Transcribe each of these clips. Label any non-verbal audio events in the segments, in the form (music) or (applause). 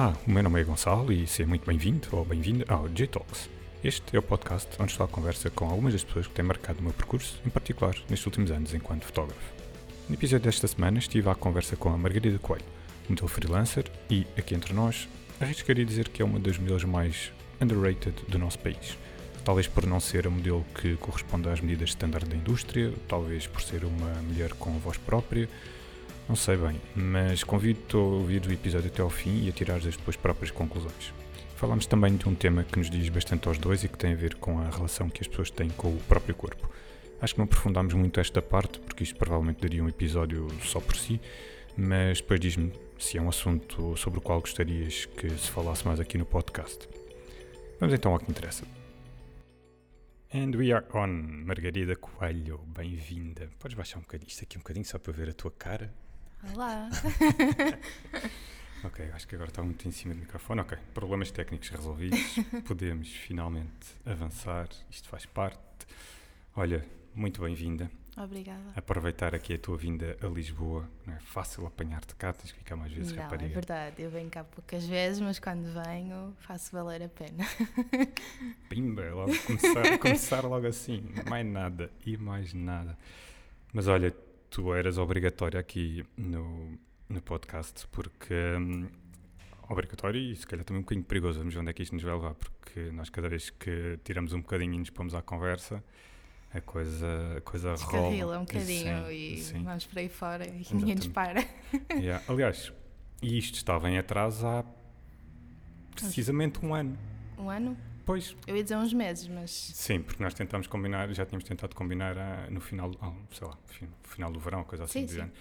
Olá, o meu nome é Gonçalo e seja muito bem-vindo ou bem-vinda ao J-Talks. Este é o podcast onde estou à conversa com algumas das pessoas que têm marcado o meu percurso, em particular nestes últimos anos enquanto fotógrafo. No episódio desta semana estive à conversa com a Margarida Coelho, modelo freelancer e, aqui entre nós, arriscaria dizer que é uma das modelos mais underrated do nosso país. Talvez por não ser a modelo que corresponde às medidas standard da indústria, talvez por ser uma mulher com voz própria, não sei bem, mas convido-te a ouvir o episódio até ao fim e a tirar as tuas próprias conclusões. Falámos também de um tema que nos diz bastante aos dois e que tem a ver com a relação que as pessoas têm com o próprio corpo. Acho que não aprofundámos muito esta parte, porque isto provavelmente daria um episódio só por si, mas depois diz-me se é um assunto sobre o qual gostarias que se falasse mais aqui no podcast. Vamos então ao que interessa. And we are on. Margarida Coelho, bem-vinda. Podes baixar um bocadinho isto aqui um bocadinho só para ver a tua cara? Olá. (laughs) ok, acho que agora está muito em cima do microfone. Ok, problemas técnicos resolvidos. (laughs) Podemos finalmente avançar. Isto faz parte. Olha, muito bem-vinda. Obrigada. Aproveitar aqui a tua vinda a Lisboa. Não é fácil apanhar-te cá, tens que ficar mais vezes Não, rapariga. é verdade. Eu venho cá poucas vezes, mas quando venho faço valer a pena. (laughs) Pimba, logo começar, começar logo assim. Mais nada e mais nada. Mas olha, tu eras obrigatória aqui no, no podcast, porque. hum, obrigatório e se calhar também um bocadinho perigoso. Vamos ver onde é que isto nos vai levar, porque nós, cada vez que tiramos um bocadinho e nos pomos à conversa, a coisa, a coisa rola. Descarrila um bocadinho Sim, e sim. vamos por aí fora e ninguém nos Exatamente. para. Yeah. Aliás, e isto estava em atraso há precisamente um ano. Um ano? Pois, Eu ia dizer uns meses, mas Sim, porque nós tentámos combinar, já tínhamos tentado combinar ah, no final, ah, sei lá, fi- final do verão, coisa assim Sim, do sim. género.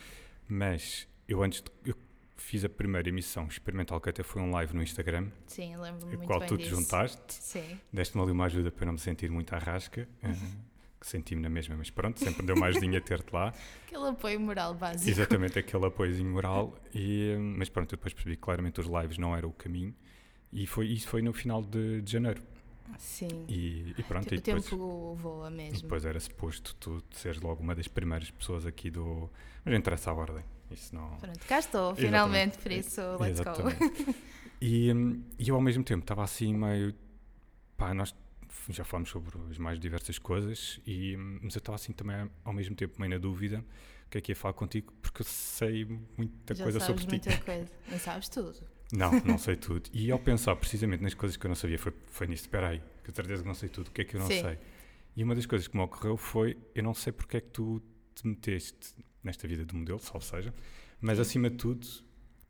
Mas eu antes, de- eu fiz a primeira emissão experimental que até foi um live no Instagram, sim, lembro-me muito qual bem tu te disso. juntaste, Sim. deste-me ali uma ajuda para eu não me sentir muito à rasca, ah, que senti-me na mesma, mas pronto, sempre deu mais dinheiro ter-te lá. (laughs) Aquele apoio moral básico. Exatamente (laughs) aquele apoiozinho moral, e, hum, mas pronto, eu depois percebi que claramente os lives não eram o caminho, e foi, isso foi no final de, de janeiro. Sim. E, e pronto, o e depois... tempo voa mesmo. depois era suposto tu seres logo uma das primeiras pessoas aqui do. Mas não interessa a ordem. Isso não. Pronto, cá estou, Exatamente. finalmente, por isso, let's go. Exatamente. (laughs) E, hum, e eu ao mesmo tempo estava assim meio. Pá, nós já falamos sobre as mais diversas coisas, e, hum, mas eu estava assim também ao mesmo tempo meio na dúvida o que é que ia falar contigo, porque eu sei muita Já coisa sobre ti. muita (laughs) coisa. Não sabes tudo. Não, não sei tudo. E ao pensar precisamente nas coisas que eu não sabia, foi, foi nisso, espera aí, que certeza que não sei tudo, o que é que eu não Sim. sei? E uma das coisas que me ocorreu foi, eu não sei porque é que tu te meteste nesta vida de modelo, salvo seja, mas Sim. acima de tudo,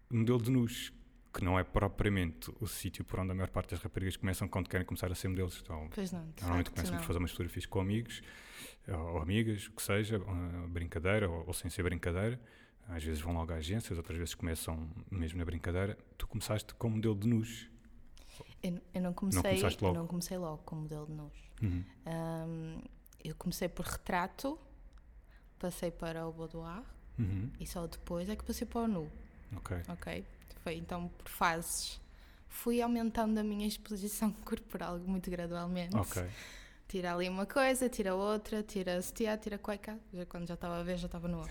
modelo de nus, que não é propriamente o sítio por onde a maior parte das raparigas começam quando querem começar a ser modelos. Então, Pois não, normalmente começam por fazer umas fotografias com amigos, ou amigas, o que seja, brincadeira, ou, ou sem ser brincadeira. Às vezes vão logo a agências, outras vezes começam mesmo na brincadeira. Tu começaste como modelo de nus. Eu, eu não comecei, eu logo? não comecei logo com modelo de nus. Uhum. Ahm, eu comecei por retrato, passei para o boudoir Uhum. e só depois é que passei para o nu, Ok. ok? Foi então por fases. Fui aumentando a minha exposição (laughs) corporal muito gradualmente. Ok. Tira ali uma coisa, tira outra, tira sutiã, tira cueca. Já quando já estava a ver, já estava nua.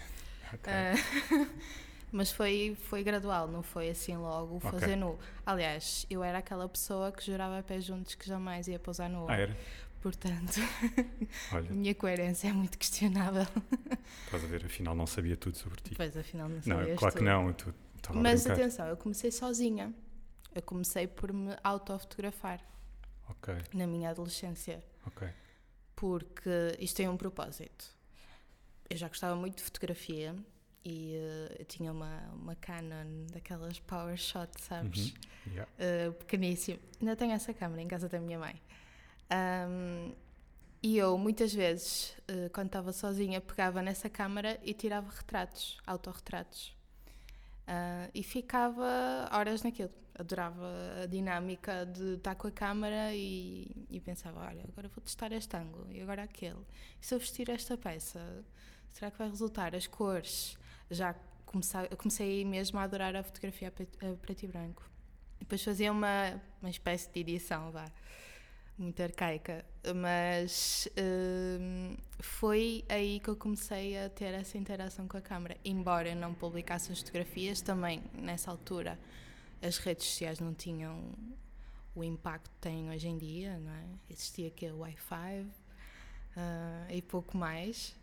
Ok. Ah, (laughs) mas foi, foi gradual, não foi assim logo fazer nu. Aliás, eu era aquela pessoa que jurava pés juntos que jamais ia pousar nua. Ah, era? Portanto, a (laughs) Olha, (laughs) minha coerência é muito questionável. estás a ver, afinal não sabia tudo sobre ti. Pois, afinal, não Não, sabias claro que tudo. não, tu- estava a Mas atenção, eu comecei sozinha. Eu comecei por me autofotografar Ok, na minha adolescência. ok. Porque isto tem um propósito. Eu já gostava muito de fotografia e eh, eu tinha uma, uma Canon daquelas Power Shot, sabes? Uhum. Yeah. Uh, pequeníssimo. Ainda tenho essa câmera em casa da minha mãe. Um, e eu, muitas vezes, uh, quando estava sozinha, pegava nessa câmera e tirava retratos, autorretratos. Uh, e ficava horas naquilo. Adorava a dinâmica de estar com a câmara e, e pensava: olha, agora vou testar este ângulo e agora aquele. E se eu vestir esta peça, será que vai resultar? As cores. Já comecei, comecei mesmo a adorar a fotografia a preto, e branco. Depois fazia uma, uma espécie de edição, vá, muito arcaica, mas hum, foi aí que eu comecei a ter essa interação com a câmera. Embora eu não publicasse as fotografias, também nessa altura as redes sociais não tinham o impacto que têm hoje em dia, não é? Existia aqui o Wi-Fi uh, e pouco mais.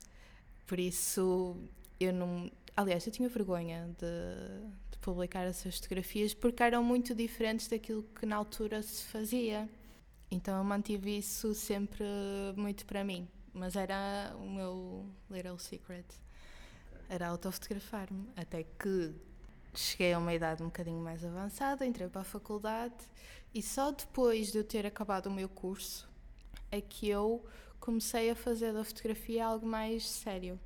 Por isso, eu não. Aliás, eu tinha vergonha de, de publicar essas fotografias porque eram muito diferentes daquilo que na altura se fazia. Então eu mantive isso sempre muito para mim. Mas era o meu little secret. Era autofotografar-me. Até que cheguei a uma idade um bocadinho mais avançada, entrei para a faculdade e só depois de eu ter acabado o meu curso é que eu comecei a fazer da fotografia algo mais sério.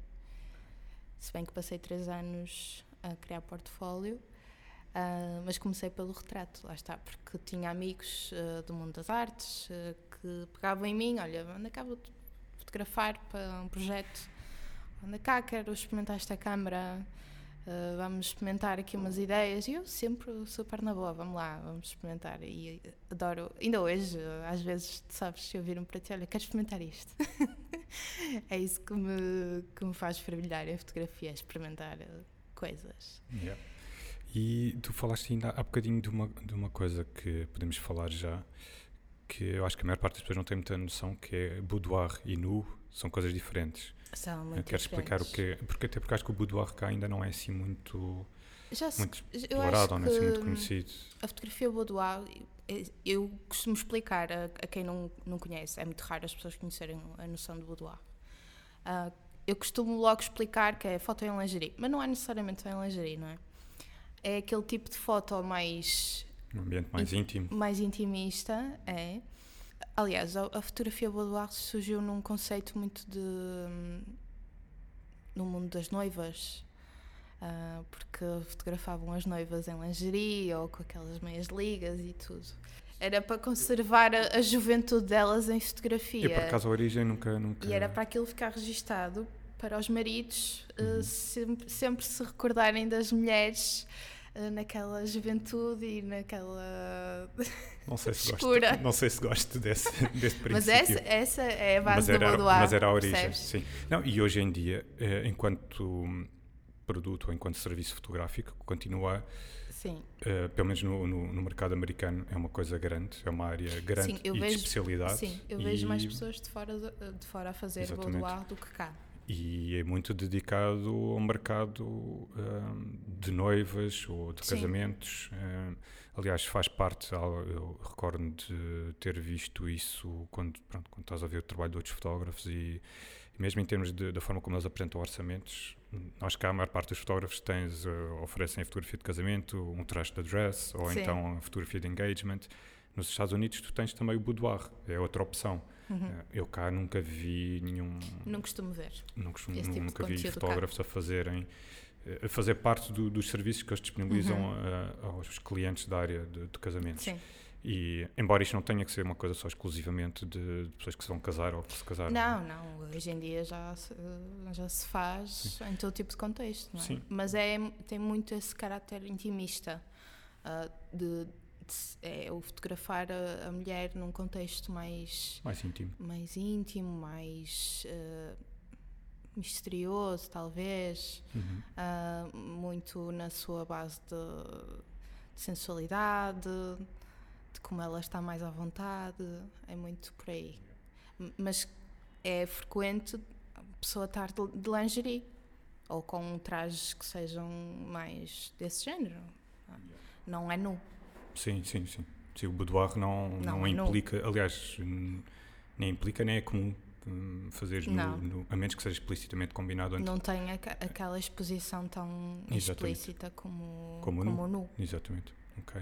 Se bem que passei três anos a criar portfólio, uh, mas comecei pelo retrato, lá está, porque tinha amigos uh, do mundo das artes uh, que pegavam em mim, olha, anda cá, vou fotografar para um projeto, anda cá, quero experimentar esta câmera, Uh, vamos experimentar aqui umas ideias. E eu sempre super na boa, vamos lá, vamos experimentar. E adoro, ainda hoje às vezes sabes, se eu um para ti, olha, quero experimentar isto. (laughs) É isso que me, que me faz fervilhar a fotografia, experimentar coisas. Yeah. e tu falaste ainda há bocadinho de uma, de uma coisa que podemos falar já que eu acho que a maior parte das pessoas não tem muita noção que é boudoir e nu são coisas diferentes são muito Quero explicar o que porque até porque acho que o boudoir cá ainda não é assim muito, Já se, muito explorado não é assim muito conhecido. A fotografia boudoir, eu costumo explicar a, a, quem não, não conhece, é muito raro as pessoas conhecerem a noção de boudoir. Uh, eu costumo logo explicar que é foto em lingerie, mas não é necessariamente em lingerie, não é? É aquele tipo de foto mais. Um ambiente mais íntimo. Mais intimista, é. Aliás, a, a fotografia boudoir surgiu num conceito muito de. no mundo das noivas. Uh, porque fotografavam as noivas em lingerie ou com aquelas meias ligas e tudo. Era para conservar a, a juventude delas em fotografia. E por acaso a origem nunca, nunca. E era para aquilo ficar registado para os maridos uhum. uh, sempre, sempre se recordarem das mulheres naquela juventude e naquela. (laughs) Não sei se gosto, não sei se gosto desse, desse princípio. Mas essa, essa é a base mas era, do boudoir. Mas era a origem, percebes? sim. Não, e hoje em dia, eh, enquanto produto ou enquanto serviço fotográfico, continua, sim. Uh, pelo menos no, no, no, mercado americano, é uma coisa grande, é uma área grande sim, e vejo, de especialidade. Sim, eu vejo mais pessoas de fora, de, de fora a fazer Exatamente. boudoir do que cá e é muito dedicado ao mercado um, de noivas ou de Sim. casamentos. Um, aliás, faz parte, eu recordo de ter visto isso quando, pronto, quando estás a ver o trabalho de outros fotógrafos e, e mesmo em termos de, da forma como eles apresentam orçamentos, acho que a maior parte dos fotógrafos tens, uh, oferecem a fotografia de casamento, um traje de dress ou Sim. então a fotografia de engagement. Nos Estados Unidos tu tens também o boudoir, é outra opção. Uhum. Eh, eu cá nunca vi nenhum. Não costumo ver. Não costumo, tipo nunca vi fotógrafos cá. a fazerem eh, a fazer parte do, dos serviços que eles disponibilizam uhum. a, aos clientes da área de, de casamentos. Sim. E, embora isto não tenha que ser uma coisa só exclusivamente de, de pessoas que se vão casar ou que se casaram. Não, não. Hoje em dia já se, já se faz Sim. em todo tipo de contexto, não é? Sim. Mas é, tem muito esse caráter intimista uh, de é o fotografar a, a, mulher num contexto mais mais íntimo, mais íntimo, mais uh, misterioso, talvez, uhum. uh, muito na sua base de, de, sensualidade, de como ela está mais à vontade, é muito por aí. Mas é frequente a pessoa estar de, de lingerie ou com trajes que sejam mais desse género. Não é nu. Sim, sim, sim. sim o boudoir não, não, não implica, não. aliás, nem implica nem é comum hum, fazer no, no, a menos que seja explicitamente combinado antes. Não tem aquela exposição tão Exatamente. explícita como, como, como nu. nu. Exatamente. Ok.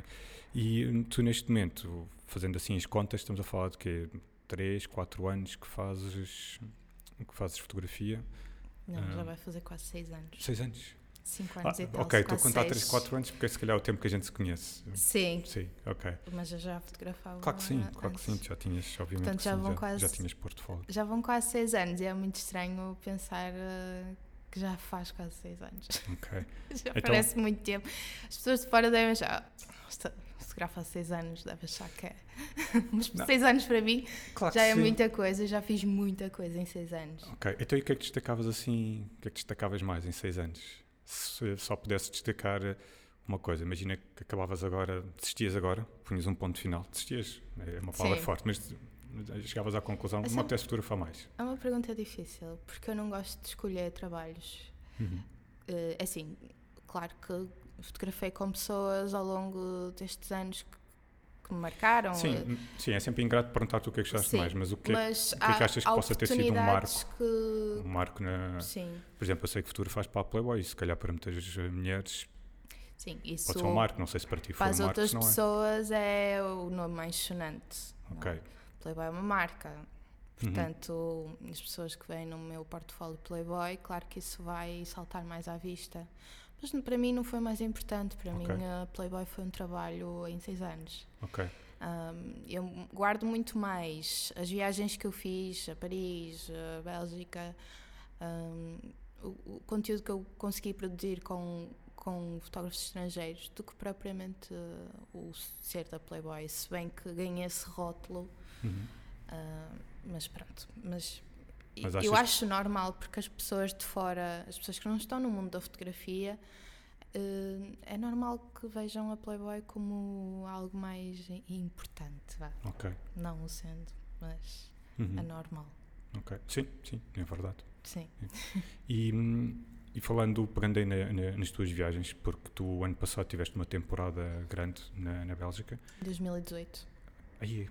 E hum, tu neste momento, fazendo assim as contas, estamos a falar de quê? 3, 4 anos que fazes que fazes fotografia? Não, já vai fazer quase 6 anos. 6 anos? 5 anos ah, e tal. Ok, estou a contar 3, 4 anos porque se calhar é o tempo que a gente se conhece. Sim. Sim, ok. Mas eu já fotografava. Claro que sim, antes. claro que sim. Já tinhas, obviamente, Portanto, já, sim, vão já, quase, já tinhas portfólio. Já vão quase 6 anos e é muito estranho pensar uh, que já faz quase 6 anos. Ok. (laughs) já então, parece muito tempo. As pessoas de fora devem achar. Fotografa há 6 anos, deve achar que é. (laughs) Mas 6 anos para mim claro já é sim. muita coisa, já fiz muita coisa em 6 anos. Ok, então e o que é que destacavas assim? O que é que destacavas mais em 6 anos? Se só pudesse destacar uma coisa, imagina que acabavas agora, desistias agora, punhas um ponto final, desistias, é uma palavra Sim. forte, mas chegavas à conclusão, Essa não é- apetece fotografar mais. É uma pergunta difícil, porque eu não gosto de escolher trabalhos. Uhum. Eh, assim, claro que fotografei com pessoas ao longo destes anos que, me marcaram. Sim, eh, sim, é sempre ingrato perguntar-te o que é que Sim, mais, mas o que, é, mas o que é que achas que possa ter sido um marco? que- um marco na... Sim, Por exemplo, eu sei que fotografas para a Playboy, se calhar para muitas eh, mulheres sim, isso pode ser um marco, não sei se para ti foi para as um marco, outras se não é. pessoas é o nome mais sonante. não é? Ok, Playboy é uma marca. Uhum. Portanto, as pessoas que vêm no meu portfólio Playboy, claro que isso vai saltar mais à vista. Mas para mim não foi mais importante. Para Ok. mim, a Playboy foi um trabalho em seis anos. ok, Um, eu guardo muito mais as viagens que eu fiz a Paris, a Bélgica, um, o, o conteúdo que eu consegui produzir com, com fotógrafos estrangeiros do que propriamente uh, o ser da Playboy. Se bem que ganhei esse rótulo, Uhum. uh, mas pronto. Mas, Mas eu achas- acho normal porque as pessoas de fora, as pessoas que não estão no mundo da fotografia, uh, é normal que vejam a Playboy como algo mais importante, vá. ok. Não o sendo, mas Uhum. é normal. ok. Sim, sim, é verdade. Sim. E, hum, e falando, pegando aí na- na- nas tuas viagens, porque tu ano passado tiveste uma temporada grande na, na Bélgica. 2018. Aí,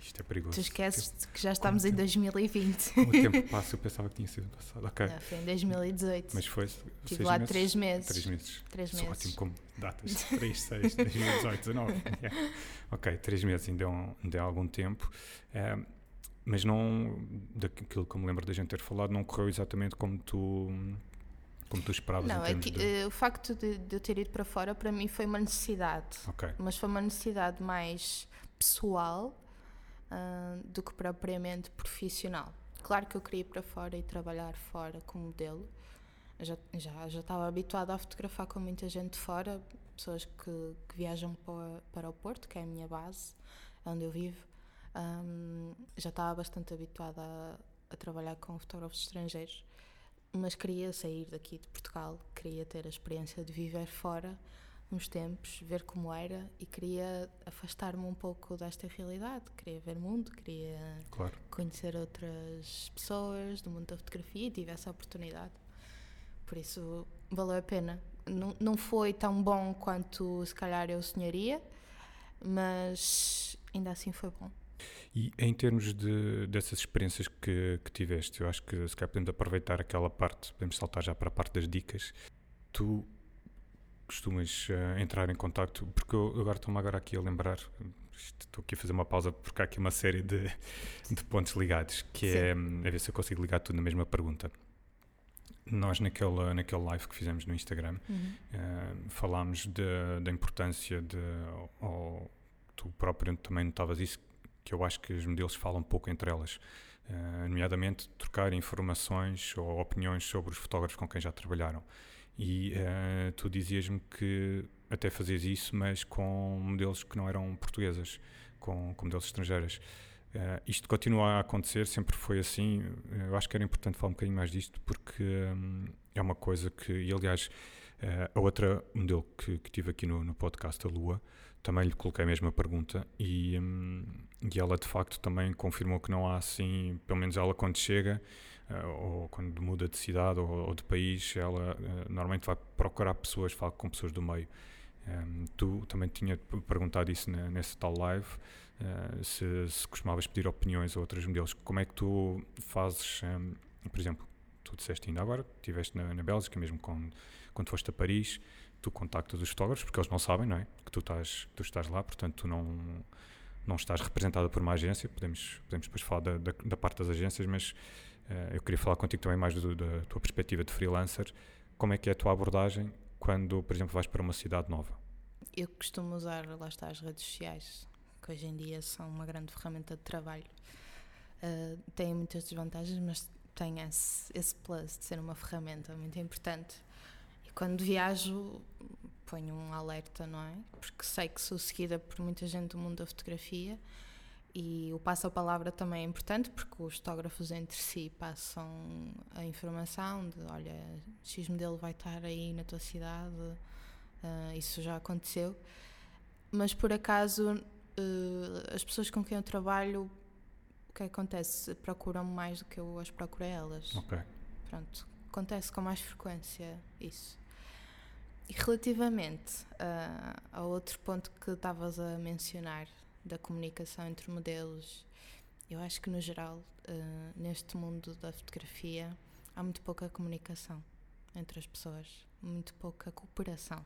isto é perigoso. Tu esqueces que já estamos em tempo? 2020. O tempo passa, eu pensava que tinha sido passado. Ok. Não, foi em 2018. Mas foi. Estive lá meses? três meses. Três meses. Três Sou meses. ótimo como datas. 3, 6, 2018, 19. Yeah. Ok, três meses ainda é, um, ainda é algum tempo. Ehm, mas não, daquilo que me lembro da gente ter falado, não correu exatamente como tu, como tu esperavas Não, termos aqui, de... eh, o facto de, de eu ter ido para fora para mim foi uma necessidade. Ok, Mas foi uma necessidade mais pessoal ah, do que propriamente profissional. Claro que eu queria ir para fora e trabalhar fora como modelo. Já, já, já estava habituada a fotografar com muita gente de fora, pessoas que, que viajam para, para o Porto, que é a minha base, onde eu vivo. Ahm, já estava bastante habituada a, a trabalhar com fotógrafos estrangeiros, mas queria sair daqui de Portugal, queria ter a experiência de viver fora uns tempos, ver como era e queria afastar-me um pouco desta realidade. Queria ver mundo, queria claro. conhecer outras pessoas do mundo da fotografia e tive essa oportunidade. Por isso valeu a pena. Não, não foi tão bom quanto se calhar eu sonharia, mas ainda assim foi bom. E em termos de, dessas experiências que, que tiveste, eu acho que se calhar podemos aproveitar aquela parte, podemos saltar já para a parte das dicas. Tu costumas eh, entrar em contacto, porque eu agora estou-me agora aqui a lembrar, estou aqui a fazer uma pausa porque há aqui uma série de, de pontos ligados, que é, hum, a ver se eu consigo ligar tudo na mesma pergunta. Nós naquele, naquele live que fizemos no Instagram, eh, falámos de- da importância de, ou tu próprio também notavas isso, que eu acho que os modelos falam pouco entre elas, eh, nomeadamente trocar informações ou opiniões sobre os fotógrafos com quem já trabalharam. E eh, tu dizias-me que até fazias isso, mas com modelos que não eram portuguesas, com, com modelos estrangeiras. Eh, isto continua a acontecer, sempre foi assim. Eu acho que era importante falar um bocadinho mais disto, porque hum, é uma coisa que, e aliás, eh, a outra modelo que, que tive aqui no, no podcast, a Lua, também lhe coloquei a mesma pergunta e, hum, e ela de facto também confirmou que não há assim, pelo menos ela quando chega eh, ou quando muda de cidade ou, ou de país, ela eh, normalmente vai procurar pessoas, fala com pessoas do meio. Um, tu também tinha perguntado isso na, nesse tal live, uh, se, se costumavas pedir opiniões a outros modelos. Como é que tu fazes, um, por exemplo, tu disseste ainda agora, estiveste na, na Bélgica, mesmo quando, quando foste a Paris, tu contactas os fotógrafos, porque eles não sabem, não é? Que tu estás, tu estás lá, portanto tu não, não estás representada por uma agência, podemos, podemos depois falar da, da, da parte das agências, mas eu queria falar contigo também mais do, da tua perspectiva de freelancer, como é que é a tua abordagem quando, por exemplo, vais para uma cidade nova? Eu costumo usar, lá está, as redes sociais, que hoje em dia são uma grande ferramenta de trabalho. Uh, têm muitas desvantagens, mas tem esse, esse plus de ser uma ferramenta muito importante. E quando viajo, ponho um alerta, não é? Porque sei que sou seguida por muita gente do mundo da fotografia e o passo-a-palavra também é importante porque os fotógrafos entre si passam a informação de olha, X modelo vai estar aí na tua cidade, Uh, isso já aconteceu. Mas por acaso, uh, as pessoas com quem eu trabalho, o que acontece? Procuram mais do que eu as procuro a elas. Ok. Pronto, acontece com mais frequência isso. E relativamente uh, ao outro ponto que estavas a mencionar, da comunicação entre modelos, eu acho que no geral, uh, neste mundo da fotografia, há muito pouca comunicação entre as pessoas, muito pouca cooperação.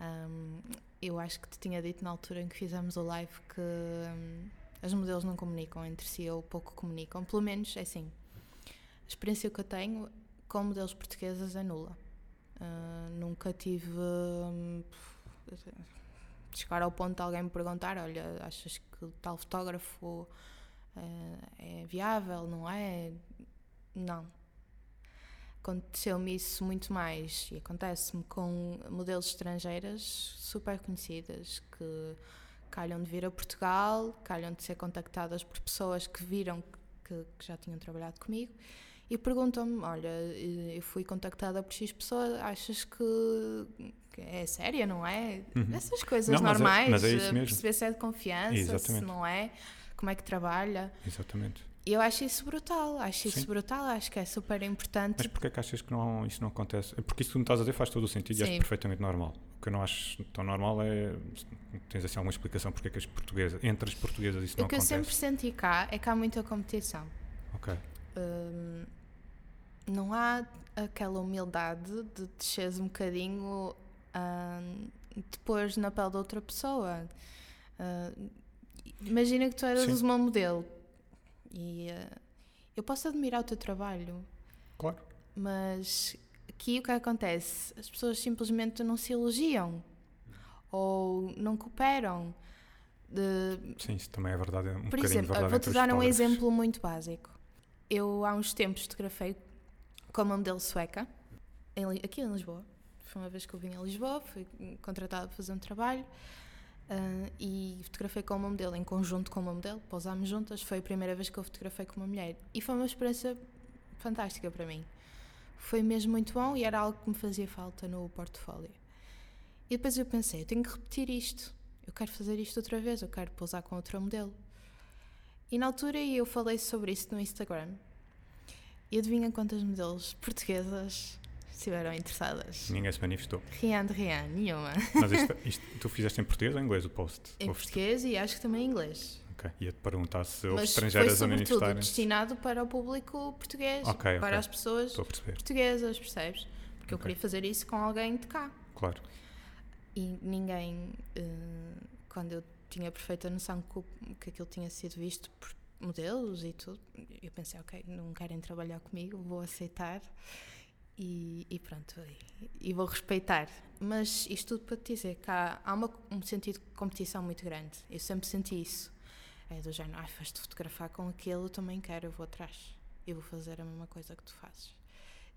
Um, eu acho que te tinha dito na altura em que fizemos o live que um, as modelos não comunicam entre si ou pouco comunicam, pelo menos é assim. A experiência que eu tenho com modelos portuguesas é nula. Uh, nunca tive. Um, chegar ao ponto de alguém me perguntar: olha, achas que tal fotógrafo uh, é viável? Não é? Não. Aconteceu-me isso muito mais e acontece-me com modelos estrangeiras super conhecidas que calham de vir a Portugal, calham de ser contactadas por pessoas que viram que, que já tinham trabalhado comigo e perguntam-me: Olha, eu fui contactada por X pessoa, achas que é séria, não é? Uhum. Essas coisas não, normais, mas é, mas é perceber se é de confiança, Exatamente. se não é, como é que trabalha. Exatamente. Eu acho isso brutal, acho isso Sim. brutal, acho que é super importante. Mas porquê é que achas que não, isso não acontece? Porque isso que tu me estás a dizer faz todo o sentido Sim. e acho perfeitamente normal. O que eu não acho tão normal é. Tens assim alguma explicação porque é que as portuguesas, entre as portuguesas isso o não acontece? O que eu sempre senti cá é que há muita competição. Ok. Hum, não há aquela humildade de desceres um bocadinho depois na pele de outra pessoa. Uh, imagina que tu eras Sim. uma modelo e uh, eu posso admirar o teu trabalho. Claro. Mas aqui o que acontece? As pessoas simplesmente não se elogiam ou não cooperam. De... Sim, isso também é verdade. Um Por exemplo, vou-te dar um exemplo muito básico. Eu há uns tempos fotografei com uma modelo sueca, em, aqui em Lisboa. Foi uma vez que eu vim a Lisboa, fui contratada para fazer um trabalho Uh, e fotografei com uma modelo, em conjunto com uma modelo, pousámos juntas. Foi a primeira vez que eu fotografei com uma mulher e foi uma experiência fantástica para mim. Foi mesmo muito bom e era algo que me fazia falta no portfólio. E depois eu pensei: eu tenho que repetir isto, eu quero fazer isto outra vez, eu quero pousar com outra modelo. E na altura eu falei sobre isso no Instagram. E adivinha quantas modelos portuguesas estiveram interessadas. Ninguém se manifestou. Rian de Rian, nenhuma. Mas isto, isto, tu fizeste em português ou em inglês o post? Em português e acho que também em inglês. Ok, ia-te perguntar se houve estrangeiras a manifestarem. Mas destinado para o público português, okay, para okay. as pessoas portuguesas, percebes? Porque okay. eu queria fazer isso com alguém de cá. Claro. E ninguém, uh, quando eu tinha perfeita noção que, que aquilo tinha sido visto por modelos e tudo, eu pensei, ok, não querem trabalhar comigo, vou aceitar. E, e pronto, e, e, vou respeitar. Mas isto tudo para te dizer que há, há uma, um sentido de competição muito grande. Eu sempre senti isso. É do género, ai, foste fotografar com aquele, eu também quero, eu vou atrás. Eu vou fazer a mesma coisa que tu fazes.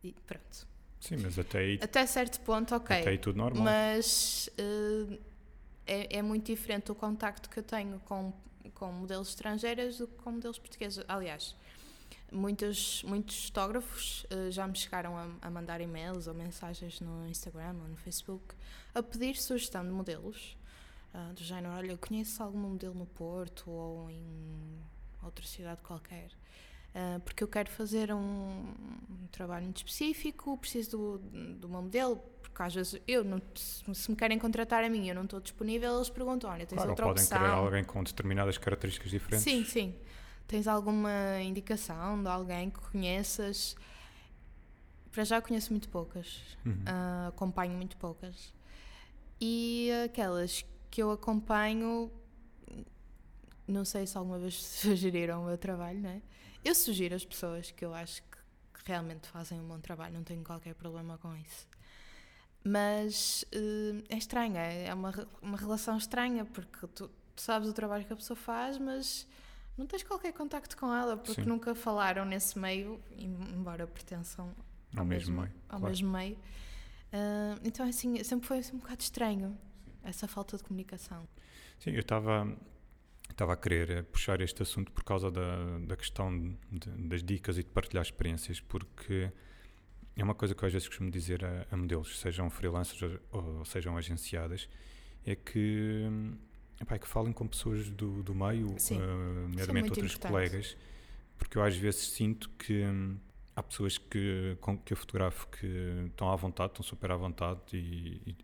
E pronto. Sim, mas até aí. Até certo ponto, ok. Até aí tudo normal. Mas uh, é, é muito diferente o contacto que eu tenho com, com modelos estrangeiros do que com modelos portugueses. Aliás, Muitos, muitos fotógrafos uh, já me chegaram a, a, mandar e-mails ou mensagens no Instagram ou no Facebook a pedir sugestão de modelos. Uh, do género, olha, eu conheço algum modelo no Porto ou em outra cidade qualquer. Uh, porque eu quero fazer um, um, trabalho muito específico, preciso do, do meu modelo, porque às vezes eu não, se me querem contratar a mim eu não estou disponível, eles perguntam, olha, tens claro, outra podem opção. querer alguém com determinadas características diferentes. Sim, sim. Tens alguma indicação de alguém que conheças? Para já conheço muito poucas, uhum. uh, acompanho muito poucas. E aquelas que eu acompanho, não sei se alguma vez (laughs) sugeriram o meu trabalho, não é? Eu sugiro as pessoas que eu acho que, realmente fazem um bom trabalho, não tenho qualquer problema com isso. Mas uh, é estranho, é, é uma, uma relação estranha, porque tu, tu sabes o trabalho que a pessoa faz, mas não tens qualquer contacto com ela porque Sim. nunca falaram nesse meio, embora pertençam ao, ao mesmo, meio. Ao claro. mesmo meio. Uh, então, assim, sempre foi assim, um bocado estranho Sim. essa falta de comunicação. Sim, eu estava estava a querer puxar este assunto por causa da, da questão de, das dicas e de partilhar experiências, porque é uma coisa que eu às vezes costumo dizer a, a modelos, sejam freelancers ou, ou sejam agenciadas, é que, epá, é que falem com pessoas do, do meio, Sim. uh, Isso é nomeadamente muito outros importante. colegas, porque eu às vezes sinto que hum, há pessoas que, com, que eu fotografo que estão à vontade, estão super à vontade e, e,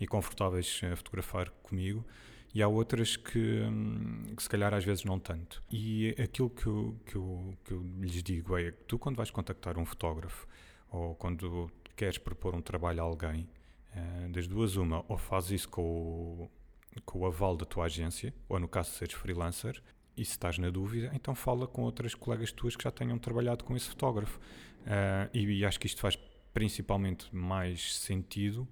e confortáveis a fotografar comigo, e há outras que, hum, que se calhar às vezes não tanto. E aquilo que eu, que eu, que eu lhes digo é que tu, quando vais contactar um fotógrafo ou quando queres propor um trabalho a alguém, eh, das duas, uma, ou fazes isso com o, com o aval da tua agência, ou no caso de seres freelancer, e se estás na dúvida, então fala com outras colegas tuas que já tenham trabalhado com esse fotógrafo. Eh, e, e acho que isto faz principalmente mais sentido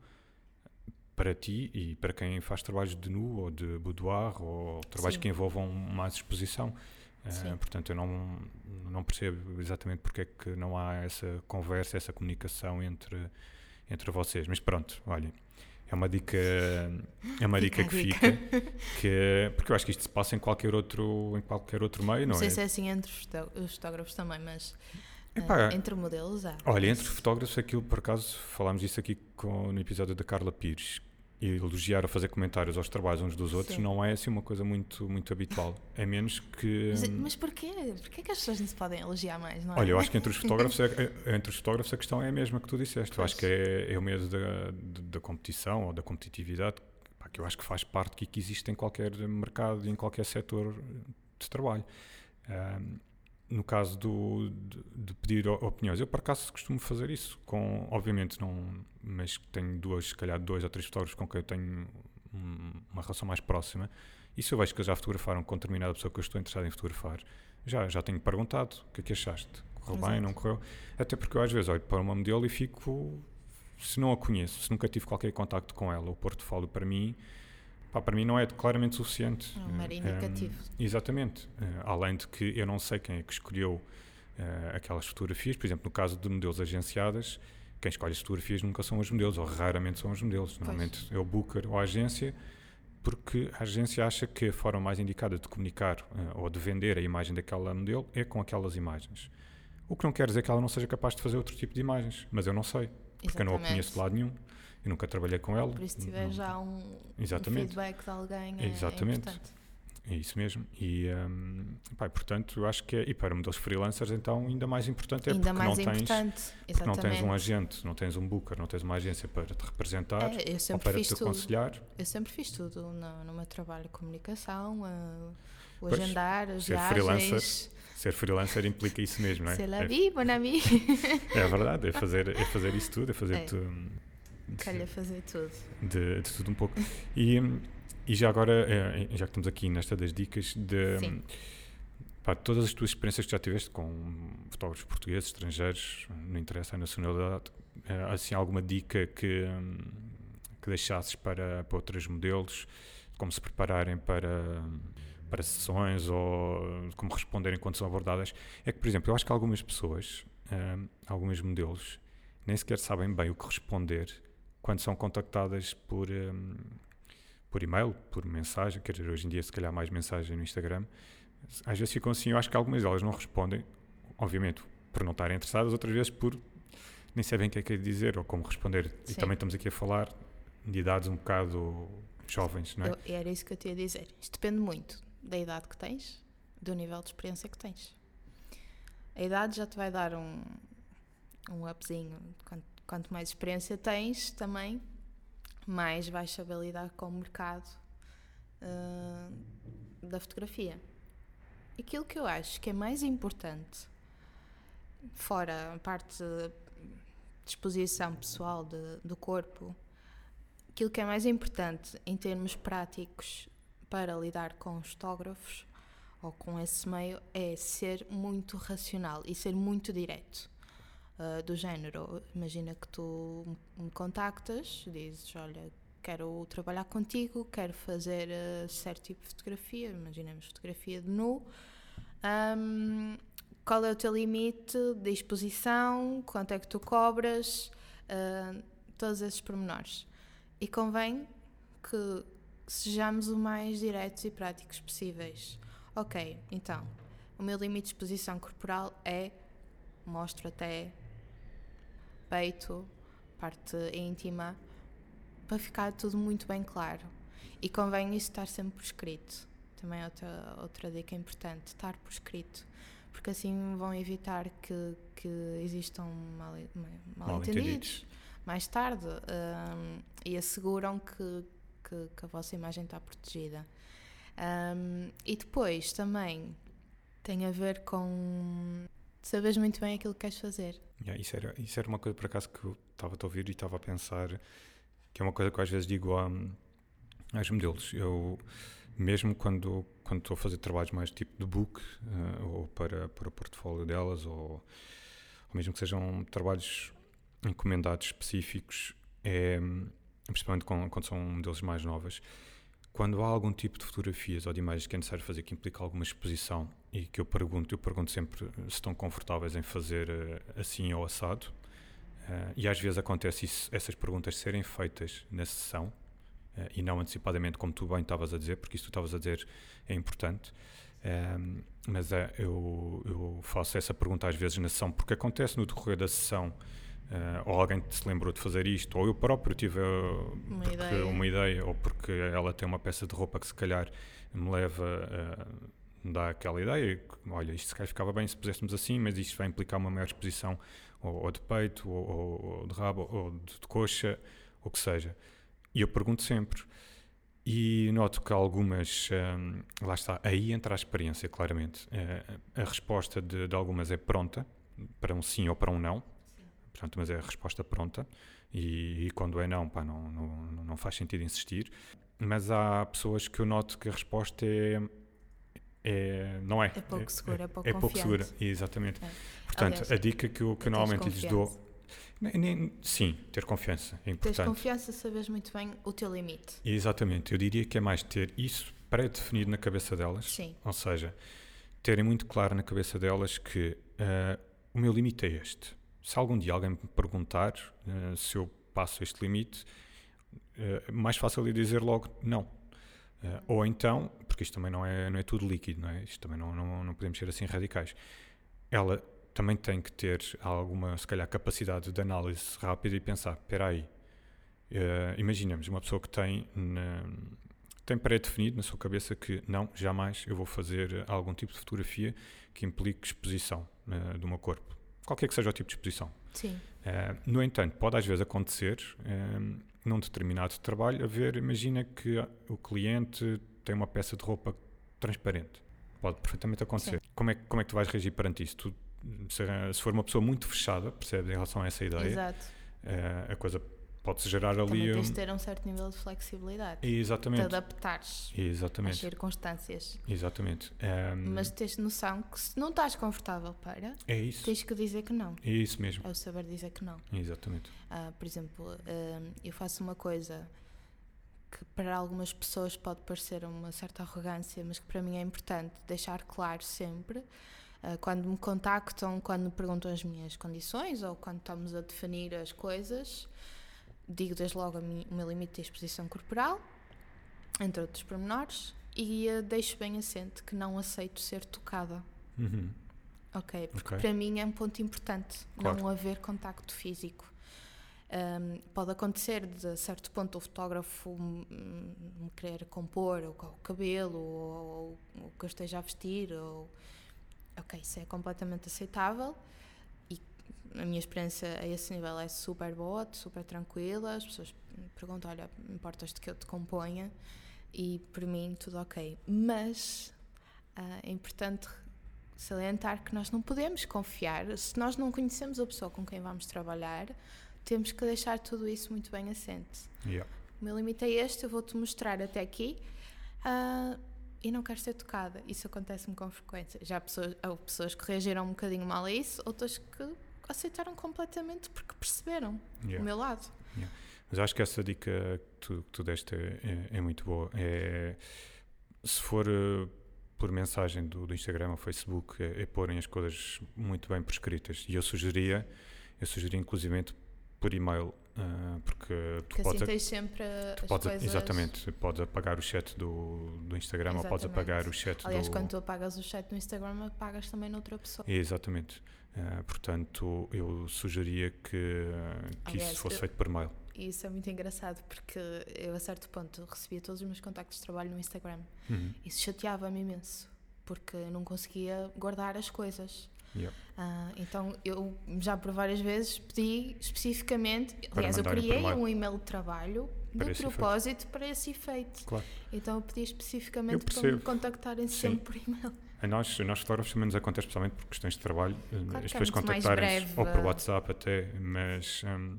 para ti e para quem faz trabalhos de nu ou de boudoir ou trabalhos Sim. que envolvam mais exposição. Sim. portanto, eu não, não percebo exatamente porque é que não há essa conversa, essa comunicação entre, entre vocês. Mas pronto, olha, é uma dica, é uma dica, Dica, que dica. fica, que, porque eu acho que isto se passa em qualquer outro, em qualquer outro meio, Não não, sei é? se é assim entre os fotó- os fotógrafos também, mas Epá, entre modelos há. Olha, entre fotógrafos, aquilo por acaso falámos disso aqui com, no episódio da Carla Pires. E elogiar ou fazer comentários aos trabalhos uns dos outros Sim. não é assim uma coisa muito, muito habitual. É menos que. Mas, mas porquê? Porquê que as pessoas não se podem elogiar mais, não é? Olha, eu acho que entre os (laughs) fotógrafos, é- é- entre os fotógrafos a questão é a mesma que tu disseste. Eu acho Pois. que é, é o medo da, da competição ou da competitividade, pá, que eu acho que faz parte e que existe em qualquer mercado e em qualquer setor de trabalho. Ahm, no caso do, de, de pedir opiniões, eu por acaso costumo fazer isso, com, obviamente não, mas tenho duas, se calhar dois ou três fotógrafos com quem eu tenho um- uma relação mais próxima, e se eu vejo que eles já fotografaram com determinada pessoa que eu estou interessado em fotografar, já, já tenho perguntado o que é que achaste, correu bem, Exato. não correu, até porque eu às vezes olho para uma modelo e fico, se não a conheço, se nunca tive qualquer contacto com ela, o portfólio para mim, pá, para mim não é claramente suficiente. É um mero Eh, indicativo. Exatamente. Eh, além de que eu não sei quem é que escolheu eh, aquelas fotografias. Por exemplo, no caso de modelos agenciadas, quem escolhe as fotografias nunca são os modelos, ou raramente são os modelos. Normalmente é o booker ou a agência, porque a agência acha que a forma mais indicada de comunicar eh, ou de vender a imagem daquela modelo é com aquelas imagens. O que não quer dizer que ela não seja capaz de fazer outro tipo de imagens, mas eu não sei, porque eu não a Exatamente. conheço de lado nenhum. Eu nunca trabalhei com ela. Por isso, se tiver não- já um, um Exatamente. feedback de alguém, é, Exatamente. é. É isso mesmo. E, hum, pá, portanto, eu acho que é, e para modelos freelancers, então, ainda mais importante é Ainda porque, não tens, importante. porque não tens um agente, não tens um booker, não tens uma agência para te representar É, eu ou para te tudo. aconselhar. Eu sempre fiz tudo no, no meu trabalho de comunicação, uh, o Pois, agendar, as ser viagens. freelancer Ser freelancer implica isso mesmo, não é? La É, vie, mon ami. é verdade, é (laughs) fazer, é fazer isso tudo, é fazer É. tu- Calha fazer tudo. de, de tudo um pouco. E, e já agora, eh, já que estamos aqui nesta das dicas, de Sim. pá, todas as tuas experiências que já tiveste com fotógrafos portugueses, estrangeiros, não interessa a nacionalidade, eh, assim, alguma dica que, que deixasses para, para outros modelos, como se prepararem para, para sessões ou como responderem quando são abordadas? É que, por exemplo, eu acho que algumas pessoas, hum, alguns modelos, nem sequer sabem bem o que responder quando são contactadas por, hum, por e-mail, por mensagem, quer dizer, hoje em dia se calhar mais mensagem no Instagram, às vezes ficam assim, eu acho que algumas delas não respondem, obviamente por não estarem interessadas, outras vezes por nem sabem o que é que é dizer ou como responder. E Sim. também estamos aqui a falar de idades um bocado jovens, não é? Eu- era isso que eu te ia dizer. Isto depende muito da idade que tens, do nível de experiência que tens. A idade já te vai dar um, um upzinho. Quanto, quanto mais experiência tens, também mais vais saber lidar com o mercado ah, da fotografia. Aquilo que eu acho que é mais importante, fora a parte de disposição pessoal de- do corpo, aquilo que é mais importante em termos práticos para lidar com os fotógrafos ou com esse meio é ser muito racional e ser muito direto. Ah, do género, imagina que tu me contactas, dizes: Olha, quero trabalhar contigo, quero fazer ah, certo tipo de fotografia, imaginemos fotografia de nu. Ahm, qual é o teu limite de exposição? Quanto é que tu cobras? Ah, todos esses pormenores. E convém que sejamos o mais diretos e práticos possíveis. Ok, então, o meu limite de exposição corporal é, mostro até peito, parte íntima, para ficar tudo muito bem claro. E convém isso estar sempre por escrito. Também é outra, outra dica importante, estar por escrito. Porque assim vão evitar que, que existam mal, mal, mal entendidos mais tarde um, e asseguram que, que, que, a vossa imagem está protegida. Um, e depois também tem a ver com saberes muito bem aquilo que queres fazer. Yeah, isso, era, isso era uma coisa por acaso que eu estava a ouvir e estava a pensar, que é uma coisa que eu às vezes digo aos modelos. Eu, mesmo quando quando estou a fazer trabalhos mais tipo de book, uh, ou para, para o portfólio delas, ou, ou mesmo que sejam trabalhos encomendados específicos, é, principalmente com, quando são modelos mais novas, quando há algum tipo de fotografias ou de imagens que é necessário fazer que implica alguma exposição e que eu pergunto, eu pergunto sempre se estão confortáveis em fazer uh, assim ou assado. Uh, e às vezes acontece isso, essas perguntas serem feitas na sessão uh, e não antecipadamente, como tu bem estavas a dizer, porque isso tu estavas a dizer é importante. mas eu, eu, faço essa pergunta às vezes na sessão, porque acontece no decorrer da sessão Uh, ou alguém se lembrou de fazer isto, ou eu próprio tive uma, ideia. uma ideia, ou porque ela tem uma peça de roupa que se calhar me leva a dar aquela ideia, olha, isto se calhar ficava bem se puséssemos assim, mas isto vai implicar uma maior exposição ou, ou de peito, ou, ou, de rabo, ou de, de coxa, ou que seja. E eu pergunto sempre. E noto que algumas, um, lá está, aí entra a experiência, claramente. A resposta de, de algumas é pronta, para um sim ou para um não, Portanto, mas é a resposta pronta e, e quando é não, pá, não, não, não faz sentido insistir. Mas há pessoas que eu noto que a resposta é, é não é. É pouco segura, é, é pouco É pouco segura, exatamente. É. Portanto, Aliás, a dica que eu, que eu normalmente lhes dou... Nem, nem, sim, ter confiança é importante. Ter confiança, sabes muito bem o teu limite. Exatamente, eu diria que é mais ter isso pré-definido na cabeça delas. Sim. Ou seja, terem muito claro na cabeça delas que uh, o meu limite é este se algum dia alguém me perguntar uh, se eu passo este limite, uh, mais fácil é dizer logo não. Uh, ou então, porque isto também não é, não é tudo líquido, não é? Isto também não, não, não podemos ser assim radicais. Ela também tem que ter alguma, se calhar, capacidade de análise rápida e pensar: espera aí, uh, imaginemos uma pessoa que tem, tem pré-definido na sua cabeça que não, jamais eu vou fazer algum tipo de fotografia que implique exposição uh, do meu corpo qualquer que seja o tipo de exposição. Sim. Uh, no entanto, pode às vezes acontecer, uh, num determinado trabalho, haver, imagina que o cliente tem uma peça de roupa transparente. Pode perfeitamente acontecer. Como é, como é que tu vais reagir perante isso? Tu, se, se for uma pessoa muito fechada, percebes, em relação a essa ideia, Exato. Uh, a coisa pode-se gerar ali. Também tens de ter um certo nível de flexibilidade. Exatamente. De adaptares Exatamente. às circunstâncias. Exatamente. Um, Mas tens noção que se não estás confortável para, é isso. tens que dizer que não. É isso mesmo. É o saber dizer que não. Exatamente. Uh, por exemplo, uh, eu faço uma coisa que para algumas pessoas pode parecer uma certa arrogância, mas que para mim é importante deixar claro sempre. Uh, quando me contactam, quando me perguntam as minhas condições ou quando estamos a definir as coisas, digo desde logo mim, o meu limite de exposição corporal, entre outros pormenores, e uh, deixo bem assente que não aceito ser tocada. Uhum. Ok, porque okay. para mim é um ponto importante claro. não haver contacto físico. Um, pode acontecer de certo ponto o fotógrafo me querer compor o, o cabelo ou, ou o que eu esteja a vestir ou ok, isso é completamente aceitável a minha experiência a esse nível é super boa, super tranquila. As pessoas perguntam: olha, importas-te que eu te componha? E por mim, tudo ok. Mas uh, é importante salientar que nós não podemos confiar. Se nós não conhecemos a pessoa com quem vamos trabalhar, temos que deixar tudo isso muito bem assente. Yeah. O meu limite é este, eu vou-te mostrar até aqui. Uh, e não quero ser tocada. Isso acontece-me com frequência. Já pessoas, há pessoas que reagiram um bocadinho mal a isso, outras que aceitaram completamente porque perceberam yeah. o meu lado. Yeah. Mas acho que essa dica que tu, que tu deste é, é, é, muito boa. É, se for uh, por mensagem do, do, Instagram ou Facebook, é, é porem as coisas muito bem prescritas. E eu sugeria, eu sugeria inclusive por e-mail uh, porque tu Que assim podes, tens sempre as podes coisas... exatamente, podes apagar o chat do, do Instagram ou podes Exatamente. apagar o chat Aliás, do quando tu apagas o chat no Instagram, apagas também noutra pessoa. Exatamente. Uh, portanto, eu sugeria que, que Aliás, isso fosse eu- feito por mail. Isso é muito engraçado, porque eu a certo ponto recebia todos os meus contactos de trabalho no Instagram. Uhum. Isso chateava-me imenso, porque eu não conseguia guardar as coisas. Yep. Ah, então eu já por várias vezes pedi especificamente, Para aliás, eu criei um e-mail de trabalho Para de esse efeito. propósito para esse efeito. Claro. Então eu pedi especificamente para me contactarem Sim. sempre por e-mail. A nós, a nós fotógrafos também nos acontece especialmente por questões de trabalho, uh, Claro as é pessoas mais contactarem-se breve, ou por uh, WhatsApp até, mas um,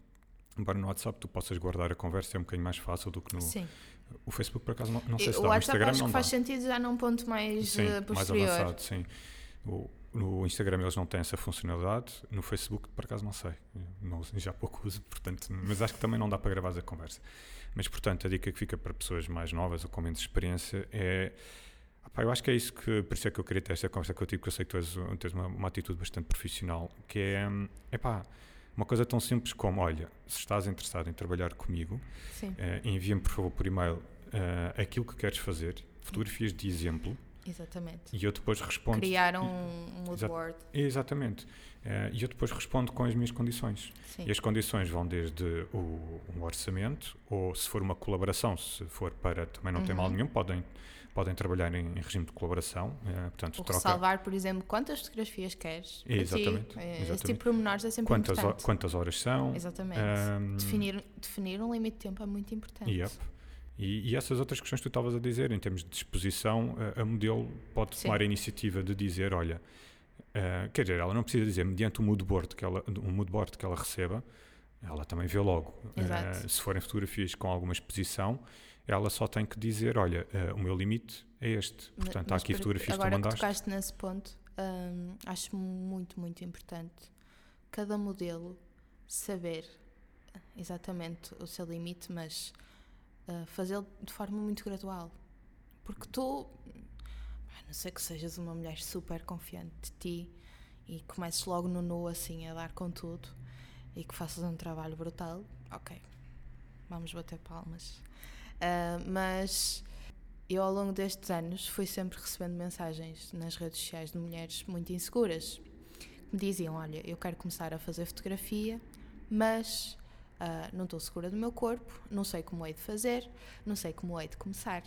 embora no WhatsApp tu possas guardar a conversa é um bocadinho mais fácil do que no Sim. o Facebook por acaso não, não sei se o dá, no WhatsApp Instagram acho não que dá. faz sentido já num ponto mais Sim, eh, mais posterior. avançado, sim. O, no Instagram eles não têm essa funcionalidade, no Facebook por acaso não sei, não, já pouco uso, portanto, mas acho que também não dá para gravar a conversa. Mas portanto, a dica que fica para pessoas mais novas ou com menos experiência é. eu acho que é isso que, por isso é que eu queria ter esta conversa contigo, porque eu sei que tu és, tens uma, uma atitude bastante profissional, que é, epá, uma coisa tão simples como, olha, se estás interessado em trabalhar comigo, eh, envia-me por favor por e-mail eh, aquilo que queres fazer, fotografias de exemplo, exatamente. e eu depois respondo. Criar um, um mood board. Exatamente. Eh, e eu depois respondo com as minhas condições. Sim. E as condições vão desde o, um orçamento, ou se for uma colaboração, se for para também não tem mal Uhum. nenhum, podem, podem trabalhar em, em regime de colaboração. eh, portanto, O troca ressalvar, por exemplo, quantas fotografias queres. para ti. Exatamente, Eh, Esse exatamente. tipo de pormenores é sempre quantas, importante. quantas horas são. Exatamente. ehm, Definir, definir um limite de tempo é muito importante. Yep. E, e essas outras questões que tu estavas a dizer, em termos de disposição, a, a modelo pode Sim. tomar a iniciativa de dizer, olha, eh, quer dizer, ela não precisa dizer, mediante o mood board que ela, um mood board que ela receba, ela também vê logo. Eh, se forem fotografias com alguma exposição, ela só tem que dizer, olha, eh, o meu limite é este. Portanto, há mas aqui por- fotografias que tu Agora que mandaste. tocaste nesse ponto, hum, acho muito, muito importante cada modelo saber exatamente o seu limite, mas fazê-lo de forma muito gradual. Porque tu, a não ser que sejas uma mulher super confiante de ti e comeces logo no nu assim a dar com tudo e que faças um trabalho brutal, ok, vamos bater palmas. Uh, mas eu ao longo destes anos fui sempre recebendo mensagens nas redes sociais de mulheres muito inseguras que me diziam, olha, eu quero começar a fazer fotografia, mas ah, não estou segura do meu corpo, não sei como hei de fazer, não sei como hei de começar.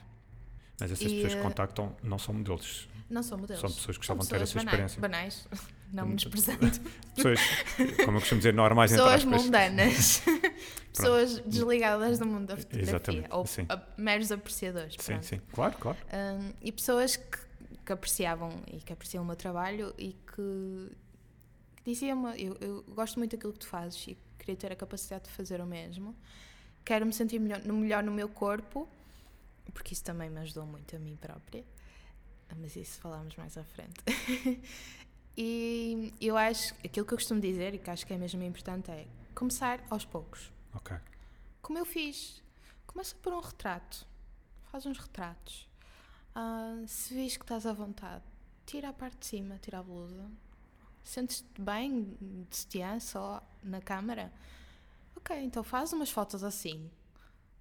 Mas essas E, pessoas que eh, contactam não são modelos. Não são modelos. São pessoas que gostavam de ter essa experiência. Banais, (laughs) não Hum, menosprezando. (laughs) Pessoas, como eu costumo dizer, normais pessoas mundanas. (laughs) pessoas desligadas do mundo da fotografia. Exatamente, Ou sim. a- meros apreciadores. Sim, pronto. sim. Claro, claro. Um, e pessoas que, que apreciavam e que apreciam o meu trabalho e que, que diziam-me, eu, eu gosto muito daquilo que tu fazes e queria ter a capacidade de fazer o mesmo. Quero me sentir melhor no, melhor no meu corpo, porque isso também me ajudou muito a mim própria. Mas isso falamos mais à frente. (laughs) e eu acho, aquilo que eu costumo dizer e que acho que é mesmo importante é começar aos poucos Ok. como eu fiz. Começa por um retrato. Faz uns retratos. Ah, se vês que estás à vontade, tira a parte de cima, tira a blusa. Sentes-te bem de sutiã só na câmara? Ok, então faz umas fotos assim.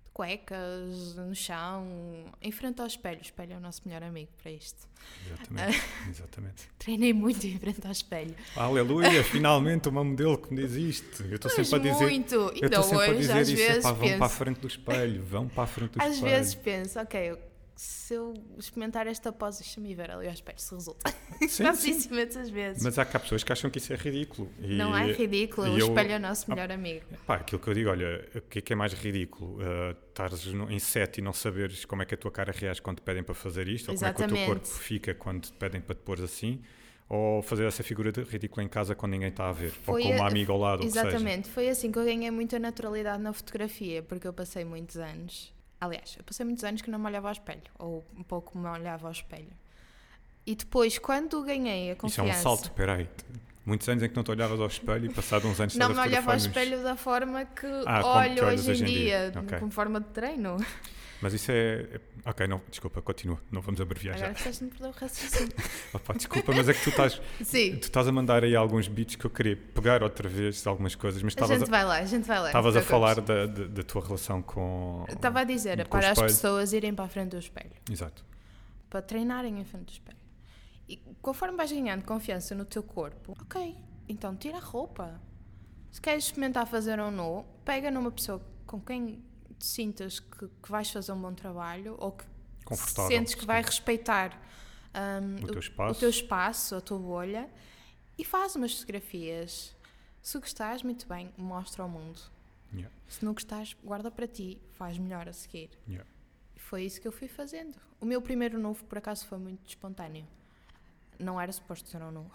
De cuecas, no chão, em frente ao espelho. O espelho é o nosso melhor amigo para isto. Exatamente. (laughs) Exatamente. Treinei muito em frente ao espelho. Aleluia, finalmente uma modelo que me diz isto. Eu estou sempre a dizer. muito! Eu estou sempre a hoje, dizer às isso. vezes, epá, vão para a penso, frente do espelho, vão para a frente do Às espelho. vezes penso, ok, eu- se eu experimentar esta pose, deixa-me ver ali ao espelho se resulta. Sim, (laughs) Faço sim. isso imensas vezes. Mas há cá pessoas que acham que isso é ridículo. E, não é ridículo, o eu- espelho é o nosso melhor amigo. Pá, aquilo que eu digo, olha, o que é que é mais ridículo? Uh, estares em set e não saberes como é que a tua cara reage quando te pedem para fazer isto, ou como é que o teu Exatamente. corpo fica quando te pedem para te pôr assim, ou fazer essa figura de ridícula em casa quando ninguém está a ver, Foi ou com uma amiga ao lado. Exatamente, foi assim que eu ganhei muita naturalidade na fotografia, porque eu passei muitos anos. Aliás, eu passei muitos anos que não me olhava ao espelho, ou um pouco me olhava ao espelho. E depois, quando ganhei a Isso é confiança. um salto, peraí. Muitos anos em que não te olhavas ao espelho e passado uns anos Não me olhava ao espelho da forma que Ah, olho hoje em hoje em dia. dia, Ok. como forma de treino. Mas isso é. é- Ok, não, desculpa, continua. Não vamos abreviar Agora já. fizeste-me perder o raciocínio. (laughs) Opa, desculpa, mas é que tu estás, Sim, tu estás a mandar aí alguns beats que eu queria pegar outra vez, algumas coisas, mas a estavas gente a, vai lá, a gente vai lá. estavas a falar da, da, da tua relação com. Estava a dizer, para as pessoas irem para a frente do espelho. Exato. para treinarem em frente do espelho. E conforme vais ganhando confiança no teu corpo, ok, então tira a roupa. Se queres experimentar fazer um nu, pega numa pessoa com quem sintas que, que vais fazer um bom trabalho ou que sentes que vai respeitar um, O teu espaço. o teu espaço, a tua bolha e faz umas fotografias. Se gostares, muito bem, mostra ao mundo. Yeah, Se não gostares, guarda para ti, faz melhor a seguir. yeah. E Foi isso que eu fui fazendo. O meu primeiro novo, por acaso, foi muito espontâneo. Não era suposto ser um novo.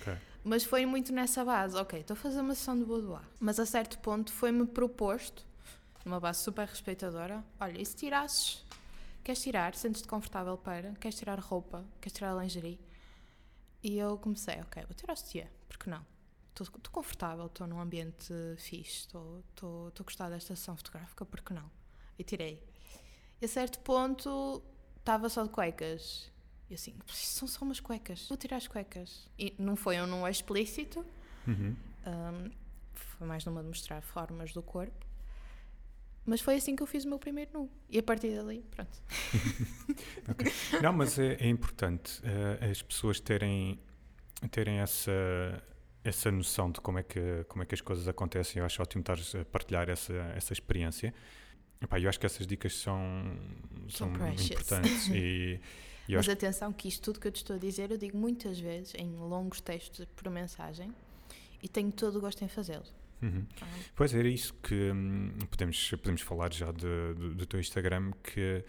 Ok. Mas foi muito nessa base. Ok, estou a fazer uma sessão de boudoir. Mas a certo ponto foi-me proposto, numa base super respeitadora, olha, e se tirasses? Queres tirar? Sentes-te confortável para? Queres tirar roupa? Queres tirar lingerie? E eu comecei, ok, vou tirar o sutiã, porque não? Estou confortável, estou num ambiente fixe, estou a gostar desta sessão fotográfica, porque não? E tirei. E a certo ponto estava só de cuecas. E assim, "Mas isto são só umas cuecas, vou tirar as cuecas. E não foi um não explícito, Uhum. hum, foi mais numa de mostrar formas do corpo. Mas foi assim que eu fiz o meu primeiro nu. E a partir dali, pronto. (laughs) Não, mas é, é importante eh, as pessoas terem, terem essa, essa noção de como é, que, como é que as coisas acontecem. Eu acho ótimo estares a partilhar essa, essa experiência. Epá, eu acho que essas dicas são, são, importantes e, (laughs) e Mas acho atenção que isto tudo que eu te estou a dizer, eu digo muitas vezes em longos textos por mensagem e tenho todo o gosto em fazê-lo. Uhum. Pois era isso que hum, podemos, podemos falar já de- do, do teu Instagram, que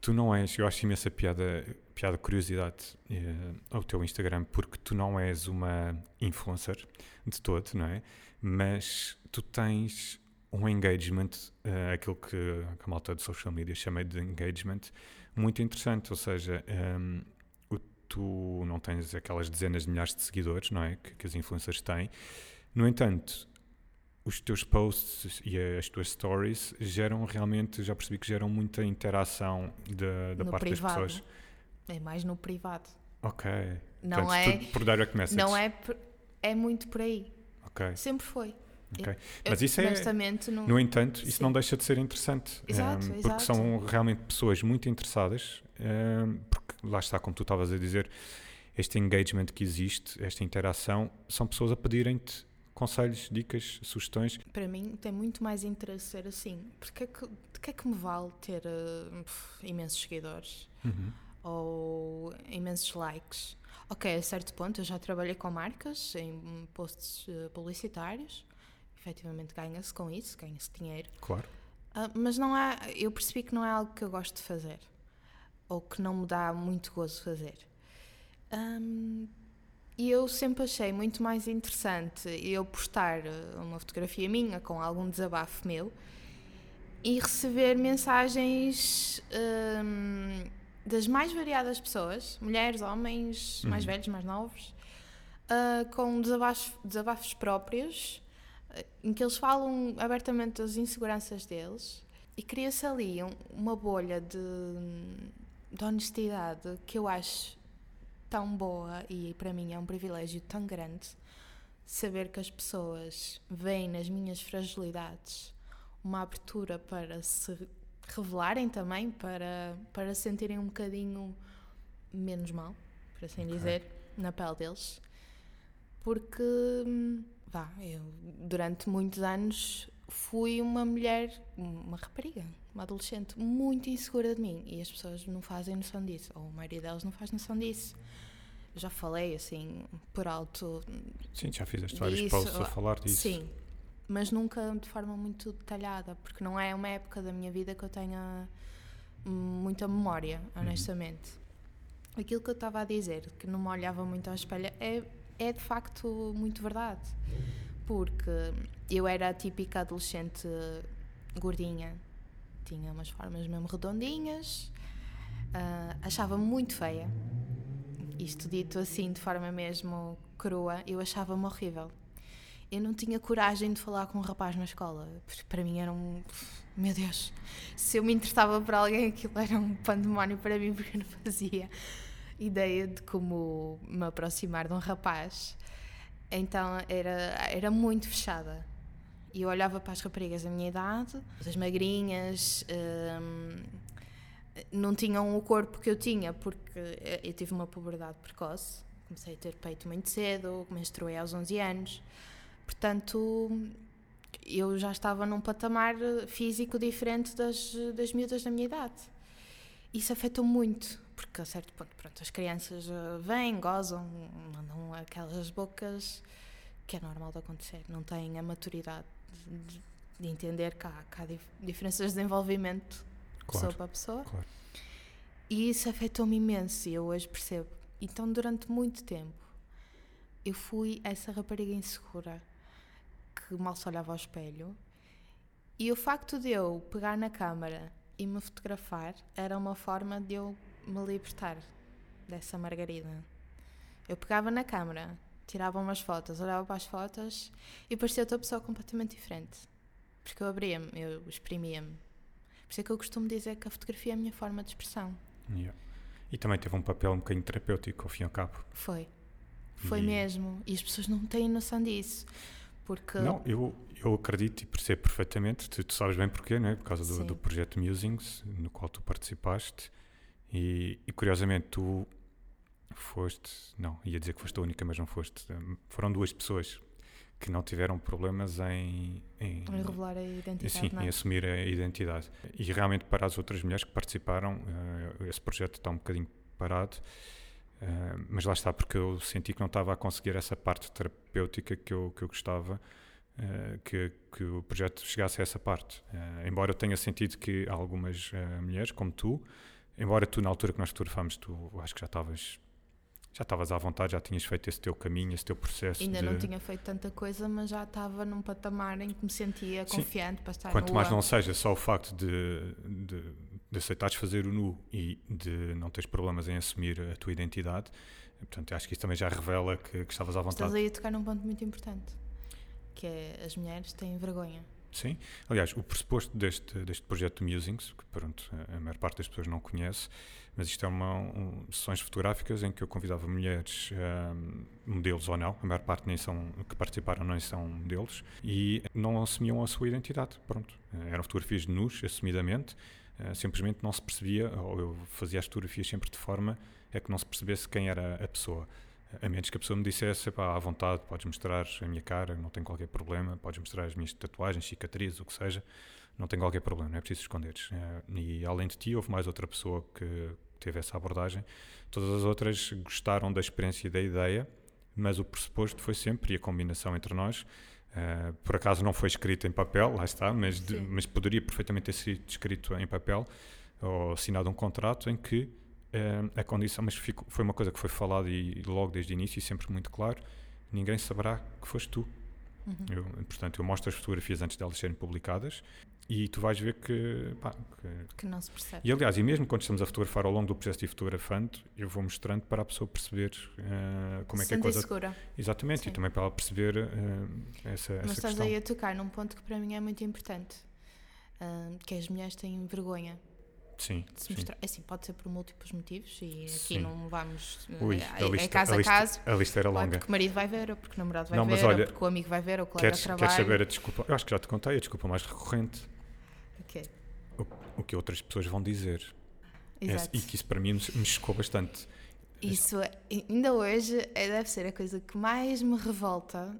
tu não és, eu acho imensa piada, piada curiosidade eh, ao teu Instagram, porque tu não és uma influencer de todo, não é? Mas tu tens um engagement, eh, aquilo que a malta de social media chama de engagement, muito interessante, ou seja, o- tu não tens aquelas dezenas de milhares de seguidores, não é? Que, que as influencers têm. No entanto, os teus posts e as tuas stories geram realmente, já percebi que geram muita interação da, da No parte privado. das pessoas. É mais no privado. Ok. Não Portanto, é, por direct message. não é, é muito por aí. Ok. Sempre foi. ok. Eu, Mas isso é- não, No entanto, isso Sim. não deixa de ser interessante. Exato, ehm, porque exato. são realmente pessoas muito interessadas, ehm, porque lá está, como tu estavas a dizer, este engagement que existe, esta interação, são pessoas a pedirem-te conselhos, dicas, sugestões. para mim tem muito mais interesse ser assim. Porque é que, de que é que me vale ter pff, imensos seguidores Uhum. ou imensos likes? Ok, a certo ponto eu já trabalhei com marcas em posts eh, publicitários. Efetivamente ganha-se com isso, ganha-se dinheiro. Claro. Ah, mas não é, eu percebi que não é algo que eu gosto de fazer ou que não me dá muito gozo fazer. Ahm, e eu sempre achei muito mais interessante eu postar eh, uma fotografia minha com algum desabafo meu e receber mensagens ahm, das mais variadas pessoas, mulheres, homens, mais Uhum. velhos, mais novos, ah, com desabafos, desabafos próprios eh, em que eles falam abertamente das inseguranças deles e cria-se ali um- uma bolha de, de honestidade que eu acho tão boa e para mim é um privilégio tão grande saber que as pessoas veem nas minhas fragilidades uma abertura para se revelarem também, para, para sentirem um bocadinho menos mal, por assim Ok. dizer, na pele deles. Porque, vá, eu durante muitos anos fui uma mulher, uma rapariga, uma adolescente muito insegura de mim e as pessoas não fazem noção disso, ou a maioria delas não faz noção disso. Já falei assim, por alto, Sim, já fizeste vários posts a falar disso. Sim, mas nunca de forma muito detalhada, porque não é uma época da minha vida que eu tenha muita memória, Uhum. honestamente. Aquilo que eu estava a dizer, que não me olhava muito ao espelho, é, é de facto muito verdade. Porque eu era a típica adolescente gordinha, tinha umas formas mesmo redondinhas, ah, achava-me muito feia. Isto dito assim de forma mesmo crua, eu achava-me horrível. eu não tinha coragem de falar com um rapaz na escola. Porque para mim era um. Meu Deus, se eu me interessava por alguém, aquilo era um pandemónio para mim, (laughs) porque eu não fazia ideia de como me aproximar de um rapaz. Então era, era muito fechada. E eu olhava para as raparigas da minha idade, as magrinhas, hum, não tinham o corpo que eu tinha, porque eu tive uma puberdade precoce. Comecei a ter peito muito cedo, menstruei aos 11 anos. Portanto, eu já estava num patamar físico diferente das, das miúdas da minha idade. Isso afetou muito, porque a certo ponto, pronto, as crianças eh, vêm, gozam, mandam aquelas bocas que é normal de acontecer, não têm a maturidade de, de entender que há, que há diferenças de desenvolvimento claro, pessoa para pessoa. Claro. E isso afetou-me imenso e eu hoje percebo. Então, durante muito tempo, eu fui essa rapariga insegura que mal se olhava ao espelho. E o facto de eu pegar na câmara e me fotografar era uma forma de eu me libertar dessa margarida. Eu pegava na câmara, tirava umas fotos, olhava para as fotos e parecia outra pessoa completamente diferente. Porque eu abria-me, eu exprimia-me. Por isso é que eu costumo dizer que a fotografia é a minha forma de expressão. Yeah. E também teve um papel um bocadinho terapêutico, ao fim e ao cabo. Foi. Foi e... mesmo. E as pessoas não têm noção disso. Porque... Não, eu, eu acredito e percebo perfeitamente. Tu, tu sabes bem porquê, não é? Por causa do, do projeto Musings, no qual tu participaste. E, e, curiosamente, tu foste. Não, ia dizer que foste a única, mas não foste. Foram duas pessoas que não tiveram problemas em. Em, em revelar a identidade. Sim, em assumir a identidade. E realmente, para as outras mulheres que participaram, uh, esse projeto está um bocadinho parado. Uh, mas lá está, porque eu senti que não estava a conseguir essa parte terapêutica que eu, que eu gostava uh, que, que o projeto chegasse a essa parte. Embora eu tenha sentido que algumas mulheres, como tu, embora tu, na altura que nós fotografámos, tu acho que já estavas já estavas à vontade, já tinhas feito esse teu caminho, esse teu processo. Ainda de... não tinha feito tanta coisa, mas já estava num patamar em que me sentia Sim. confiante para estar Quanto mais não seja só o facto de, de, de, aceitares fazer o nu e de não teres problemas em assumir a tua identidade, portanto, acho que isso também já revela que, que estavas à vontade. Estás aí a tocar num ponto muito importante, que é as mulheres têm vergonha. Sim, aliás, o pressuposto deste, deste projeto de Musings, que pronto, a maior parte das pessoas não conhece, mas isto é uma um, sessões fotográficas em que eu convidava mulheres, um, modelos ou não, a maior parte nem são, que participaram nem são modelos, e não assumiam a sua identidade, pronto. Eram fotografias de nus, assumidamente, uh, simplesmente não se percebia, ou eu fazia as fotografias sempre de forma a que não se percebesse quem era a pessoa. A menos que a pessoa me dissesse, pá, à vontade, podes mostrar a minha cara, não tem qualquer problema, podes mostrar as minhas tatuagens, cicatrizes, o que seja, não tem qualquer problema, não é preciso esconderes. Eh, e além de ti, houve mais outra pessoa que teve essa abordagem. Todas as outras gostaram da experiência e da ideia, mas o pressuposto foi sempre, e a combinação entre nós, uh, por acaso não foi escrito em papel, lá está, mas, de, mas poderia perfeitamente ter sido escrito em papel ou assinado um contrato em que a condição, mas fico, foi uma coisa que foi falada e logo desde o início e sempre muito claro, ninguém saberá que foste tu. Uhum. Eu, portanto, eu mostro as fotografias antes delas serem publicadas e tu vais ver que, pá, que, que. não se percebe. E aliás, e mesmo quando estamos a fotografar ao longo do processo de fotografando, eu vou mostrando para a pessoa perceber uh, como é que é a coisa. segura. Exatamente, Sim. e também para ela perceber uh, essa, Mas essa estás questão. aí a tocar num ponto que para mim é muito importante: uh, que as mulheres têm vergonha. Sim, sim. É assim, pode ser por múltiplos motivos e aqui sim. não vamos. Ui, é, lista, é caso a, lista, a caso. A lista era longa. Ou porque o marido vai ver, ou porque o namorado vai não, ver, olha, ou porque o amigo vai ver, ou o colega queres. Queres saber a desculpa? Eu acho que já te contei a desculpa mais recorrente Okay. O, o, que outras pessoas vão dizer. Exato. É, e que isso para mim me, me chocou bastante. Isso, é, ainda hoje, é, deve ser a coisa que mais me revolta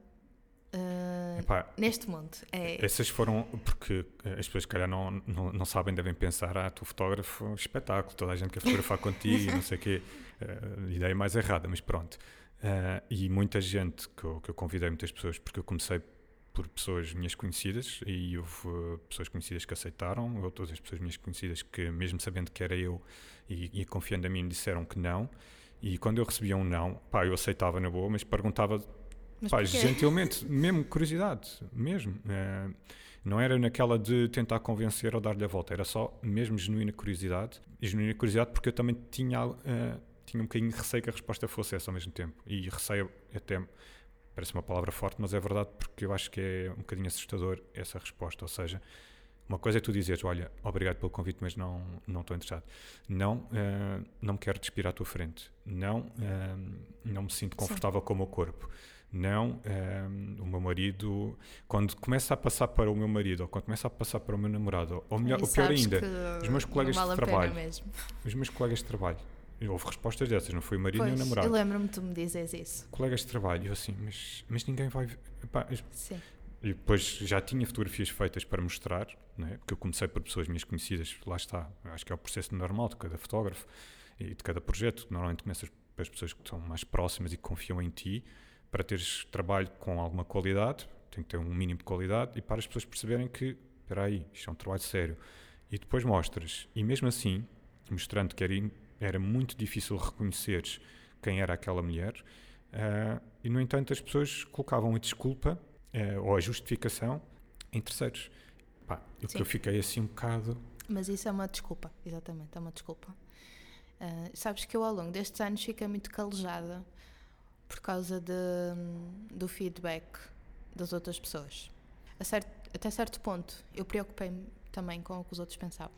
uh, Epá, neste mundo. É... Essas foram, porque as pessoas, calhar, não, não, não sabem, devem pensar: ah, tu fotógrafo, espetáculo, toda a gente quer fotografar (laughs) contigo e não sei o quê. Uh, ideia mais errada, mas pronto. Uh, e muita gente que eu, que eu convidei, muitas pessoas, porque eu comecei por pessoas minhas conhecidas e houve pessoas conhecidas que aceitaram, outras pessoas minhas conhecidas que, mesmo sabendo que era eu e, e confiando em mim, disseram que não. E quando eu recebia um não, pá, eu aceitava na boa, mas perguntava, mas pá, gentilmente, mesmo curiosidade, mesmo. É, não era naquela de tentar convencer ou dar-lhe a volta, era só mesmo genuína curiosidade. E genuína curiosidade porque eu também tinha, uh, tinha um bocadinho de receio que a resposta fosse essa ao mesmo tempo. E receio até parece uma palavra forte, mas é verdade porque eu acho que é um bocadinho assustador essa resposta. Ou seja, uma coisa é tu dizeres, olha, obrigado pelo convite, mas não, não estou interessado. Não, uh, não me quero despir à tua frente. Não, uh, não me sinto confortável Sim. com o meu corpo. Não, um, ehm, o meu marido, quando começa a passar para o meu marido, ou quando começa a passar para o meu namorado, ou, melhor, ou pior ainda, os meus colegas de trabalho, os meus colegas de trabalho, houve respostas dessas, não foi o marido pois, nem o namorado. Eu lembro-me tu me dizes isso. Colegas de trabalho, eu assim, mas, mas ninguém vai. Sim. E depois já tinha fotografias feitas para mostrar, né? porque eu comecei por pessoas minhas conhecidas, lá está, acho que é o processo normal de cada fotógrafo e de cada projeto. Normalmente começas pelas pessoas que estão mais próximas e que confiam em ti para teres trabalho com alguma qualidade, tem que ter um mínimo de qualidade e para as pessoas perceberem que, espera aí, isto é um trabalho sério. E depois mostras. E mesmo assim, mostrando que era, era muito difícil reconheceres quem era aquela mulher, uh, e no entanto as pessoas colocavam a desculpa uh, ou a justificação em terceiros. Pá, eu, eu fiquei assim um bocado. Mas isso é uma desculpa, exatamente, é uma desculpa. Uh, sabes que eu ao longo destes anos fiquei muito calejada por causa de, do feedback das outras pessoas. Certo, até certo ponto, eu preocupei-me também com o que os outros pensavam.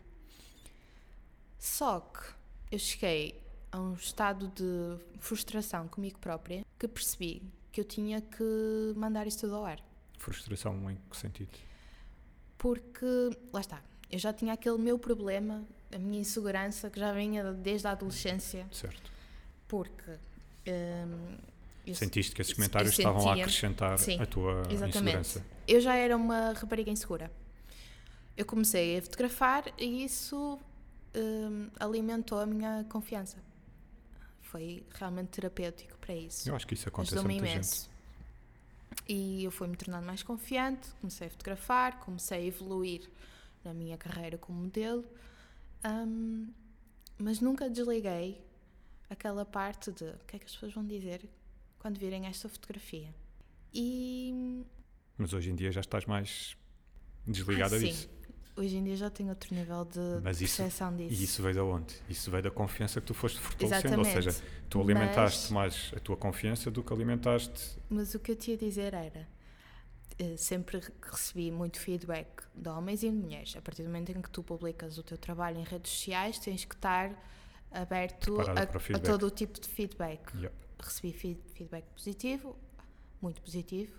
Só que eu cheguei a um estado de frustração comigo própria que percebi que eu tinha que mandar isso tudo ao ar. Frustração em que sentido? Porque, lá está, eu já tinha aquele meu problema, a minha insegurança que já vinha desde a adolescência. Certo. Porque hum, eu, Sentiste que esses comentários estavam a acrescentar sim, a tua exatamente. insegurança? Eu já era uma rapariga insegura. Eu comecei a fotografar e isso um, alimentou a minha confiança. Foi realmente terapêutico para isso. Eu acho que isso acontece a muita imenso. gente. E eu fui-me tornando mais confiante, comecei a fotografar, comecei a evoluir na minha carreira como modelo, um, mas nunca desliguei aquela parte de o que é que as pessoas vão dizer quando virem esta fotografia. E. Mas hoje em dia já estás mais desligada ah, disso. Hoje em dia já tenho outro nível de Mas percepção disso. E isso veio de onde? Isso veio da confiança que tu foste fortalecendo. Exatamente. Ou seja, tu alimentaste Mas... mais a tua confiança do que alimentaste. Mas o que eu te ia dizer era. Eh, sempre recebi muito feedback de homens e de mulheres. A partir do momento em que tu publicas o teu trabalho em redes sociais, tens que estar aberto a, a, todo o tipo de feedback. Yep recebi feedback positivo, muito positivo.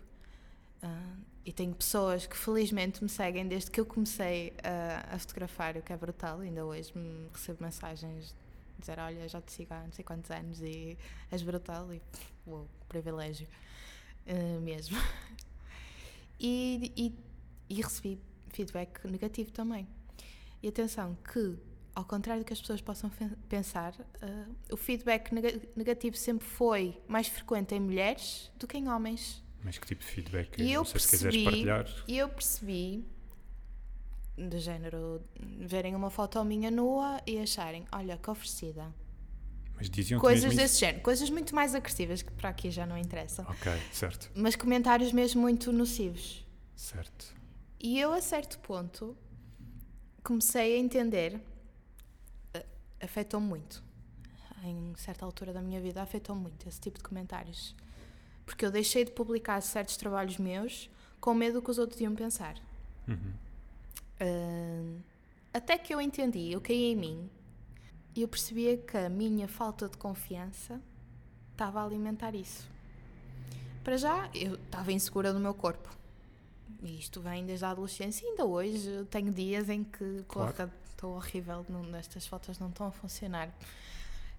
Uh, e tenho pessoas que felizmente me seguem desde que eu comecei a, a fotografar, o que é brutal. Ainda hoje me recebo mensagens dizer: Olha, já te sigo há não sei quantos anos e és brutal. E uou, privilégio uh, mesmo. (laughs) e, e, e recebi feedback negativo também. E atenção, que ao contrário do que as pessoas possam pensar, uh, o feedback negativo sempre foi mais frequente em mulheres do que em homens. Mas que tipo de feedback? E eu percebi, se quiseres partilhar. E eu percebi, do género, verem uma foto minha nua e acharem, olha, que oferecida. Mas diziam Coisas desse género, coisas muito mais agressivas que para aqui já não interessam. Ok, certo. Mas comentários mesmo muito nocivos. Certo. E eu, a certo ponto, comecei a entender afetou muito. Em certa altura da minha vida, afetou muito esse tipo de comentários. Porque eu deixei de publicar certos trabalhos meus com medo do que os outros iam pensar. Uhum. Uh, até que eu entendi, eu caí em mim e eu percebia que a minha falta de confiança estava a alimentar isso. Para já, eu estava insegura do meu corpo. E isto vem desde a adolescência e ainda hoje tenho dias em que claro. porra, estou horrível, não, estas fotos não estão a funcionar.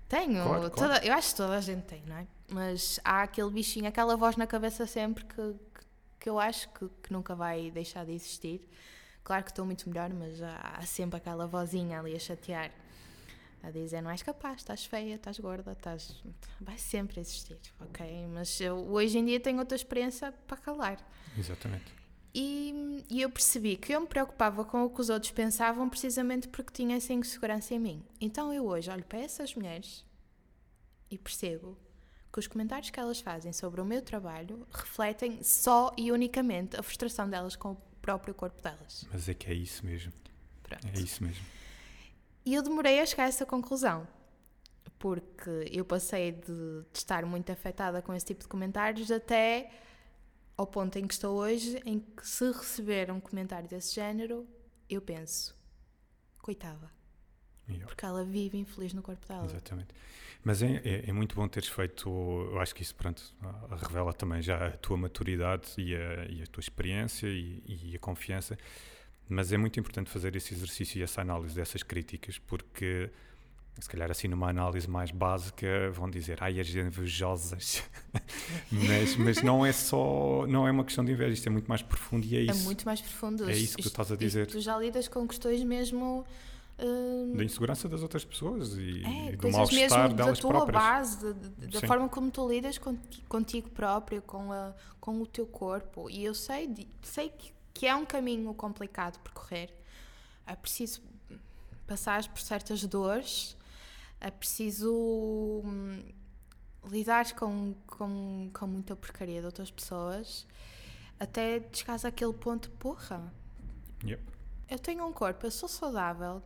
Tenho, claro, toda, claro. eu acho que toda a gente tem, não é? Mas há aquele bichinho, aquela voz na cabeça sempre que, que, que eu acho que, que, nunca vai deixar de existir. Claro que estou muito melhor, mas há, há sempre aquela vozinha ali a chatear, a dizer: não és capaz, estás feia, estás gorda, estás. Vai sempre existir, ok? Mas eu, hoje em dia tenho outra experiência para calar. Exatamente. E, e, eu percebi que eu me preocupava com o que os outros pensavam precisamente porque tinha essa insegurança em mim. Então eu hoje olho para essas mulheres e percebo que os comentários que elas fazem sobre o meu trabalho refletem só e unicamente a frustração delas com o próprio corpo delas. Mas é que é isso mesmo. Pronto. É isso mesmo. E eu demorei a chegar a essa conclusão. Porque eu passei de, de estar muito afetada com esse tipo de comentários até ao ponto em que estou hoje, em que se receber um comentário desse género, eu penso, coitada. Porque ela vive infeliz no corpo dela. Exatamente. Mas é, é, é muito bom teres feito, eu acho que isso, pronto, revela também já a tua maturidade e a, e a tua experiência e, e a confiança, mas é muito importante fazer esse exercício e essa análise dessas críticas, porque se calhar assim numa análise mais básica vão dizer ai as invejosas (laughs) mas, mas não é só não é uma questão de inveja, isto é muito mais profundo e é isso É muito mais profundo. É isso que tu estás a dizer. Tu já lidas com questões mesmo hum, da insegurança das outras pessoas e, É, e do mal-estar mesmo da delas tua próprias base, da Sim. forma como tu lidas con- contigo próprio, com, a, com o teu corpo. E eu sei, sei que, que é um caminho complicado percorrer. É preciso passar por certas dores, é preciso hum, lidar com, com, com muita porcaria de outras pessoas, até chegares àquele ponto, porra, Yep. eu tenho um corpo, eu sou saudável.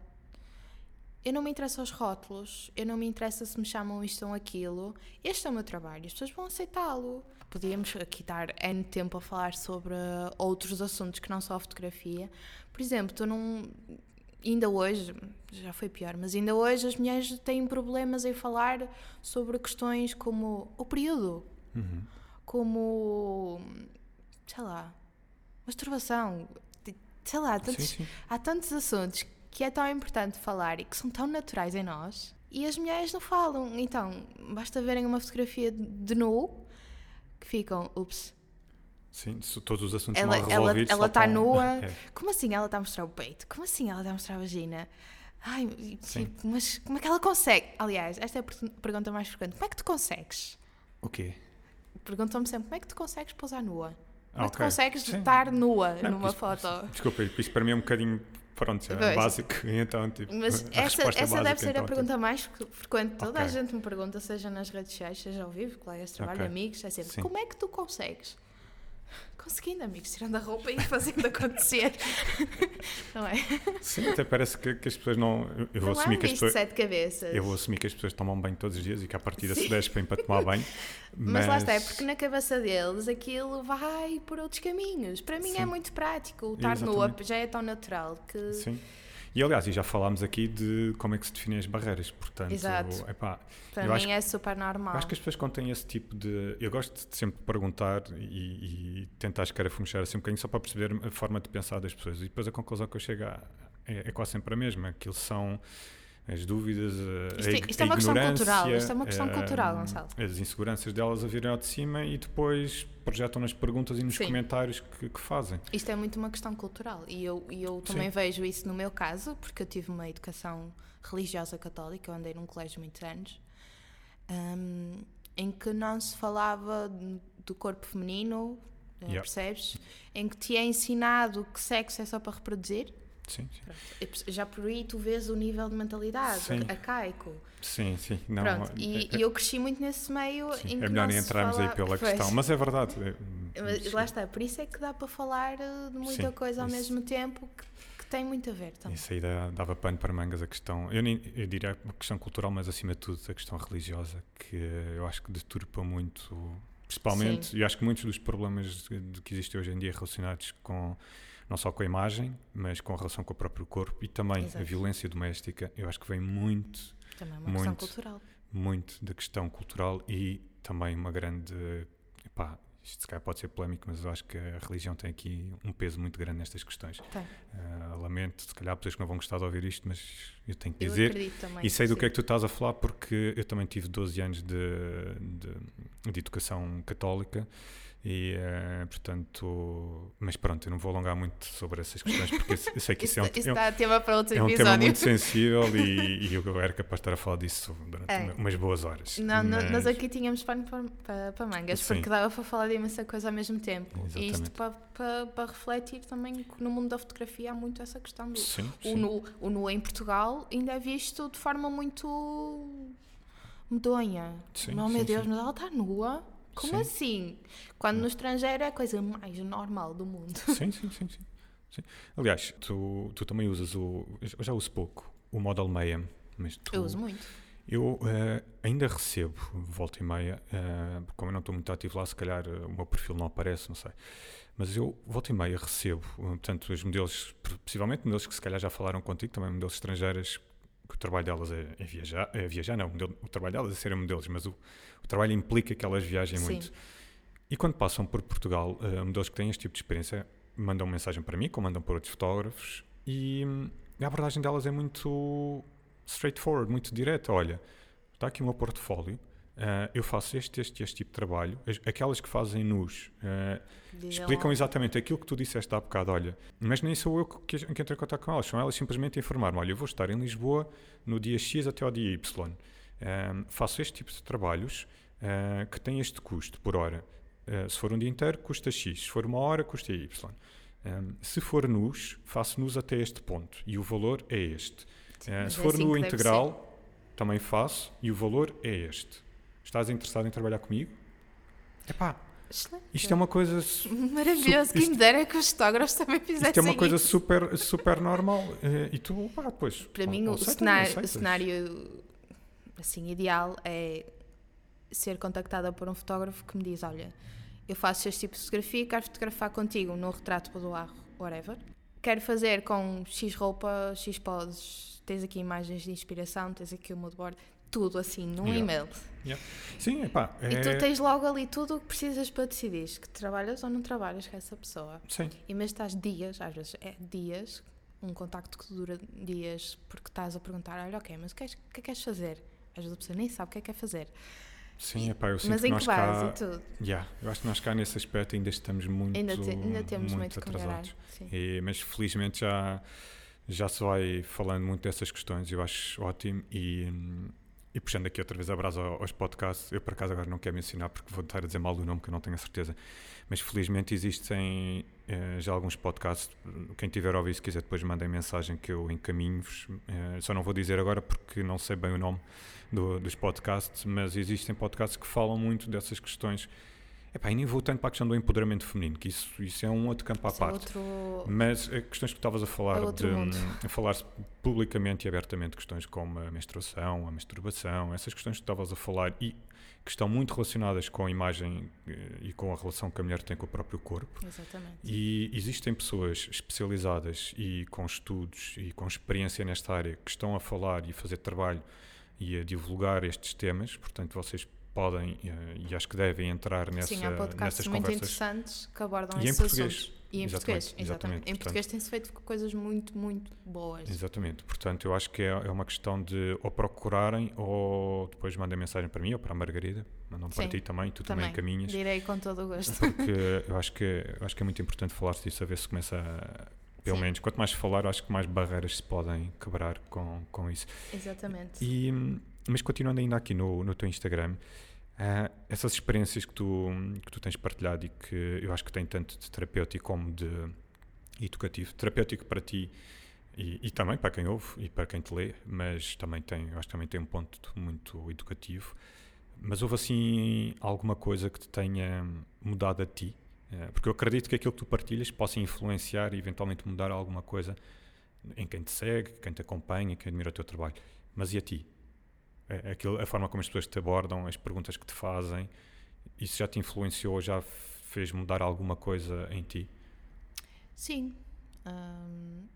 Eu não me interesso aos rótulos, eu não me interessa se me chamam isto ou aquilo. Este é o meu trabalho, as pessoas vão aceitá-lo. Podíamos aqui dar N tempo a falar sobre outros assuntos que não só a fotografia. Por exemplo, tu não. Ainda hoje, já foi pior, mas ainda hoje as mulheres têm problemas em falar sobre questões como o período, Uhum. como. sei lá, masturbação, sei lá, tantos, sim, sim. há tantos assuntos que é tão importante falar e que são tão naturais em nós e as mulheres não falam. Então, basta verem uma fotografia de nu que ficam, ups, Sim, todos os assuntos ela mal resolvidos ela está nua. (laughs) É. Como assim ela está a mostrar o peito? Como assim ela está a mostrar a vagina? Ai, tipo, mas como é que ela consegue? Aliás, esta é a per- pergunta mais frequente. Como é que tu consegues? O quê? Perguntam-me sempre, como é que tu consegues pousar nua? Como Ah, é que tu ok. consegues Sim. estar nua Não, numa isto- foto? Desculpa, isto para mim é um bocadinho, pronto, é Pois. básico, (laughs) então, tipo, Mas a essa, essa deve básica, ser então, a pergunta mais fre- frequente. Toda a Ok. gente me pergunta, seja nas redes sociais, seja ao vivo, colegas de trabalho, Ok. amigos, é sempre, Sim. como é que tu consegues? Conseguindo, amigos, tirando a roupa e fazendo acontecer. (laughs) Não é? Sim, até parece que, que as pessoas não... eu- vou Não é assumir um que as pessoas... sete cabeças. Eu vou assumir que as pessoas tomam banho todos os dias e que à partida se despem para tomar banho. Mas, (laughs) Mas, lá está, é porque na cabeça deles aquilo vai por outros caminhos. Para mim é Sim. muito prático. O estar Exatamente. já é tão natural que. Sim. E aliás, e já falámos aqui de como é que se definem as barreiras, portanto, Exato. epá, Para mim acho é super normal. Acho que as pessoas quando têm esse tipo de. Eu gosto de sempre perguntar e, e tentar escarafunchar assim um bocadinho só para perceber a forma de pensar das pessoas. E depois a conclusão que eu chego a, é, é quase sempre a mesma. Aquilo são as dúvidas, a, Isto é- a isto é a uma questão cultural, isto é uma questão eh, cultural, Gonçalo. As inseguranças delas a virem ao de cima e depois projetam nas perguntas e nos Sim. comentários que, que fazem. Isto é muito uma questão cultural e eu, e eu também vejo isso no meu caso, porque eu tive uma educação religiosa católica, eu andei num colégio muitos anos, hum, em que não se falava do corpo feminino, eh, Yeah. percebes? Em que te é ensinado que sexo é só para reproduzir. Sim, sim. Já por aí tu vês o nível de mentalidade Sim. arcaico. Sim, sim. Não, Pronto, é- e, é- eu cresci muito nesse meio sim, em que é melhor entrarmos aí fala- pela (laughs) Pois. questão, mas é verdade. é- Mas sim. lá está, por isso é que dá para falar eh, de muita coisa ao isso. mesmo tempo que, que tem muito a ver também. Isso aí dava pano para mangas a questão, eu, nem, eu diria a questão cultural, mas acima de tudo a questão religiosa, que eu acho que deturpa muito, principalmente, e acho que muitos dos problemas que existem hoje em dia relacionados com, não só com a imagem, mas com a relação com o próprio corpo e também Exato. a violência doméstica, eu acho que vem muito, Também é uma questão muito. cultural. muito da questão cultural e também uma grande, epá, isto se calhar pode ser polémico, mas eu acho que a religião tem aqui um peso muito grande nestas questões. Ah, lamento, se calhar há pessoas que não vão gostar de ouvir isto, mas eu tenho que Eu dizer. também. E sei do que é que tu estás a falar porque eu também tive 12 anos de, de, de educação católica e, eh, portanto, mas pronto, eu não vou alongar muito sobre essas questões porque eu sei que isso, (laughs) Isso, é um, isso é um- dá tema para outro é um tema muito sensível (laughs) e, e eu era capaz de estar a falar disso durante É. uma- umas boas horas. Não, mas, nós aqui tínhamos pano para, para, mangas, Sim. porque dava para falar de imensa coisa ao mesmo tempo. E isto Exatamente. para, para, para refletir também que no mundo da fotografia há muito essa questão do. Sim, O sim. nu, o nu em Portugal ainda é visto de forma muito medonha. Sim, não, meu sim, Deus, sim. mas ela está nua? Como Sim. assim? Quando no estrangeiro é a coisa mais normal do mundo. (laughs) Sim, sim, sim, sim. Sim. Aliás, tu, tu também usas o. Eu já uso pouco o Model Mayhem, mas tu, Eu uso muito. Eu uh, ainda recebo, volta e meia, uh, como eu não estou muito ativo lá, se calhar uh, o meu perfil não aparece, não sei. Mas eu, volta e meia, recebo, portanto, os modelos, possivelmente modelos que se calhar já falaram contigo, também modelos estrangeiras, que o trabalho delas é, é viajar, é viajar, não, o, modelo, o, trabalho delas é serem modelos, mas o, o, trabalho implica que elas viajem Sim. muito. E quando passam por Portugal, modelos que têm este tipo de experiência mandam mensagem para mim, como mandam para outros fotógrafos, e, a abordagem delas é muito straightforward, muito direta. Olha, está aqui o meu portfólio, uh, eu faço este, este, este tipo de trabalho. Aquelas que fazem nus uh, explicam exatamente aquilo que tu disseste há bocado. Olha, mas nem sou eu que, que entro em contato com elas, são elas simplesmente informar-me: olha, eu vou estar em Lisboa no dia X até ao dia Y. Uh, faço este tipo de trabalhos que têm este custo por hora. se for um dia inteiro, custa X. Se for uma hora, custa Y. Um, se for nus, faço nus até este ponto e o valor é este. Uh, se é for assim no integral, também faço e o valor é este. Estás interessado em trabalhar comigo? Epá, Excelente. Isto é uma coisa. (laughs) Maravilhoso, quem me dera que os fotógrafos também fizessem. Isto é uma coisa isso. super, super normal. Uh, e tu, pá, pois. Para mim, o, cenário, o cenário assim, ideal é ser contactada por um fotógrafo que me diz: Olha, eu faço este tipo de fotografia, quero fotografar contigo no retrato para doar, whatever. Quero fazer com X roupa, X poses, tens aqui imagens de inspiração, tens aqui o moodboard, tudo assim, num yeah. e-mail. Yeah. Sim, epá, é... E tu é- tens logo ali tudo o que precisas para decidir que trabalhas ou não trabalhas com essa pessoa. Sim. E mesmo estás dias, às vezes é dias, um contacto que dura dias, porque estás a perguntar, olha, ok, mas o que, é, que queres fazer? Às vezes a pessoa nem sabe o que é que quer fazer. Sim, epá, eu sinto Mas que em nós que base cá, e tudo? Yeah, eu acho que nós cá nesse aspecto ainda estamos muito, ainda, te, ainda temos muito, muito atrasados. E, mas felizmente já, já se vai falando muito dessas questões, eu acho ótimo e, e puxando aqui outra vez a brasa aos podcasts, eu por acaso agora não quero mencionar porque vou estar a dizer mal do nome que eu não tenho a certeza, mas felizmente existem eh, já alguns podcasts, quem tiver a ouvir se quiser depois mandem mensagem que eu encaminho-vos, eh, só não vou dizer agora porque não sei bem o nome, do, dos podcasts, mas existem podcasts que falam muito dessas questões. Epá, e nem vou tanto para a questão do empoderamento feminino, que isso, isso é um outro campo à é parte. É outro... Mas eh, questões que estavas a falar, é de a falar publicamente e abertamente, questões como a menstruação, a masturbação, essas questões que estavas a falar e que estão muito relacionadas com a imagem eh, e com a relação que a mulher tem com o próprio corpo. Exatamente. E existem pessoas especializadas e com estudos e com experiência nesta área que estão a falar e a fazer trabalho e a divulgar estes temas, portanto vocês podem eh, e acho que devem entrar nessa, Sim, há podcasts muito conversas. interessantes que abordam e esses em português. assuntos. E em exatamente, português, exatamente. exatamente. Em português tem-se feito coisas muito, muito boas. Exatamente. Portanto, eu acho que é, é uma questão de ou procurarem ou depois mandem mensagem para mim ou para a Margarida. Mandam para ti também, tu também, também caminhas. Direi com todo o gosto. Porque (laughs) eu acho que, eu acho que é muito importante falar-se disso, a ver se começa a pelo Sim. menos. Quanto mais falar, acho que mais barreiras se podem quebrar com, com isso. Exatamente. E, mas continuando ainda aqui no, no teu Instagram, uh, essas experiências que tu, que tu tens partilhado e que eu acho que tem tanto de terapêutico como de educativo, terapêutico para ti e, e, também para quem ouve e para quem te lê, mas também tem, eu acho que também tem um ponto muito educativo. Mas houve assim alguma coisa que te tenha mudado a ti? Uh, porque eu acredito que aquilo que tu partilhas possa influenciar e eventualmente mudar alguma coisa em quem te segue, quem te acompanha, quem admira o teu trabalho. Mas e a ti? É, aquilo, a forma como as pessoas te abordam, as perguntas que te fazem, isso já te influenciou, já fez mudar alguma coisa em ti? Sim. Hum,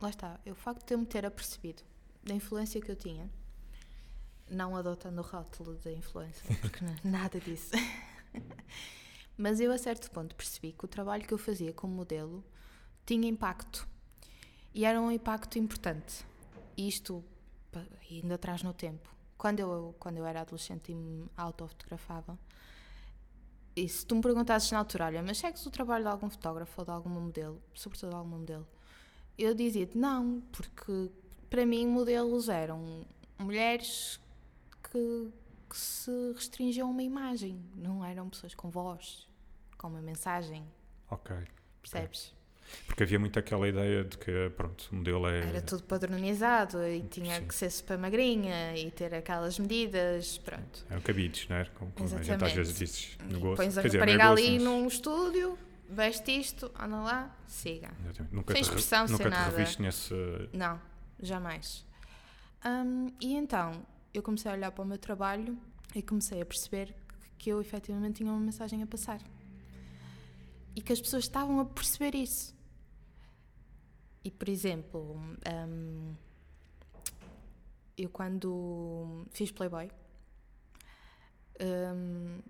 lá está. O facto de eu me ter apercebido da influência que eu tinha, não adotando o rótulo da influência, porque não, (laughs) nada disso. (laughs) Mas eu, a certo ponto, percebi que o trabalho que eu fazia como modelo tinha impacto. E era um impacto importante. Isto ainda atrás no tempo quando eu, quando eu era adolescente e me autofotografava, e se tu me perguntasses na altura, olha, mas segues o trabalho de algum fotógrafo ou de alguma modelo, sobretudo de alguma modelo, eu dizia-te não, porque para mim modelos eram mulheres que, que se restringiam a uma imagem, não eram pessoas com voz, com uma mensagem. Ok. Percebes? Porque havia muito aquela ideia de que, pronto, o modelo é... Era tudo padronizado e tinha Sim. que ser super magrinha e ter aquelas medidas, pronto. É o cabides, não é? Como, como a gente às vezes diz no gosto. Pões a rapariga é ali mas... num estúdio, veste isto, anda lá, siga. Nunca sem expressão, nunca sem nada. reviste nesse... Não, jamais. Um, e então, eu comecei a olhar para o meu trabalho e comecei a perceber que eu efetivamente tinha uma mensagem a passar. E que as pessoas estavam a perceber isso. E, por exemplo, um, eu quando fiz Playboy, um,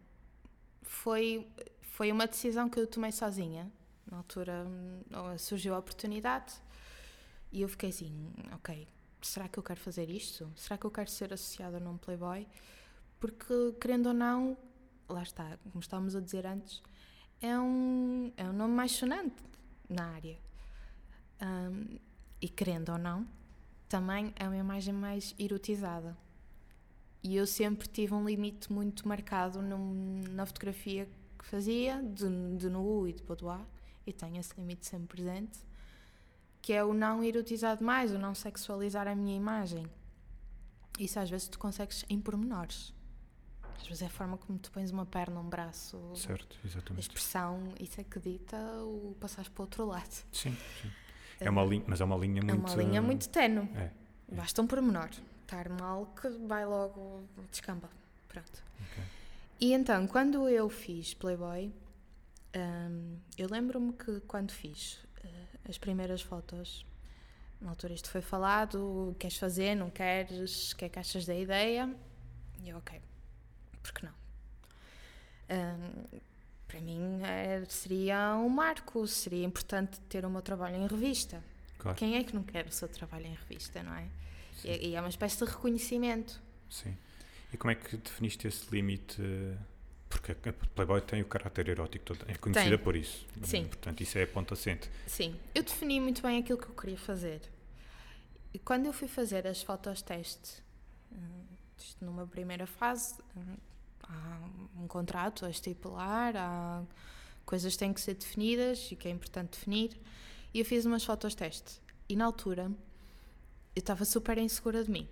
foi, foi uma decisão que eu tomei sozinha. Na altura hum, surgiu a oportunidade e eu fiquei assim, ok, será que eu quero fazer isto? Será que eu quero ser associada num Playboy? Porque, querendo ou não, lá está, como estávamos a dizer antes, é um, é um nome mais sonante na área. Um, e querendo ou não, também é uma imagem mais erotizada. E eu sempre tive um limite muito marcado no, na fotografia que fazia, de, de nu e de boudoir, e tenho esse limite sempre presente, que é o não erotizar demais, o não sexualizar a minha imagem. Isso às vezes tu consegues em pormenores. Às vezes é a forma como tu pões uma perna, um braço. Certo, exatamente. A expressão, isso é que dita o passares para o outro lado. Sim, sim. É uma linha, mas é uma linha muito. É uma linha muito tenue. É. Basta um pormenor. Estar mal que vai logo descamba. Pronto. Okay. E então, quando eu fiz Playboy, um, eu lembro-me que quando fiz uh, as primeiras fotos, na altura isto foi falado, queres fazer, não queres, o que é que achas da ideia? E eu, ok, porque não? Um, para mim é, seria um marco, seria importante ter o meu trabalho em revista. Claro. Quem é que não quer o seu trabalho em revista, não é? E, e, é uma espécie de reconhecimento. Sim. E como é que definiste esse limite? Porque a Playboy tem o caráter erótico todo, é conhecida tem. por isso. Sim. Portanto, isso é a ponta assente. Sim. Eu defini muito bem aquilo que eu queria fazer. E quando eu fui fazer as fotos teste, hum, numa primeira fase, hum, há um contrato a estipular, há coisas que têm que ser definidas e que é importante definir. E eu fiz umas fotos teste. E na altura eu estava super insegura de mim.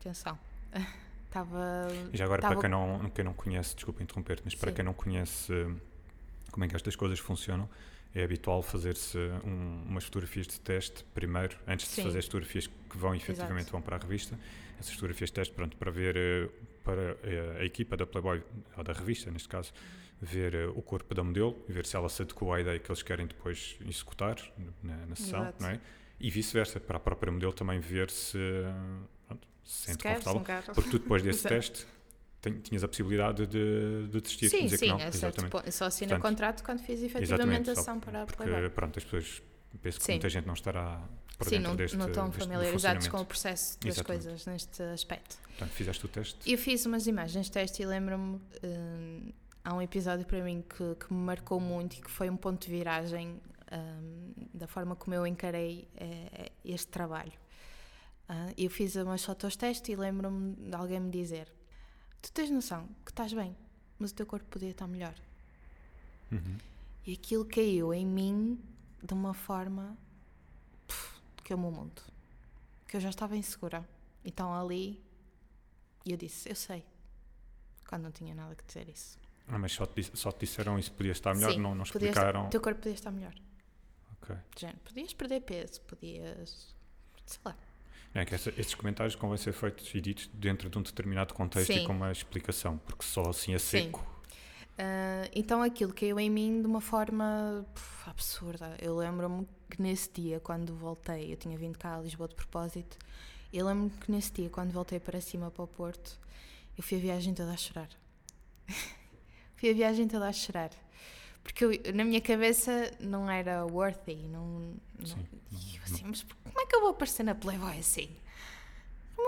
Atenção. (laughs) Estava. Já agora, para quem não, quem não conhece, desculpa interromper mas para Sim. quem não conhece como é que estas coisas funcionam, é habitual fazer-se um, umas fotografias de teste primeiro, antes Sim. de fazer as fotografias que vão efetivamente Exato. vão para a revista. Essas fotografias de teste, pronto, para ver eh, para a, a equipa da Playboy, ou da revista neste caso, ver uh, o corpo da modelo e ver se ela se adequou à ideia que eles querem depois executar na, na sessão, Exato. não é? E vice-versa, para a própria modelo também ver se, pronto, se sente se confortável. Se porque tu depois desse teste tinhas a possibilidade de, de desistir. Sim, dizer sim, que não, é exatamente. só assina contrato quando fiz efetivamente a ação para a Porque, Playboy. pronto, as pessoas, penso que sim. muita gente não estará por Sim, não, deste não estão familiarizados com o processo das Exatamente. coisas neste aspecto. Portanto, fizeste o teste? Eu fiz umas imagens de teste e lembro-me. Uh, há um episódio para mim que, que, me marcou muito e que foi um ponto de viragem um, da forma como eu encarei uh, este trabalho. Uh, eu fiz umas fotos teste e lembro-me de alguém me dizer: Tu tens noção que estás bem, mas o teu corpo podia estar melhor. Uhum. E aquilo caiu em mim de uma forma que é o mundo. Que eu já estava insegura. Então ali eu disse, eu sei. Quando não tinha nada que dizer isso. Ah, mas só te, só te disseram isso podia estar melhor, Sim, não, não explicaram. O teu corpo podia estar melhor. Ok. Género, podias perder peso, podias. sei lá. É que essa, estes comentários convém ser feitos e ditos dentro de um determinado contexto Sim. e com uma explicação, porque só assim a seco. Uh, então aquilo caiu em mim de uma forma puf, absurda. Eu lembro-me que nesse dia, quando voltei, eu tinha vindo cá a Lisboa de propósito, eu lembro-me que nesse dia, quando voltei para cima para o Porto, eu fui a viagem toda a chorar. (laughs) fui a viagem toda a chorar. Porque eu, na minha cabeça não era worthy, não. não Sim, eu assim, mas como é que eu vou aparecer na Playboy assim?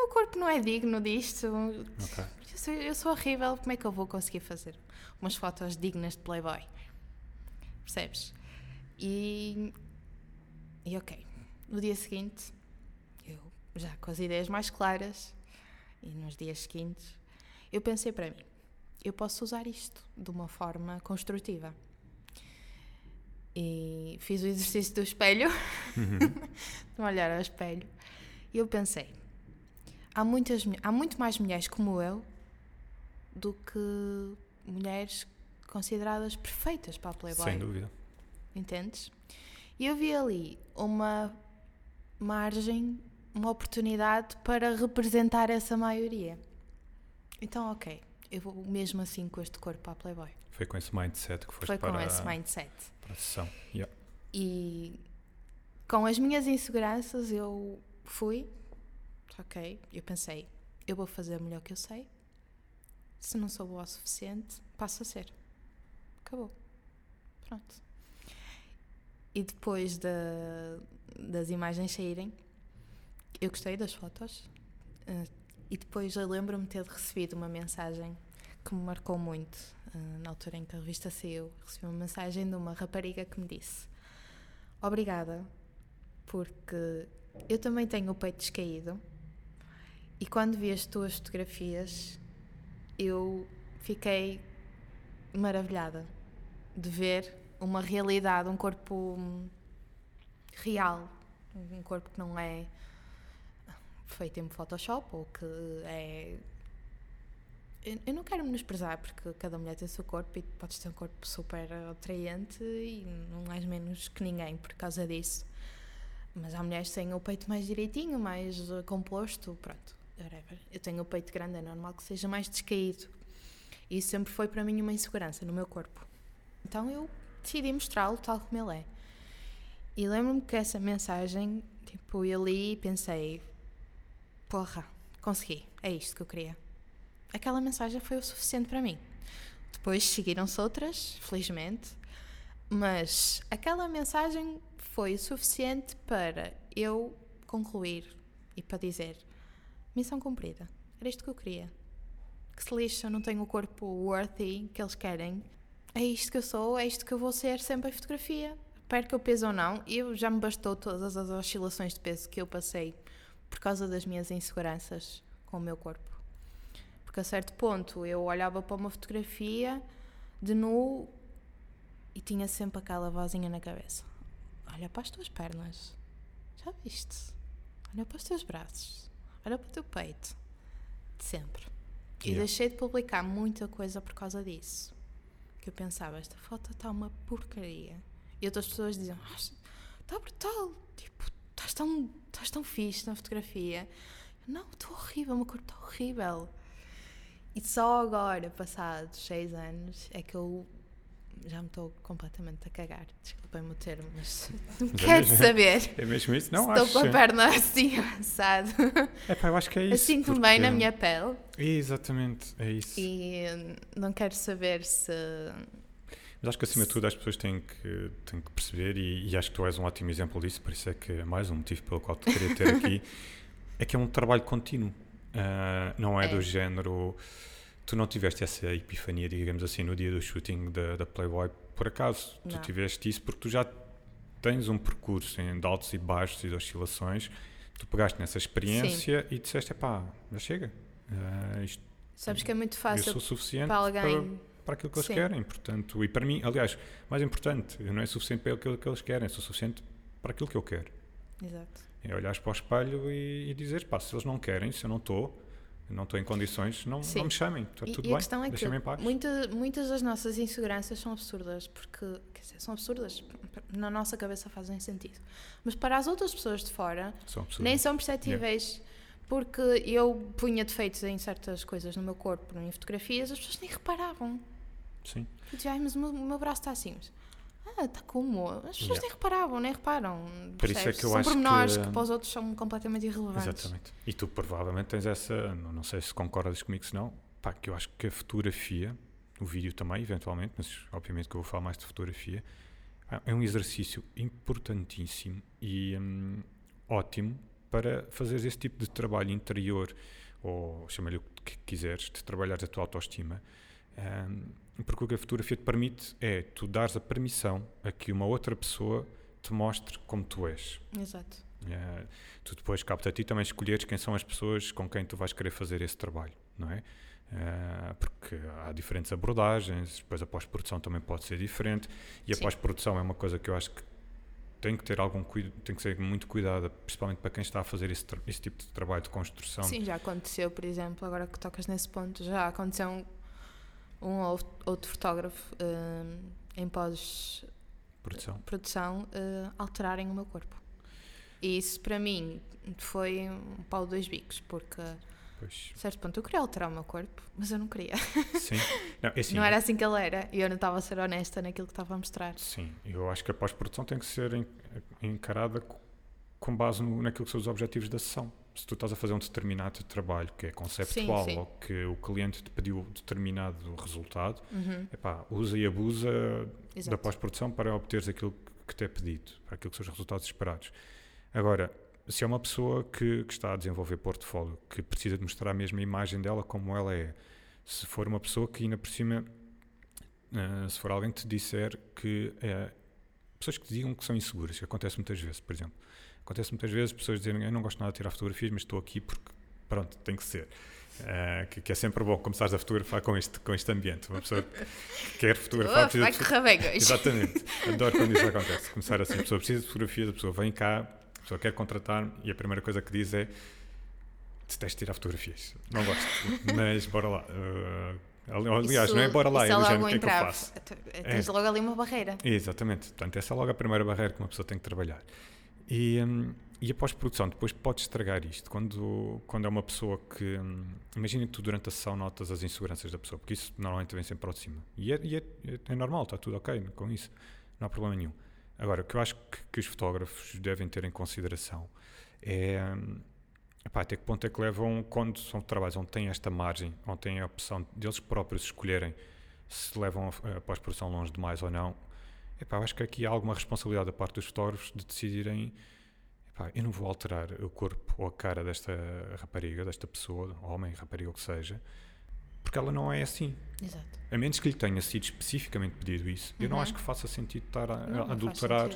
O meu corpo não é digno disto. Okay. Eu, sou, eu sou horrível, como é que eu vou conseguir fazer umas fotos dignas de Playboy? Percebes? E e ok, no dia seguinte, eu já com as ideias mais claras, e nos dias seguintes, eu pensei para mim: eu posso usar isto de uma forma construtiva. E fiz o exercício do espelho, uhum. (laughs) de olhar ao espelho, e eu pensei: há, muitas, há muito mais mulheres como eu do que mulheres consideradas perfeitas para a Playboy. Sem dúvida. Entendes? E eu vi ali uma margem uma oportunidade para representar essa maioria. Então, ok, eu vou mesmo assim com este corpo à Playboy. Foi com esse mindset que foste Foi para, com esse mindset. para a sessão. Yeah. E com as minhas inseguranças eu fui, ok, eu pensei, eu vou fazer o melhor que eu sei. Se não sou boa o suficiente, passo a ser. Acabou. Pronto. E depois da- das imagens saírem, eu gostei das fotos. eh, e depois eu lembro-me de ter recebido uma mensagem que me marcou muito. eh, na altura em que a revista saiu, recebi uma mensagem de uma rapariga que me disse: Obrigada, porque eu também tenho o peito descaído. E quando vi as tuas fotografias, eu fiquei maravilhada de ver uma realidade, um corpo hum, real, um corpo que não é feito em Photoshop ou que é. Eu não quero menosprezar porque cada mulher tem o seu corpo e podes ter um corpo super atraente e não és menos que ninguém por causa disso. Mas há mulheres que têm o peito mais direitinho, mais eh, composto, pronto, whatever. Eu tenho o peito grande, é normal que seja mais descaído. E isso sempre foi para mim uma insegurança no meu corpo. Então eu decidi mostrá-lo tal como ele é. E lembro-me que essa mensagem, tipo, eu li e pensei: porra, consegui, é isto que eu queria. Aquela mensagem foi o suficiente para mim. Depois seguiram-se outras, felizmente, mas aquela mensagem foi o suficiente para eu concluir e para dizer: missão cumprida, era isto que eu queria. Que se lixe, eu não tenho o corpo worthy que eles querem. É isto que eu sou, é isto que eu vou ser sempre em fotografia. Perca o peso ou não, eu já me bastou todas as oscilações de peso que eu passei por causa das minhas inseguranças com o meu corpo. Porque a certo ponto eu olhava para uma fotografia de nu e tinha sempre aquela vozinha na cabeça: Olha para as tuas pernas, já viste? Olha para os teus braços, olha para o teu peito. Sempre. E Yeah. deixei de publicar muita coisa por causa disso. Que eu pensava: Esta foto está uma porcaria. E outras pessoas diziam: "Ah, Está brutal, tipo, estás tão, estás tão fixe na fotografia. Eu, Não, estou horrível, meu corpo está horrível. E só agora, passados seis anos, é que eu já me estou completamente a cagar. Desculpem-me o termo, mas (laughs) não Mas é quero mesmo- saber. É mesmo isso? Não, Estou acho. com a perna assim (laughs) assado. É pá, eu acho que é isso. Eu sinto-me bem na porque- minha pele Exatamente, é isso. e não quero saber se. Mas acho que acima de tudo as pessoas têm que, têm que perceber, e, e acho que tu és um ótimo exemplo disso, por isso é que é mais um motivo pelo qual te queria ter (laughs) aqui, é que é um trabalho contínuo. Ah, não é, É. do género. Tu não tiveste essa epifania, digamos assim, no dia do shooting da, da Playboy por acaso. Tu Não. tiveste isso porque tu já tens um percurso em de altos e baixos e de oscilações. Tu pegaste nessa experiência e disseste: pá, já chega. Ah, isto, Sabes que é muito eu fácil sou suficiente para alguém. para aquilo que eles Sim. querem, portanto, e para mim, aliás, mais importante, eu não é suficiente para aquilo que eles querem, sou suficiente para aquilo que eu quero. Exato. É olhares para o espelho e, e dizer, pá, se eles não querem, se eu não estou, não estou em condições, não, não me chamem, está E, tudo e bem, a questão é que deixem-me em paz. muita- muitas das nossas inseguranças são absurdas, porque quer dizer, são absurdas, na nossa cabeça fazem sentido. Mas para as outras pessoas de fora, São nem são perceptíveis. Porque eu punha defeitos em certas coisas no meu corpo, em fotografias, as pessoas nem reparavam. Sim, Eu dizia, ai, mas o meu, o meu braço está assim. Mas, ah, está como? As pessoas Yeah. nem reparavam, nem reparam. Por isso é que eu são acho pormenores que- que... para os outros são completamente irrelevantes. exatamente. E tu provavelmente tens essa, não, sei se concordas comigo, se não, pá, que eu acho que a fotografia, o vídeo também, eventualmente, mas obviamente que eu vou falar mais de fotografia, é um exercício importantíssimo e hum, ótimo para fazeres esse tipo de trabalho interior, ou chama-lhe o que quiseres, de trabalhar a tua autoestima. Hum, porque o que a fotografia te permite é tu dares a permissão a que uma outra pessoa te mostre como tu és. Exato. Eh, tu depois capta a ti também escolheres quem são as pessoas com quem tu vais querer fazer esse trabalho, não é? Eh, porque há diferentes abordagens, depois a pós-produção também pode ser diferente, e a pós-produção é uma coisa que eu acho que tem que ter algum cuidado, tem que ser muito cuidada, principalmente para quem está a fazer esse, esse tipo de trabalho de construção. Sim, já aconteceu, por exemplo, agora que tocas nesse ponto, já aconteceu um, ou outro fotógrafo hum, em pós-produção Produção. uh, alterarem o meu corpo. E isso para mim foi um pau de dois bicos, porque Pois. a certo ponto eu queria alterar o meu corpo, mas eu não queria. Sim. (laughs) Não, é assim, não era assim que ele era e eu não estava a ser honesta naquilo que estava a mostrar. Sim, eu acho que a pós-produção tem que ser en- encarada co- com base no, naquilo que são os objetivos da sessão. Se tu estás a fazer um determinado trabalho que é conceptual sim. ou que o cliente te pediu determinado resultado, Uhum, epá, usa e abusa da exato. pós-produção para obteres aquilo que te é pedido, para aquilo que são os resultados esperados. Agora, se é uma pessoa que, que está a desenvolver portfólio, que precisa de mostrar a mesma imagem dela como ela é, se for uma pessoa que ainda por cima, eh, se for alguém que te disser que eh, pessoas que te digam que são inseguras, que acontece muitas vezes, por exemplo. Acontece muitas vezes pessoas dizerem eu não gosto nada de tirar fotografias, mas estou aqui porque pronto, tem que ser. Eh, que, que é sempre bom começares a fotografar com este, com este ambiente. Uma pessoa que quer fotografar Oh, vai de hoje. Exatamente. (laughs) Adoro quando isso acontece. Começar assim, a pessoa precisa de fotografias, a pessoa vem cá, a pessoa quer contratar e a primeira coisa que diz é detesto tirar fotografias. Não gosto. Mas bora lá. Uh, ali- aliás, Isso- não é bora lá, é logo o que é que eu faço? Tens logo ali uma barreira. Exatamente. Portanto, essa é logo a primeira barreira que uma pessoa tem que trabalhar. E, hum, e a pós-produção, depois pode estragar isto. Quando, quando é uma pessoa que. hum, imagina que tu durante a sessão notas as inseguranças da pessoa, porque isso normalmente vem sempre cima. E é, e é- é normal, está tudo ok com isso. Não há problema nenhum. Agora, o que eu acho que, que os fotógrafos devem ter em consideração é. hum, epá, até que ponto é que levam, quando são trabalhos onde têm esta margem, onde têm a opção deles próprios escolherem se levam a, a pós-produção longe demais ou não, epá, eu acho que aqui há alguma responsabilidade da parte dos fotógrafos de decidirem epá, eu não vou alterar o corpo ou a cara desta rapariga, desta pessoa, homem, rapariga, o que seja, porque ela não é assim. Exato. A menos que lhe tenha sido especificamente pedido isso, eu não Uhum. acho que faça sentido estar a, Não, a adulterar,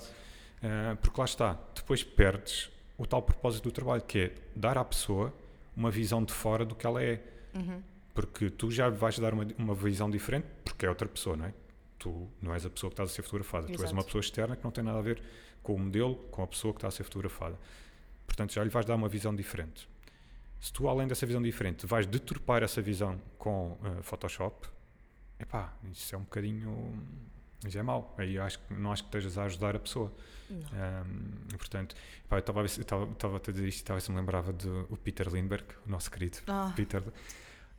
ah, porque lá está, depois perdes o tal propósito do trabalho, que é dar à pessoa uma visão de fora do que ela é. Uhum. Porque tu já vais dar uma, uma visão diferente, porque é outra pessoa, não é? Tu não és a pessoa que estás a ser fotografada, tu és Exato. uma pessoa externa que não tem nada a ver com o modelo, com a pessoa que está a ser fotografada. Portanto, já lhe vais dar uma visão diferente. Se tu, além dessa visão diferente, vais deturpar essa visão com eh, Photoshop, epá, isso é um bocadinho. Isso é mau. Aí eu acho não acho que estejas a ajudar a pessoa. Ahm, portanto, epá, eu estava a eu dizer isto e talvez me lembrava do o Peter Lindbergh, o nosso querido Ah, Peter.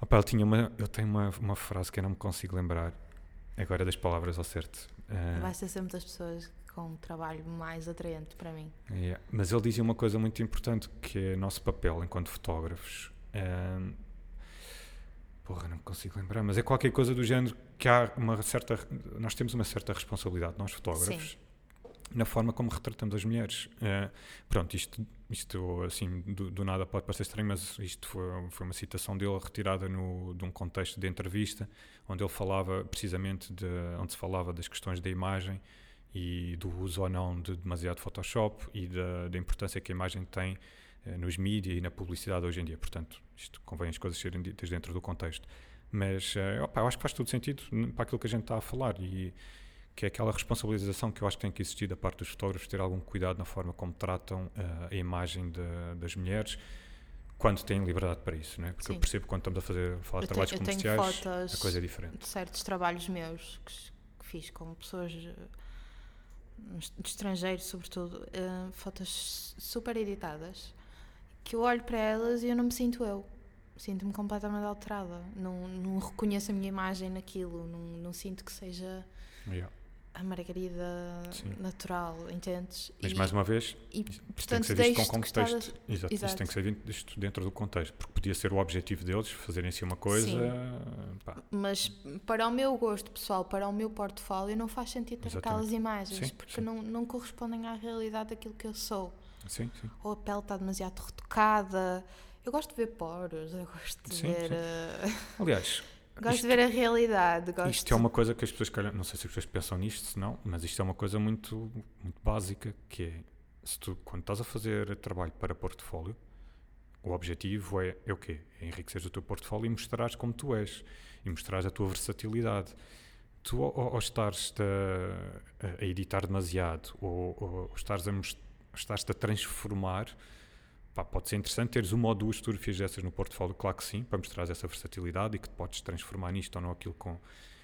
Opa, ele tinha uma, ele tem uma, uma frase que eu não me consigo lembrar agora das palavras ao certo. Ah, vai ser sempre das pessoas com um trabalho mais atraente para mim. yeah. Mas ele dizia uma coisa muito importante que é nosso papel enquanto fotógrafos. Ah, porra, não me consigo lembrar, mas é qualquer coisa do género que há uma certa. Nós temos uma certa responsabilidade, nós fotógrafos, na forma como retratamos as mulheres. Ah, pronto, isto, isto assim, do, do nada pode parecer estranho, mas isto foi, foi uma citação dele retirada no, de um contexto de entrevista, onde ele falava precisamente de, onde se falava das questões da imagem e do uso ou não de demasiado Photoshop e da, da importância que a imagem tem eh, nos mídias e na publicidade hoje em dia. Portanto, isto convém as coisas serem ditas dentro do contexto. Mas eh, opa, eu acho que faz todo sentido para aquilo que a gente está a falar e que é aquela responsabilização que eu acho que tem que existir da parte dos fotógrafos, ter algum cuidado na forma como tratam eh, a imagem da- das mulheres quando têm liberdade para isso, não é? Porque eu Sim. percebo que quando estamos a fazer, falar de Eu, te- trabalhos eu comerciais, a coisa é diferente. de certos trabalhos meus que, que fiz com pessoas eh, de estrangeiro, sobretudo, eh, fotos super editadas, que eu olho para elas e eu não me sinto eu. Sinto-me completamente alterada. Não, não reconheço a minha imagem naquilo. Não, não sinto que seja Yeah. A Margarida Sim. natural, entendes? Mas E- mais uma vez, e, isto tem portanto, que ser visto com deixo de gostar contexto. Exato, isto Exato. tem que ser visto dentro do contexto, porque podia ser o objetivo deles, fazerem assim uma coisa. Mas para o meu gosto pessoal, para o meu portfólio, não faz sentido ter Exatamente. aquelas imagens, Sim, porque sim. Não, não correspondem à realidade daquilo que eu sou. sim, sim. Ou a pele está demasiado retocada. Eu gosto de ver poros, eu gosto de Sim, ver. eh, (laughs) Aliás, gosto isto, de ver a realidade. Gosto isto é uma coisa que as pessoas, calhar, não sei se as pessoas pensam nisto, se não, mas isto é uma coisa muito, muito básica, que é, se tu, quando estás a fazer trabalho para portfólio, o objetivo é, é o quê? É enriqueceres o teu portfólio e mostrares como tu és, e mostrares a tua versatilidade. Tu, ao, ao estares a, a editar demasiado, ou, ou, ou estares a, estares-te a transformar, pá, pode ser interessante teres uma ou duas fotografias dessas no portfólio, claro que sim, para mostrar essa versatilidade e que podes transformar nisto ou não aquilo com,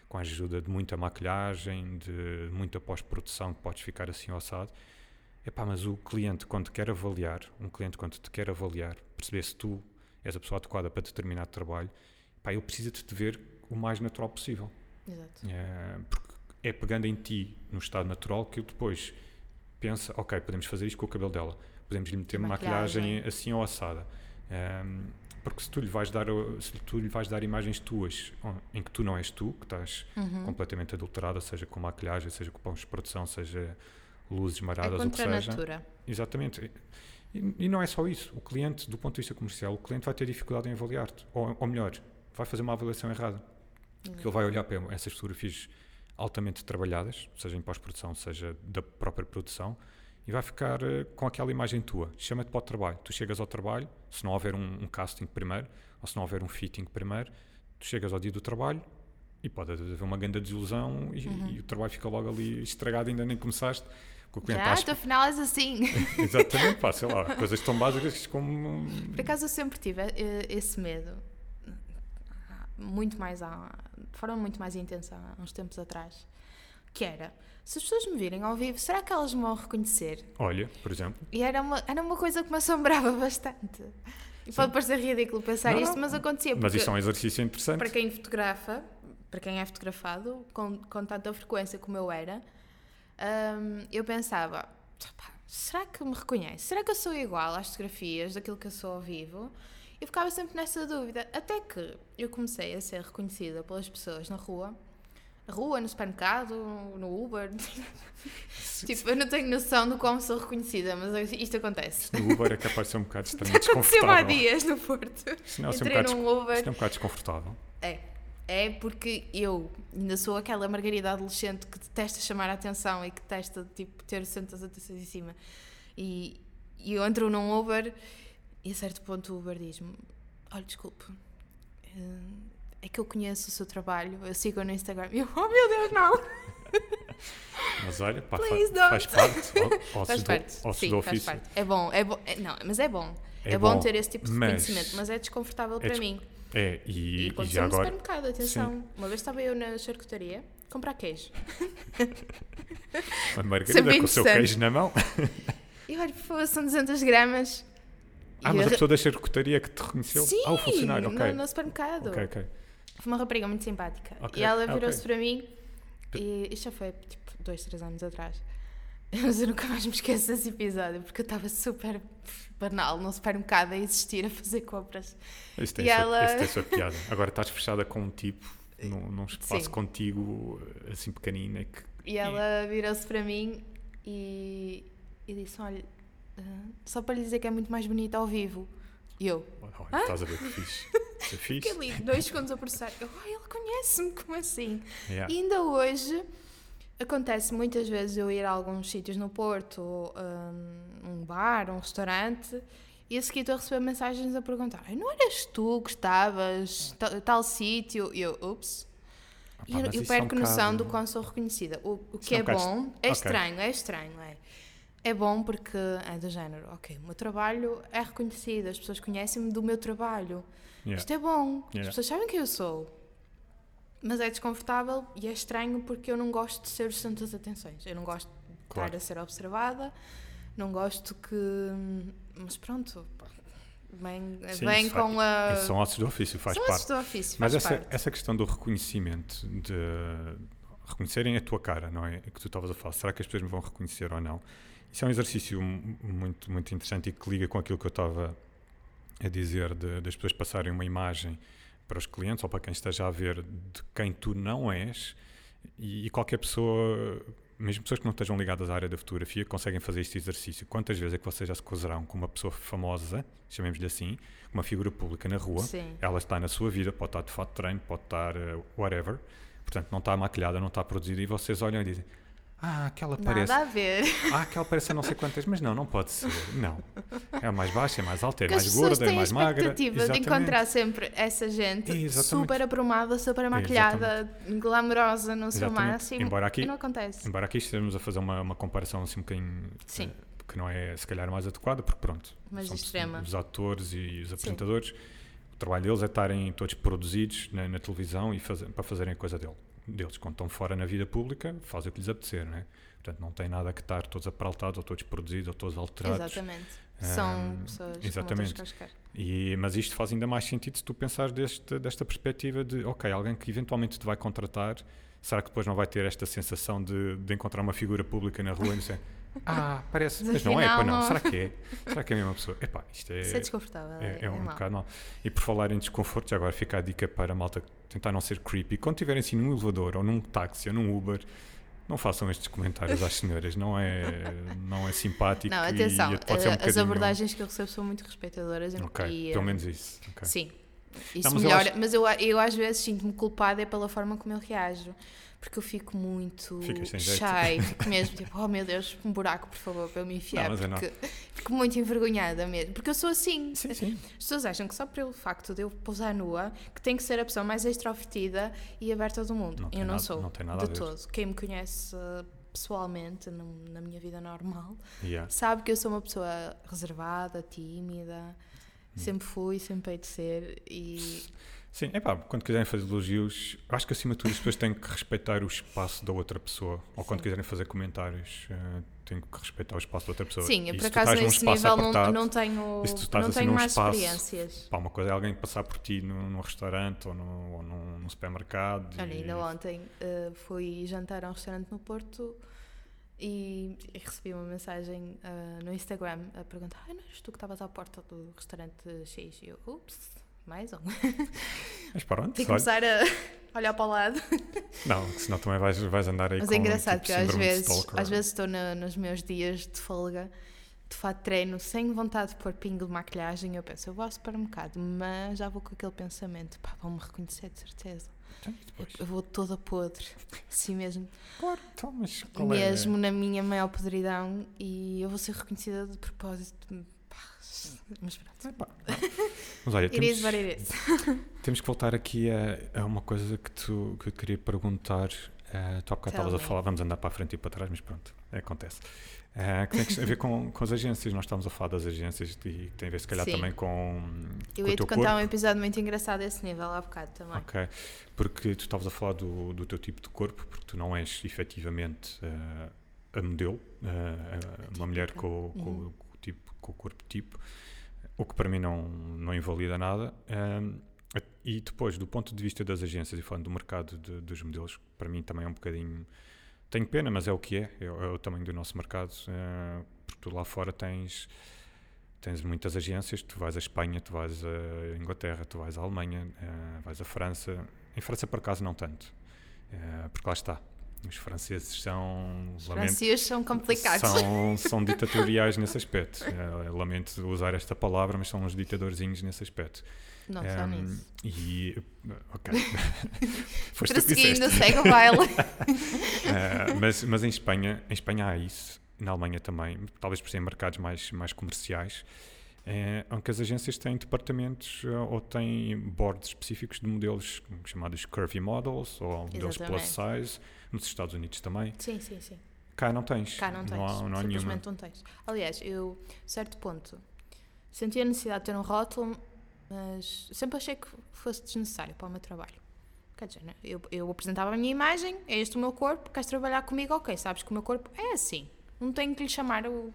com a ajuda de muita maquilhagem, de muita pós-produção, que podes ficar assim ossado. Epá, mas o cliente, quando quer avaliar, um cliente, quando te quer avaliar, perceber se tu és a pessoa adequada para determinado trabalho, epá, ele precisa de te ver o mais natural possível. Exato. É, porque é pegando em ti, no estado natural, que ele depois pensa, ok, podemos fazer isto com o cabelo dela, podemos lhe meter maquilhagem, Maquilhagem. assim ou assada. Ehm, porque se tu lhe vais dar, se tu lhe vais dar imagens tuas em que tu não és tu, que estás Uhum. completamente adulterada, seja com maquilhagem, seja com pós-produção, seja luzes É maradas, o que seja. natura. Exatamente. E, e não é só isso. O cliente, do ponto de vista comercial, o cliente vai ter dificuldade em avaliar-te. Ou, ou melhor, vai fazer uma avaliação errada. Porque ele vai olhar para essas fotografias altamente trabalhadas, seja em pós-produção, seja da própria produção, e vai ficar eh, com aquela imagem tua. Chama-te para o trabalho. Tu chegas ao trabalho, se não houver um, um casting primeiro, ou se não houver um fitting primeiro, tu chegas ao dia do trabalho e pode haver uma grande desilusão e, Uhum. e o trabalho fica logo ali estragado, ainda nem começaste. porque O cliente Já, acha- afinal és assim. (laughs) Exatamente, pá, sei lá, (laughs) coisas tão básicas como. Por acaso eu sempre tive eh, esse medo. Muito mais há, de forma muito mais intensa há uns tempos atrás. Que era, se as pessoas me virem ao vivo, será que elas me vão reconhecer? Olha, por exemplo, E era uma, era uma coisa que me assombrava (laughs) bastante. E pode parecer ridículo pensar Não, isto, mas acontecia. mas isso é um exercício interessante. para quem fotografa, para quem é fotografado, com, com tanta frequência como eu era, hum, eu pensava, "Pá, será que me reconhece? Será que eu sou igual às fotografias daquilo que eu sou ao vivo? Eu ficava sempre nessa dúvida, até que eu comecei a ser reconhecida pelas pessoas na rua, rua, no supermercado, no Uber. tipo, eu não tenho noção de como sou reconhecida, mas isto acontece. No Uber é capaz de ser um bocado estranho (laughs) Aconteceu há dias no Porto. Isto não é um Entrei bocado, num Uber. isto é um bocado desconfortável. É. É porque eu ainda sou aquela margarida adolescente que detesta chamar a atenção e que detesta tipo, ter centros atenções em cima. E, e eu entro num Uber e a certo ponto o Uber diz-me: Olha, desculpe, eh, é que eu conheço o seu trabalho, eu sigo no Instagram. (laughs) E eu, oh meu Deus, não! (laughs) Mas olha, pá, fa- Please don't. faz parte. Ó- (laughs) Faz do, parte. ossos Sim, do faz parte. É bom, é bom. é- não, mas é bom. É É, bom, bom, ter esse tipo de mas- reconhecimento, mas é desconfortável para des- mim. É, e, E e já no agora. supermercado, atenção. Uma vez estava eu na charcutaria comprar queijo. A Margarida com o seu queijo na mão. E olha, por favor, são 200 gramas. Ah, E mas a eu- pessoa da charcutaria que te reconheceu? Sim, Ah, o funcionário, ok. no, no supermercado. Ok, ok. Foi uma rapariga muito simpática. Ok, E ela virou-se para mim, e isto já foi tipo dois, três anos atrás. (laughs) Mas eu nunca mais me esqueço desse episódio, porque eu estava super banal no supermercado a existir, a fazer compras. Isso tem, E sua, ela- isso tem sua piada. Agora estás fechada com um tipo num, num espaço Sim. contigo assim pequenino é que E ela virou-se para mim e, e disse: Olha, ah, só para lhe dizer que é muito mais bonita ao vivo. E eu, olha, estás a ver que fixe. (laughs) Isso é fixe. ali, dois segundos a processar. Eu, ai, ele conhece-me, como assim? Yeah. E ainda hoje acontece muitas vezes eu ir a alguns sítios no Porto, um, um bar, um restaurante, e a seguir estou a receber mensagens a perguntar: "Ai, não eras tu que estavas tal, tal sítio? E eu, ups. Ah, E pá, eu, eu isso é um perco noção do bocado- quão sou reconhecida. O, o que é é, um bocado bom, é estranho, é estranho, é. É bom porque é do género, ok, o meu trabalho é reconhecido, as pessoas conhecem-me do meu trabalho. Yeah. Isto é bom, Yeah. as pessoas sabem quem eu sou. Mas é desconfortável e é estranho porque eu não gosto de ser o centro das atenções. Eu não gosto de Claro. estar a ser observada, não gosto que. Mas pronto, vem, Sim, vem isso faz- com a. São ossos do ofício, faz São parte. esses do ofício, Mas essa, parte. essa questão do reconhecimento, de reconhecerem a tua cara, não é? Que tu estavas a falar, será que as pessoas me vão reconhecer ou não? Isso é um exercício mu- muito, muito interessante e que liga com aquilo que eu estava a dizer, de- das pessoas passarem uma imagem para os clientes ou para quem esteja a ver de quem tu não és e, e qualquer pessoa, mesmo pessoas que não estejam ligadas à área da fotografia, conseguem fazer este exercício. Quantas vezes é que vocês já se cruzarão com uma pessoa famosa, chamemos-lhe assim, uma figura pública na rua, Sim. ela está na sua vida, pode estar de fato de treino, pode estar uh, whatever, portanto não está maquilhada, não está produzida e vocês olham e dizem ah, aquela parece, Nada a ver. ah, aquela parece a não sei quantas, mas não, não pode ser, não. É mais baixa, é mais alta, é Porque mais gorda, é mais magra. expectativa de Exatamente. encontrar sempre essa gente Exatamente. super aprumada, super maquilhada, glamourosa no seu Exatamente. máximo. Embora aqui- E não acontece. Embora aqui estejamos a fazer uma, uma comparação assim um bocadinho Sim. eh, que não é se calhar mais adequada, porque pronto, Mas são extrema. os atores e os apresentadores, o trabalho deles é estarem todos produzidos na, na televisão e fazer, para fazerem a coisa dele, deles, quando estão fora na vida pública, fazem o que lhes apetecer, não é? Portanto, não tem nada que estar todos apraltados, ou todos produzidos, ou todos alterados. Exatamente. São Um, pessoas exatamente. outras. E, mas isto faz ainda mais sentido se tu pensares deste, desta perspectiva de, ok, alguém que eventualmente te vai contratar, será que depois não vai ter esta sensação de, de encontrar uma figura pública na rua e dizer, ah, parece, Mas mas não é, pá, não. não. Será que é? Será que é a mesma pessoa? Epá, isto é, Isso é desconfortável. é, é um mau. bocado mal. E por falar em desconforto, já agora fica a dica para a malta tentar não ser creepy. Quando estiverem assim num elevador, ou num táxi, ou num Uber, não façam estes comentários às senhoras. Não é, não é simpático Não, atenção, e pode ser um as abordagens que eu recebo são muito respeitadoras Ok, e, pelo menos isso. ok. Sim. Isso Não, mas eu melhora, acho- mas eu, eu às vezes sinto-me culpada é pela forma como eu reajo. Porque eu fico muito shy, (laughs) fico mesmo tipo, oh meu Deus, um buraco, por favor, para eu me enfiar. Não, porque fico muito envergonhada mesmo. Porque eu sou assim. Sim, sim. As pessoas acham que só pelo facto de eu pousar nua, que tem que ser a pessoa mais extrovertida e aberta do mundo. Não eu não nada- sou. não tem nada a de todo. Quem me conhece eh, pessoalmente, na minha vida normal, Yeah. sabe que eu sou uma pessoa reservada, tímida. Hum. Sempre fui, sempre hei de ser. E Sim, é pá, quando quiserem fazer elogios, acho que acima de tudo as pessoas têm que respeitar o espaço da outra pessoa. Ou quando Sim. quiserem fazer comentários, eh, têm que respeitar o espaço da outra pessoa. sim, E por acaso nesse nível não, apertado, não tenho, e se tu estás não assim tenho mais espaço- experiências. Pá, uma coisa é alguém passar por ti num, num restaurante ou, num, ou num, num supermercado. Olha, e- ainda ontem eh, fui jantar a um restaurante no Porto e, e recebi uma mensagem eh, no Instagram a perguntar: ah, não eras tu que estavas à porta do restaurante X? E eu, ups, mais um. Mas pronto, olha, começar a olhar para o lado. não, senão também vais, vais andar aí Mas com é engraçado tipo, que às vezes, às vezes estou na- nos meus dias de folga, de fato treino, sem vontade de pôr pingo de maquilhagem. Eu penso, eu vou ao supermercado, mas já vou com aquele pensamento: pá, vão-me reconhecer de certeza. Então, e? Eu vou toda podre, assim mesmo. Claro, então, mas qual é- mesmo na minha maior podridão e eu vou ser reconhecida de propósito. Pá, Mas pronto. Epá, não. Mas olha, temos, (laughs) temos que voltar aqui a, a uma coisa que, tu, que eu te queria perguntar. Eh, tu há bocado estavas a falar, vamos andar para a frente e para trás, mas pronto, acontece. Eh, que tem a ver com, com as agências, nós estamos a falar das agências e tem a ver se calhar Sim. também com, Eu com ia-te teu contar corpo. um episódio muito engraçado a esse nível há bocado também. Ok, porque tu estavas a falar do, do teu tipo de corpo, porque tu não és efetivamente eh, a modelo, eh, uma mulher com, com, Uhum. Tipo, com o corpo tipo, o que para mim não, não invalida nada. Ehm, e depois, do ponto de vista das agências e falando do mercado de- dos modelos, para mim também é um bocadinho. Tenho pena, mas é o que é, é, é o tamanho do nosso mercado, eh, porque tu lá fora tens. Tens muitas agências, tu vais à Espanha, tu vais à Inglaterra, tu vais à Alemanha, eh, vais à França. Em França, por acaso, não tanto, eh, porque lá está. Os franceses são. Os franceses são complicados. são, (laughs) são ditatoriais nesse aspecto. Eh, lamento usar esta palavra, mas são uns ditadorzinhos nesse aspecto. Não nisso. E. (laughs) Ok. (laughs) Foste Prosseguindo, segue o baile. Eh, mas, mas em Espanha, em Espanha há isso, na Alemanha também, talvez por serem mercados mais, mais comerciais, eh, onde as agências têm departamentos eh, ou têm boards específicos de modelos chamados curvy models ou modelos plus size, nos Estados Unidos também. Sim, sim, sim. Cá não tens. Cá não tens. Não há, não há nenhuma. simplesmente não tens. Aliás, eu, a certo ponto, senti a necessidade de ter um rótulo, mas sempre achei que fosse desnecessário para o meu trabalho. Quer dizer, né, eu, eu apresentava a minha imagem, é este o meu corpo, queres trabalhar comigo? Ok, sabes que o meu corpo é assim. Não tenho que lhe chamar o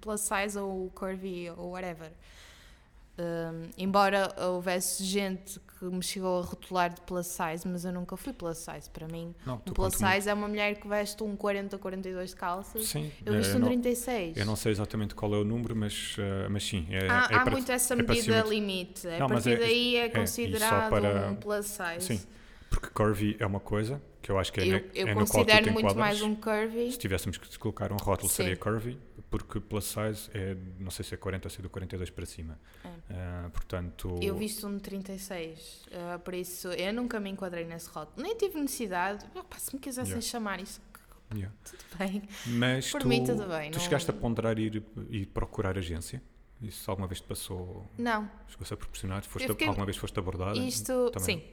plus size ou curvy ou whatever. Um, embora houvesse gente que me chegou a rotular de plus size, mas eu nunca fui plus size. Para mim, Não, um plus size é uma mulher que veste um 40 42 de calças. Sim, Eu visto um não, 36. eu não sei exatamente qual é o número, mas, eh, mas sim. É, há é há para- muito essa é medida limite. A Não, mas partir é- daí é e só considerado para- um plus size. Sim, porque curvy é uma coisa que eu acho que é, Eu, eu é no qual tu te considero muito mais um curvy. Se tivéssemos que colocar um rótulo, Sim. seria curvy, porque plus size é, não sei se é 40 ou se é do 42 para cima. Ah, portanto, Eu visto um 36, ah, por isso eu nunca me enquadrei nesse rótulo. Nem tive necessidade. Opa, se me quisessem Yeah. chamar isso, yeah. tudo bem. mas Por tu, mim, tudo bem, tu não- chegaste a ponderar ir, ir procurar agência? Isso alguma vez te passou, Não, chegou-se a proporcionar? Foste, fiquei- Alguma vez foste abordada? isto, Também sim.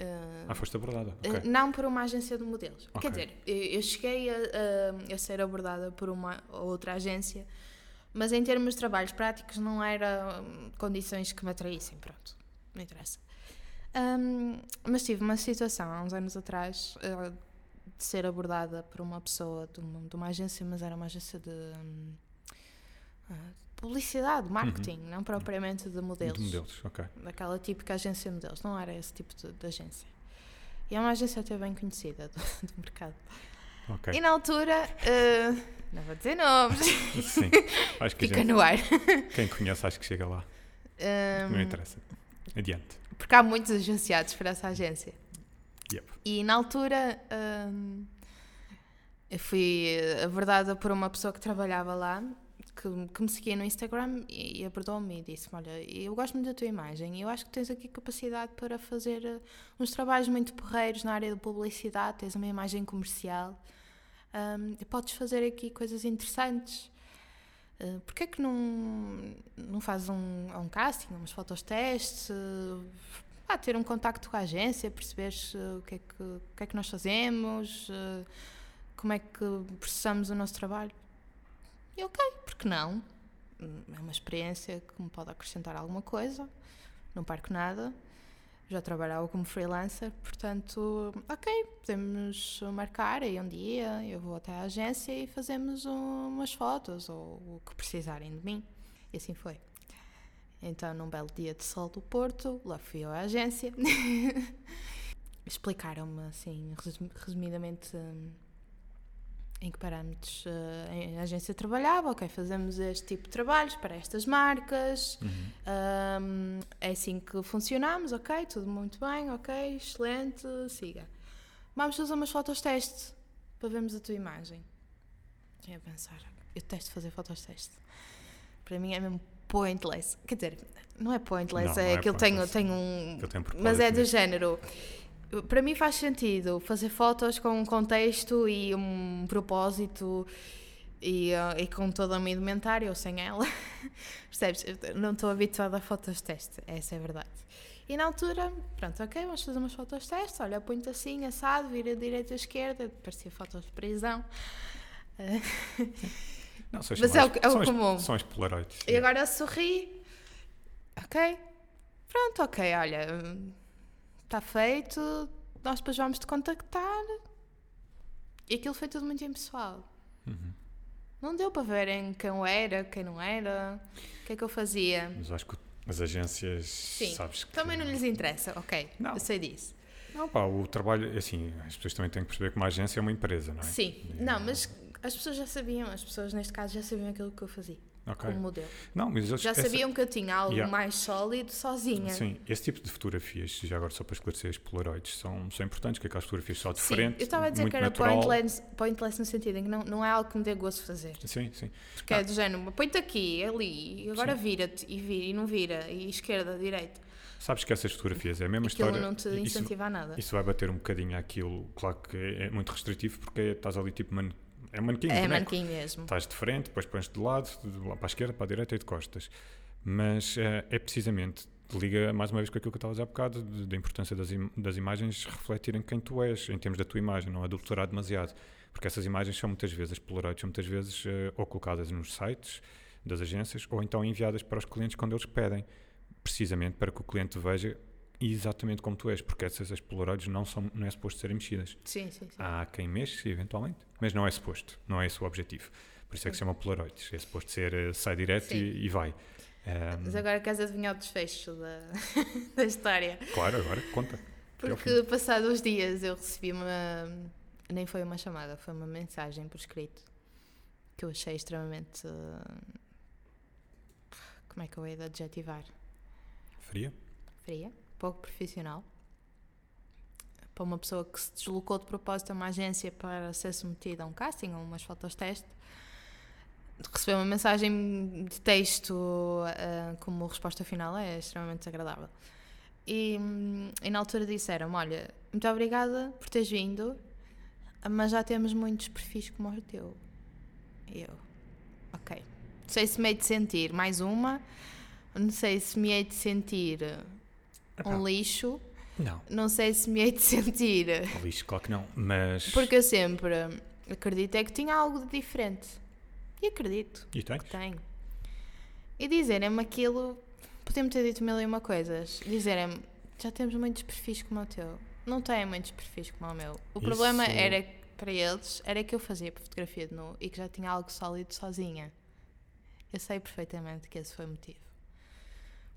Ah, Ah, foste abordada, Uh, ok. Não por uma agência de modelos. Ok. Quer dizer, eu, cheguei a, a- a ser abordada por uma outra agência, mas em termos de trabalhos práticos não eram condições que me atraíssem. Pronto, não interessa. Um, mas tive uma situação há uns anos atrás uh, de ser abordada por uma pessoa de uma, de uma agência, mas era uma agência de um, uh, publicidade, marketing, não propriamente de modelos. De modelos, ok. Daquela típica agência de modelos, não era esse tipo de, de agência. E é uma agência até bem conhecida do, (laughs) do mercado. Ok. E na altura, uh, não vou dizer nomes, (laughs) Sim. Acho que fica gente, no ar. quem conhece acho que chega lá. Um, Não interessa. Adiante. porque há muitos agenciados para essa agência. Yep. E na altura hum, eu fui abordada por uma pessoa que trabalhava lá, que, que me seguia no Instagram e abordou-me e disse-me: Olha, eu gosto muito da tua imagem e eu acho que tens aqui capacidade para fazer uh, uns trabalhos muito porreiros na área de publicidade, tens uma imagem comercial, hum, e podes fazer aqui coisas interessantes. Uh, Porquê que não, não fazes um, um casting, umas fotos teste, ah, ter um contacto com a agência, perceber o, que é que, o que é que nós fazemos, como é que processamos o nosso trabalho. E ok, porque não? Hum, É uma experiência que me pode acrescentar alguma coisa, não perco nada. Já trabalhava como freelancer, portanto, ok, podemos marcar aí um dia, eu vou até à agência e fazemos um- umas fotos ou o que precisarem de mim. E assim foi. Então, num belo dia de sol do Porto, lá fui eu à agência. (laughs) Explicaram-me, assim, resum- resumidamente, hum, em que parâmetros uh, a agência trabalhava. Ok, fazemos este tipo de trabalhos para estas marcas. Hum, é assim que funcionamos, ok, tudo muito bem, ok, excelente, siga. Vamos fazer umas fotos teste para vermos a tua imagem. E a pensar, eu testo fazer fotos teste. Para mim é mesmo pointless. Quer dizer, não é pointless, Não, é não é que eu tenho, tenho um. Eu tenho Mas é do género. Para mim faz sentido fazer fotos com um contexto e um propósito e, eh, e com toda a minha indumentária ou sem ela. (laughs) Percebes? Eu não estou habituada a fotos teste, essa é a verdade. E na altura, pronto, ok, vamos fazer umas fotos teste. Olha, põe-te assim, assado, vira direita, esquerda, parecia fotos de prisão. (laughs) Não, são Mas é o é o são as- comum. São as polaroids. E agora eu sorri. Ok. Pronto, ok, olha. Está feito. Nós depois vamos te contactar. E aquilo foi tudo muito impessoal. Uhum. Não deu para verem quem eu era, quem não era, o que é que eu fazia. Mas acho que as agências, Sim. sabes que... Também não lhes interessa, ok. Não. Eu sei disso. Não, pá, o trabalho, assim, as pessoas também têm que perceber que uma agência é uma empresa, não é? Sim. Não, mas as pessoas já sabiam, as pessoas neste caso já sabiam aquilo que eu fazia Ok. como modelo. Não, mas eles, Já essa- sabiam que eu tinha algo Yeah. mais sólido sozinha. Sim, esse tipo de fotografias, já agora só para esclarecer, as polaroids são, são importantes, que aquelas fotografias só de Sim, frente, eu estava a dizer que era pointless, pointless no sentido em que não, não é algo que me dê gosto fazer. Sim, sim. Porque Ah. é do género, põe-te aqui, ali, e agora vira-te, e vira, e não vira, e esquerda, direita. Sabes que essas fotografias é a mesma Aquilo história. não te isso, incentiva a nada. isso vai bater um bocadinho àquilo, claro que é muito restritivo, porque estás ali tipo man, é manequim, é boneco. mannequin mesmo. Estás de frente, depois pões de lado, de para a esquerda, para a direita e de costas. Mas eh, é precisamente, liga mais uma vez com aquilo que eu estava a dizer há bocado, da importância das, im- das imagens refletirem quem tu és, em termos da tua imagem, não adulterar demasiado. Porque essas imagens são muitas vezes, as Polaroids são muitas vezes eh, ou colocadas nos sites das agências ou então enviadas para os clientes quando eles pedem, precisamente para que o cliente veja exatamente como tu és, porque essas as Polaroids não, são, não é suposto serem mexidas. Sim, sim, sim. Há quem mexe, eventualmente, mas não é suposto, não é esse o objetivo. Por isso é que se chama Polaroids. É suposto ser eh, sai direto e, e vai. Ahm, Mas agora queres adivinhar o desfecho da, (laughs) da história? Claro, agora conta. Porque passados uns dias eu recebi uma. Nem foi uma chamada, foi uma mensagem por escrito que eu achei extremamente. Como é que eu de adjetivar? Fria? fria, pouco profissional, para uma pessoa que se deslocou de propósito a uma agência para ser submetida a um casting ou umas fotos teste, receber uma mensagem de texto ah, como resposta final é extremamente desagradável. E, hum, e na altura disseram olha, muito obrigada por teres vindo, mas já temos muitos perfis como o teu. E eu, ok. Não sei se me hei de sentir mais uma, não sei se me hei de sentir Epá, um lixo. Não, Não sei se me hei de sentir. lixo, claro que não. Mas. Porque eu sempre acredito é que tinha algo de diferente. E acredito E tens? que tenho. E dizerem-me aquilo. Podiam ter dito mil e uma coisas. Dizerem-me: já temos muitos perfis como o teu. Não têm muitos perfis como o meu. O problema Isso- era, para eles, era que eu fazia fotografia de nu e que já tinha algo sólido sozinha. Eu sei perfeitamente que esse foi o motivo.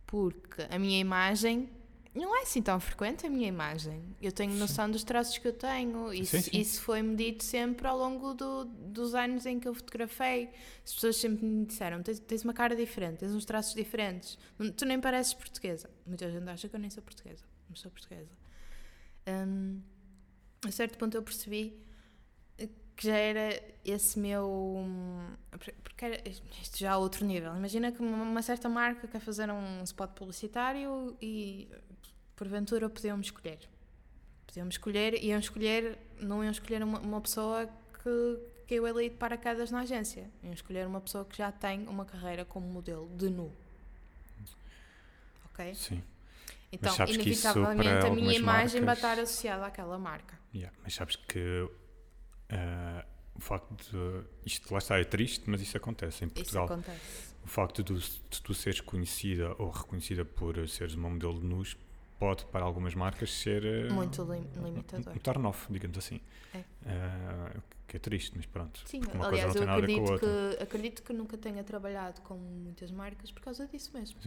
Porque a minha imagem não é assim tão frequente a minha imagem. Eu tenho noção dos traços que eu tenho. Isso, Sim, sim. isso foi medido sempre ao longo do- dos anos em que eu fotografei. As pessoas sempre me disseram: tens, tens uma cara diferente, tens uns traços diferentes. Tu nem pareces portuguesa. Muita gente acha que eu nem sou portuguesa. Não sou portuguesa. Hum, a certo ponto eu percebi que já era esse meu. hum, Porque era, isto já é outro nível. Imagina que uma certa marca quer fazer um spot publicitário e porventura podiam-me escolher. Podiam-me escolher, iam escolher, não iam escolher uma, uma pessoa que caiu ali de paraquedas na agência. Iam escolher uma pessoa que já tem uma carreira como modelo de nu. Ok? Sim. Então, isso inevitavelmente, a minha imagem vai marcas- estar associada àquela marca. Yeah, Mas sabes que ah, o facto de. Isto lá está, é triste, mas isso acontece em Isso Portugal. acontece. O facto de, de tu seres conhecida ou reconhecida por seres uma modelo de nus pode, para algumas marcas, ser ah, Muito lim- limitador. um turn-off, digamos assim. É. Ah, que é triste, mas pronto. Sim, aliás, coisa eu não tem nada a ver com a acredito outra. que, acredito que nunca tenha trabalhado com muitas marcas por causa disso mesmo.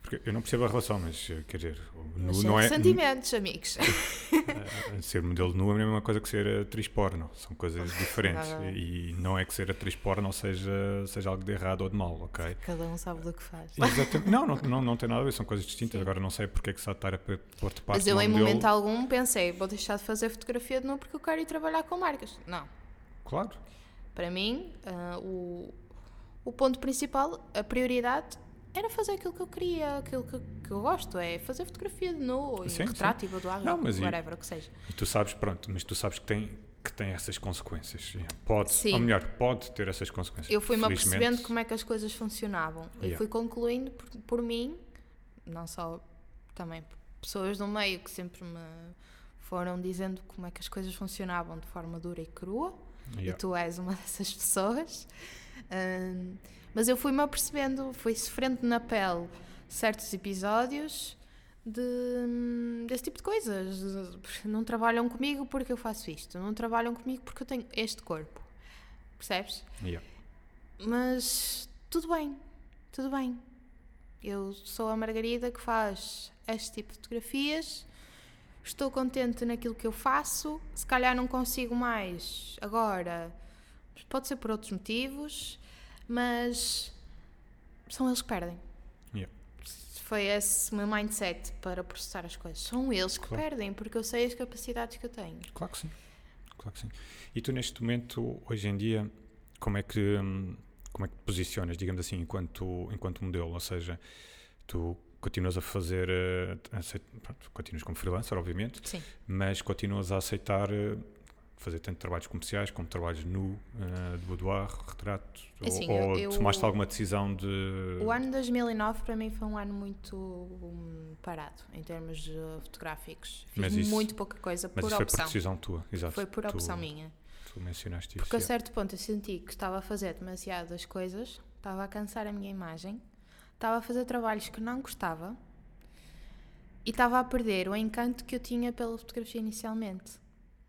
Porque eu não percebo a relação, mas eh, quer dizer, Mas não é. sentimentos, amigos. (laughs) eh, ser modelo de nu é a mesma coisa que ser atriz porno. São coisas (laughs) diferentes. E não é que ser atriz porno seja, seja algo de errado ou de mal, ok? Cada um sabe do que faz. Exatamente. (laughs) Não, não, não, não tem nada a ver, são coisas distintas. Sim. Agora não sei porque é que se está a pôr-te parte Mas eu, em modelo. momento algum, pensei: vou deixar de fazer fotografia de nu porque eu quero ir trabalhar com marcas. Não. Claro. Para mim, ah, o, o ponto principal, a prioridade, era fazer aquilo que eu queria, aquilo que, que eu gosto, é fazer fotografia de e Sim, retrato, e boudoir, Não, mas e- whatever, o que seja. E tu sabes, pronto, mas tu sabes que tem, que tem essas consequências. Pode, Sim. ou melhor, pode ter essas consequências. Eu fui-me apercebendo como é que as coisas funcionavam e Yeah. fui concluindo por, por mim, não só também por pessoas do meio que sempre me foram dizendo como é que as coisas funcionavam de forma dura e crua, yeah. e tu és uma (laughs) dessas pessoas. Ahm, mas eu fui-me apercebendo, fui sofrendo na pele certos episódios de, desse tipo de coisas. Não trabalham comigo porque eu faço isto, não trabalham comigo porque eu tenho este corpo. Percebes? Yeah. Mas tudo bem, tudo bem. Eu sou a Margarida que faz este tipo de fotografias. Estou contente naquilo que eu faço. Se calhar não consigo mais agora. Pode ser por outros motivos, mas são eles que perdem. Yeah. Foi esse o meu mindset para processar as coisas. São eles que Claro. perdem, porque eu sei as capacidades que eu tenho. Claro que sim. Claro que sim. E tu neste momento, hoje em dia, como é que hum, como é que te posicionas, digamos assim, enquanto enquanto modelo? Ou seja, tu continuas a fazer, eh, pronto, continuas como freelancer, obviamente, Sim. mas continuas a aceitar eh, fazer tanto trabalhos comerciais como trabalhos nu, eh, de boudoir, retrato, assim, ou, ou eu- tomaste alguma decisão de... O ano 2009 para mim foi um ano muito hum, parado em termos de fotográficos. Fiz Mas isso- muito pouca coisa Mas por isso foi por decisão tua, exato. Foi por Tu- opção minha. Tu mencionaste isso. Porque a certo ponto eu senti que estava a fazer demasiadas coisas, estava a cansar a minha imagem, estava a fazer trabalhos que não gostava e estava a perder o encanto que eu tinha pela fotografia inicialmente.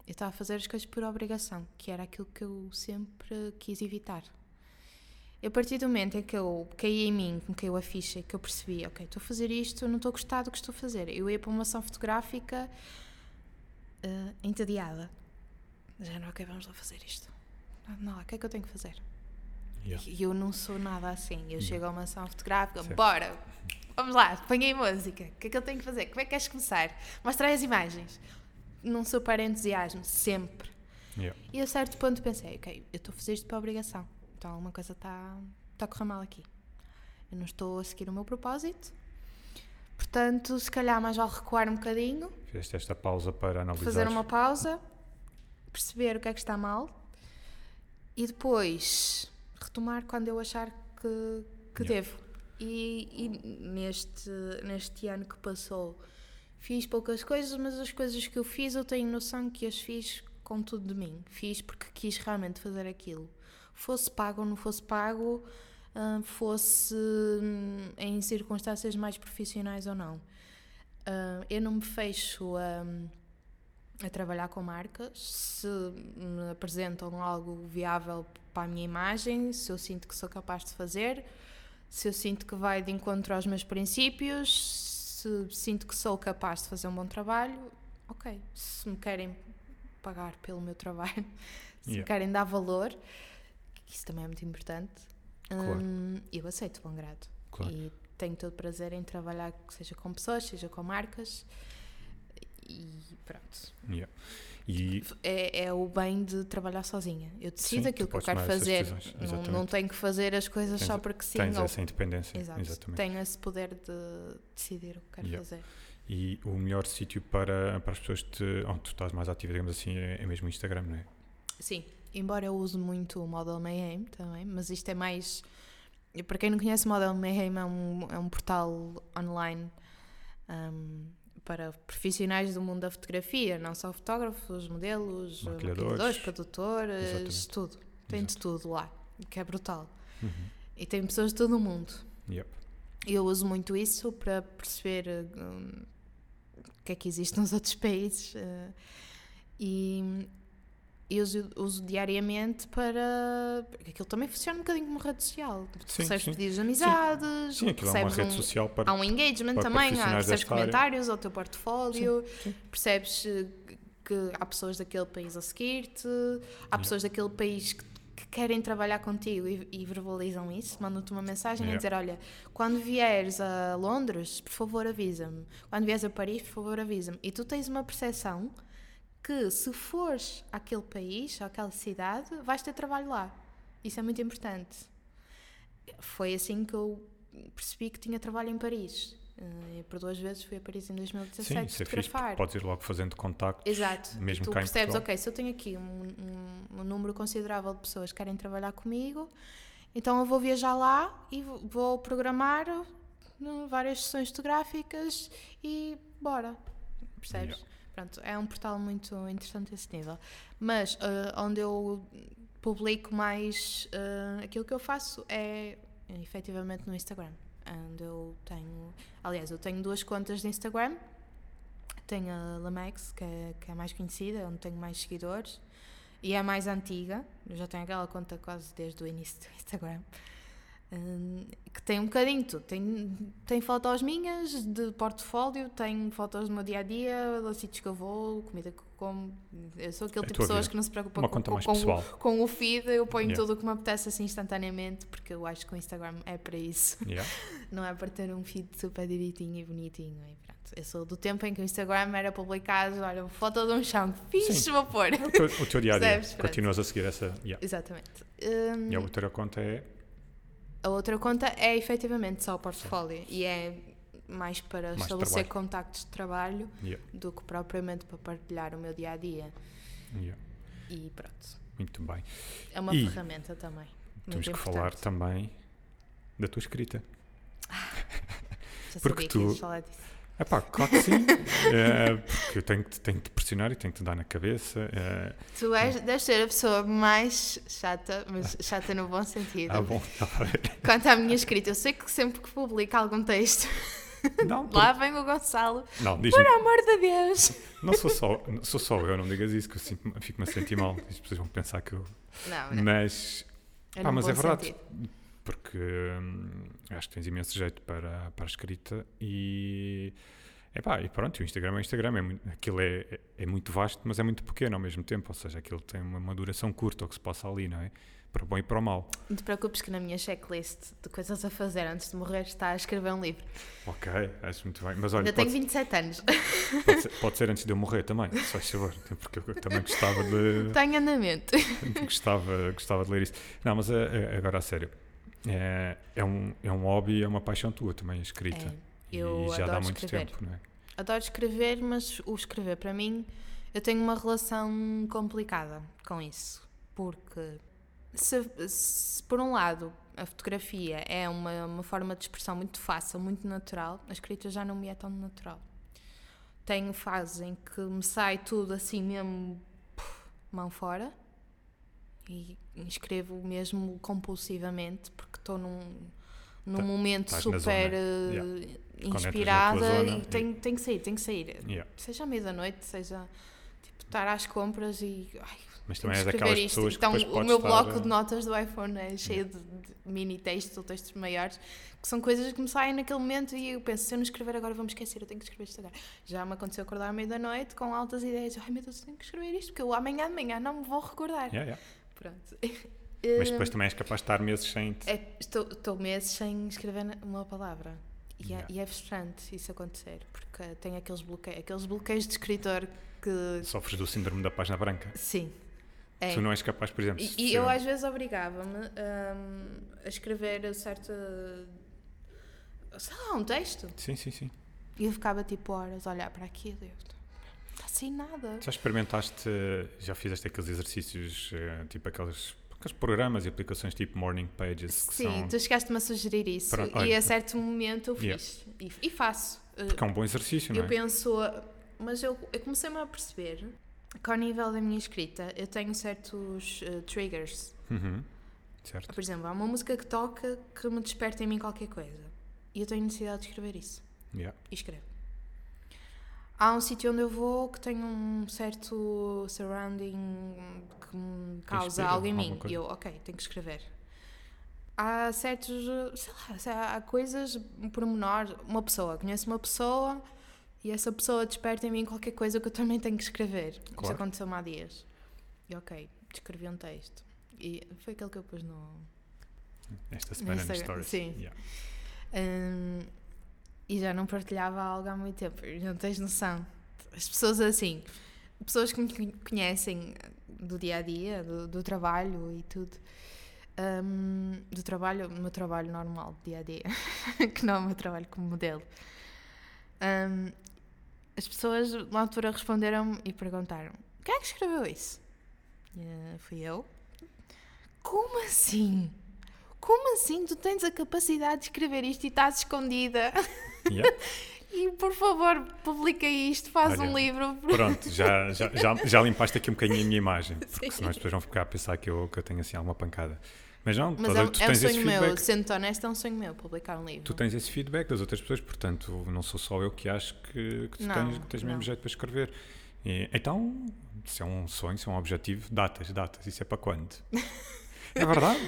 Eu estava a fazer as coisas por obrigação, que era aquilo que eu sempre quis evitar. E a partir do momento em que eu caí em mim, que caiu a ficha que eu percebi, ok, estou a fazer isto, não estou a gostar do que estou a fazer. Eu ia para uma ação fotográfica eh, entediada. Já não, ok, vamos lá fazer isto. Não, o que é que eu tenho que fazer? Yeah. E eu não sou nada assim. Eu chego a uma ação fotográfica, Certo. bora, vamos lá, ponha música. O que é que eu tenho que fazer? Como é que queres começar? Mostra aí as imagens. Não sou para entusiasmo, sempre. Yeah. E a certo ponto pensei, ok, eu estou a fazer isto para obrigação. Então alguma coisa está está a correr mal aqui. Eu não estou a seguir o meu propósito. Portanto, se calhar mais vale recuar um bocadinho, Fizeste esta pausa para analisar. fazer uma pausa, perceber o que é que está mal e depois retomar quando eu achar que, que Yeah. devo. E, e neste, neste ano que passou fiz poucas coisas, mas as coisas que eu fiz eu tenho noção que as fiz com tudo de mim. Fiz porque quis realmente fazer aquilo. Fosse pago ou não fosse pago, hum, fosse hum, em circunstâncias mais profissionais ou não. Uh, eu não me fecho a, a trabalhar com marcas se me apresentam algo viável para a minha imagem, se eu sinto que sou capaz de fazer, se eu sinto que vai de encontro aos meus princípios, se sinto que sou capaz de fazer um bom trabalho, ok. Se me querem pagar pelo meu trabalho, (laughs) se Yeah. me querem dar valor, que isso também é muito importante, Claro. hum, eu aceito bom grado. Claro. E tenho todo prazer em trabalhar, seja com pessoas, seja com marcas. E pronto. Yeah. E É, é o bem de trabalhar sozinha. Eu decido Sim, aquilo que eu quero fazer. Não, não tenho que fazer as coisas Tens- só porque sim. tens ou- essa independência. Exato. Exatamente. Tenho esse poder de decidir o que quero Yeah. fazer. E o melhor sítio para, para as pessoas te, onde tu estás mais ativa, digamos assim, é, é mesmo o Instagram, não é? Sim, embora eu use muito o Model Mayhem também, mas isto é mais. Para quem não conhece, o Model Mayhem é um, é um portal online um, para profissionais do mundo da fotografia, não só fotógrafos, modelos, Maquilhadores. maquilhadores, produtores, Exatamente. tudo. Tem de Exato. tudo lá, que é brutal. Uhum. E tem pessoas de todo o mundo. Yep. Eu uso muito isso para perceber hum, o que é que existe (laughs) nos outros países eh, e eu uso, uso diariamente para. porque Aquilo também funciona um bocadinho como rede social. Tu Sim, recebes sim. pedidos de amizades, Sim, aquilo é uma rede social para. Há um engagement para também, há, recebes desta área. comentários ao teu portfólio, sim. percebes eh, que há pessoas daquele país a seguir-te, há pessoas daquele país que, que querem trabalhar contigo e, e verbalizam isso, mandam-te uma mensagem a Yeah. dizer: Olha, quando vieres a Londres, por favor avisa-me. Quando vieres a Paris, por favor avisa-me. E tu tens uma percepção que se fores àquele país, àquela cidade, vais ter trabalho lá. Isso é muito importante. Foi assim que eu percebi que tinha trabalho em Paris. Eh, por duas vezes fui a Paris em Sim, 2017 isso é fixe, fotografar. podes ir logo fazendo contacto. Exato. mesmo e tu percebes, ok, se eu tenho aqui um, um- um número considerável de pessoas que querem trabalhar comigo, então eu vou viajar lá e vou- programar né, várias sessões fotográficas e bora. Percebes? Yeah. Pronto, é um portal muito interessante esse nível. Mas eh, onde eu publico mais eh, aquilo que eu faço é efetivamente no Instagram. Onde eu tenho. Aliás, eu tenho duas contas de Instagram. Tenho a Lamex, que é, que é mais conhecida, onde tenho mais seguidores. E é a mais antiga. Eu já tenho aquela conta quase desde o início do Instagram. Hum, que tem um bocadinho tudo. Tem, tem fotos minhas de portfólio, tem fotos do meu dia a dia, dos sítios que eu vou, comida que eu como. Eu sou aquele É tipo de pessoas vida. que não se preocupa Uma com, com, o, com o feed. Eu ponho Yeah. tudo o que me apetece assim instantaneamente, porque eu acho que o Instagram é para isso. Yeah. (laughs) Não é para ter um feed super direitinho e bonitinho. E pronto. Eu sou do tempo em que o Instagram era publicado, olha, foto de um chão, (laughs) fixe, vou pôr. O teu, o teu dia a dia. Continuas a seguir essa. Yeah. Exatamente. Hum, E a outra conta é. A outra conta é efetivamente só o portfólio e é mais para Mais estabelecer trabalho. contactos de trabalho Yeah. do que propriamente para partilhar o meu dia a dia. Yeah. E pronto. Muito bem. É uma E ferramenta também. Temos que falar importante. também da tua escrita. Já (laughs) porque tu- falar. É pá, claro que sim. (laughs) É, porque eu tenho que, tenho que te pressionar e tenho que te dar na cabeça. é. Tu és, deves ser a pessoa mais chata, mas chata no bom sentido. Ah, bom, ver. Quanto à minha escrita, eu sei que sempre que publico algum texto, (laughs) Não, lá vem o Gonçalo. não Por amor de Deus! Não sou só, sou só eu, não digas isso, que eu fico-me a sentir mal. As pessoas vão pensar que eu. Não, não. Mas. Num mas é verdade. Porque hum, acho que tens imenso jeito para, para a escrita e. Epá, e pronto, o Instagram é o Instagram, é muito, aquilo é, é, é muito vasto, mas é muito pequeno ao mesmo tempo, ou seja, aquilo tem uma, uma duração curta, o que se passa ali, não é? Para o bom e para o mal. Não te preocupes que na minha checklist de coisas a fazer antes de morrer está a escrever um livro. Ok, acho muito bem. Mas olha, Ainda tenho 27 anos. pode, ser, pode ser antes de eu morrer também, se faz favor, (laughs) porque eu também gostava de, tenho andamento. (laughs) gostava, gostava de ler isso. Não, mas eh, eh, agora a sério, é, é, um, é um hobby, é uma paixão tua também, a escrita. É, eu e já dá muito escrever. tempo, não é? Adoro escrever, mas o escrever para mim, eu tenho uma relação complicada com isso. Porque, se, se por um lado a fotografia é uma, uma forma de expressão muito fácil, muito natural, a escrita já não me é tão natural. Tenho fases em que me sai tudo assim mesmo, puf, mão fora, e escrevo mesmo compulsivamente, porque estou num, num Tá- momento super zona, eh, inspirada e tem, tem que sair, tem que sair. Yeah. Seja à meia-noite, seja tipo, estar às compras e. Ai, Mas tenho também que daquelas escrever isto. pessoas Então, que o meu bloco de notas do iPhone é cheio de, de mini textos ou textos maiores, que são coisas que me saem naquele momento e eu penso, se eu não escrever agora, vou-me esquecer, eu tenho que escrever isto agora. Já me aconteceu acordar à meia-da-noite com altas ideias. Ai meu Deus, eu tenho que escrever isto, porque eu amanhã de manhã não me vou recordar. Yeah, yeah. Pronto. Mas depois também és capaz de estar meses sem. te- é, estou, estou meses sem escrever uma palavra. E, Yeah. é, e é frustrante isso acontecer, porque tem aqueles bloqueios, aqueles bloqueios de escritor que. Sofres do síndrome da página branca. Sim. É. Tu não és capaz, por exemplo. E, e eu às vezes obrigava-me hum, a escrever certa. sei lá, um texto. Sim, sim, sim. E eu ficava tipo horas a olhar para aquilo está assim nada. Já experimentaste, já fizeste aqueles exercícios, eh, tipo aqueles, aqueles programas e aplicações tipo Morning Pages que Sim, são. tu chegaste-me a sugerir isso. Pronto, e olha. a certo momento eu Yeah. fiz. E, e faço. Uh, Porque é um bom exercício, não Eu é? penso, mas eu, eu comecei-me a perceber que ao nível da minha escrita eu tenho certos uh, triggers. Uhum. Certo. Por exemplo, há uma música que toca que me desperta em mim qualquer coisa. E eu tenho necessidade de escrever isso. Yeah. E escrevo. Há um sítio onde eu vou que tem um certo surrounding que me causa algo em mim. E eu, ok, tenho que escrever. Há certos, sei lá, há coisas, um pormenor, uma pessoa, conheço uma pessoa e essa pessoa desperta em mim qualquer coisa que eu também tenho que escrever. Isso Claro. aconteceu-me há dias. E ok, escrevi um texto. E foi aquele que eu pus no, Esta semana no Stories. sim. Yeah. Hum, e já não partilhava algo há muito tempo. Não tens noção. As pessoas assim, pessoas que me conhe- conhecem do dia a dia, do, trabalho e tudo. hum, do trabalho, do meu trabalho normal, dia a dia, (laughs) que não é o meu trabalho como modelo. Hum, as pessoas na altura responderam e perguntaram: quem é que escreveu isso? Eh, fui eu. Como assim? Como assim tu tens a capacidade de escrever isto e estás escondida? (laughs) Yeah. (laughs) E por favor, publica isto, faz Olha, um livro. Pronto, já, já, já, já limpaste aqui um bocadinho a minha imagem, (laughs) porque Sim. senão as pessoas vão ficar a pensar que eu, que eu tenho assim alguma pancada. Mas não, Mas toda- é, um- tu é um tens esse sonho meu, sendo honesto, é um sonho meu publicar um livro. Tu tens esse feedback das outras pessoas, portanto, não sou só eu que acho que, que tu Não, tens, que tens mesmo jeito para escrever. E, então, se é um sonho, se é um objetivo, datas, datas, isso é para quando? (laughs) é verdade,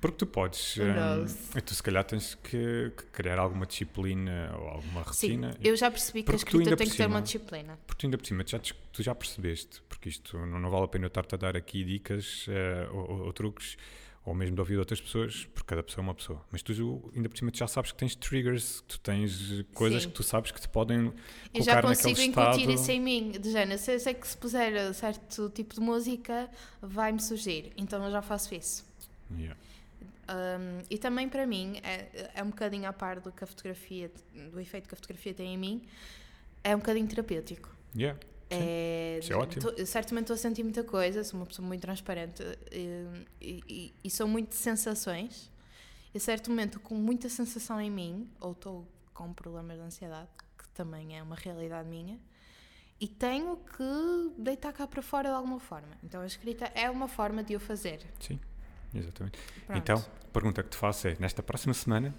porque tu podes, knows? tu se calhar tens que, que criar alguma disciplina ou alguma Sim, rotina. eu já percebi que a escrita tem que ter uma disciplina. Porque tu ainda por cima, tu já, tu já percebeste, porque isto não, não vale a pena eu estar-te a dar aqui dicas eh, ou, ou- ou truques, ou mesmo de ouvir outras pessoas, porque cada pessoa é uma pessoa. Mas tu ainda por cima tu já sabes que tens triggers, que tu tens coisas Sim. que tu sabes que te podem Eu colocar já naquele consigo estado. incutir isso em mim, de género. Se eu sei que se puser certo tipo de música, vai-me surgir. Então eu já faço isso. Yeah. Um, e também para mim, é, é um bocadinho a par do que a fotografia, do efeito que a fotografia tem em mim, é um bocadinho terapêutico. Yeah. É, Isso é ótimo. tô- certamente estou a sentir muita coisa, sou uma pessoa muito transparente e, e, e são muitas sensações. E a certo momento, com muita sensação em mim, ou estou com problemas de ansiedade, que também é uma realidade minha, e tenho que deitar cá para fora de alguma forma. Então a escrita é uma forma de o fazer. Sim, exatamente. Pronto. Então, a pergunta que te faço é, nesta próxima semana,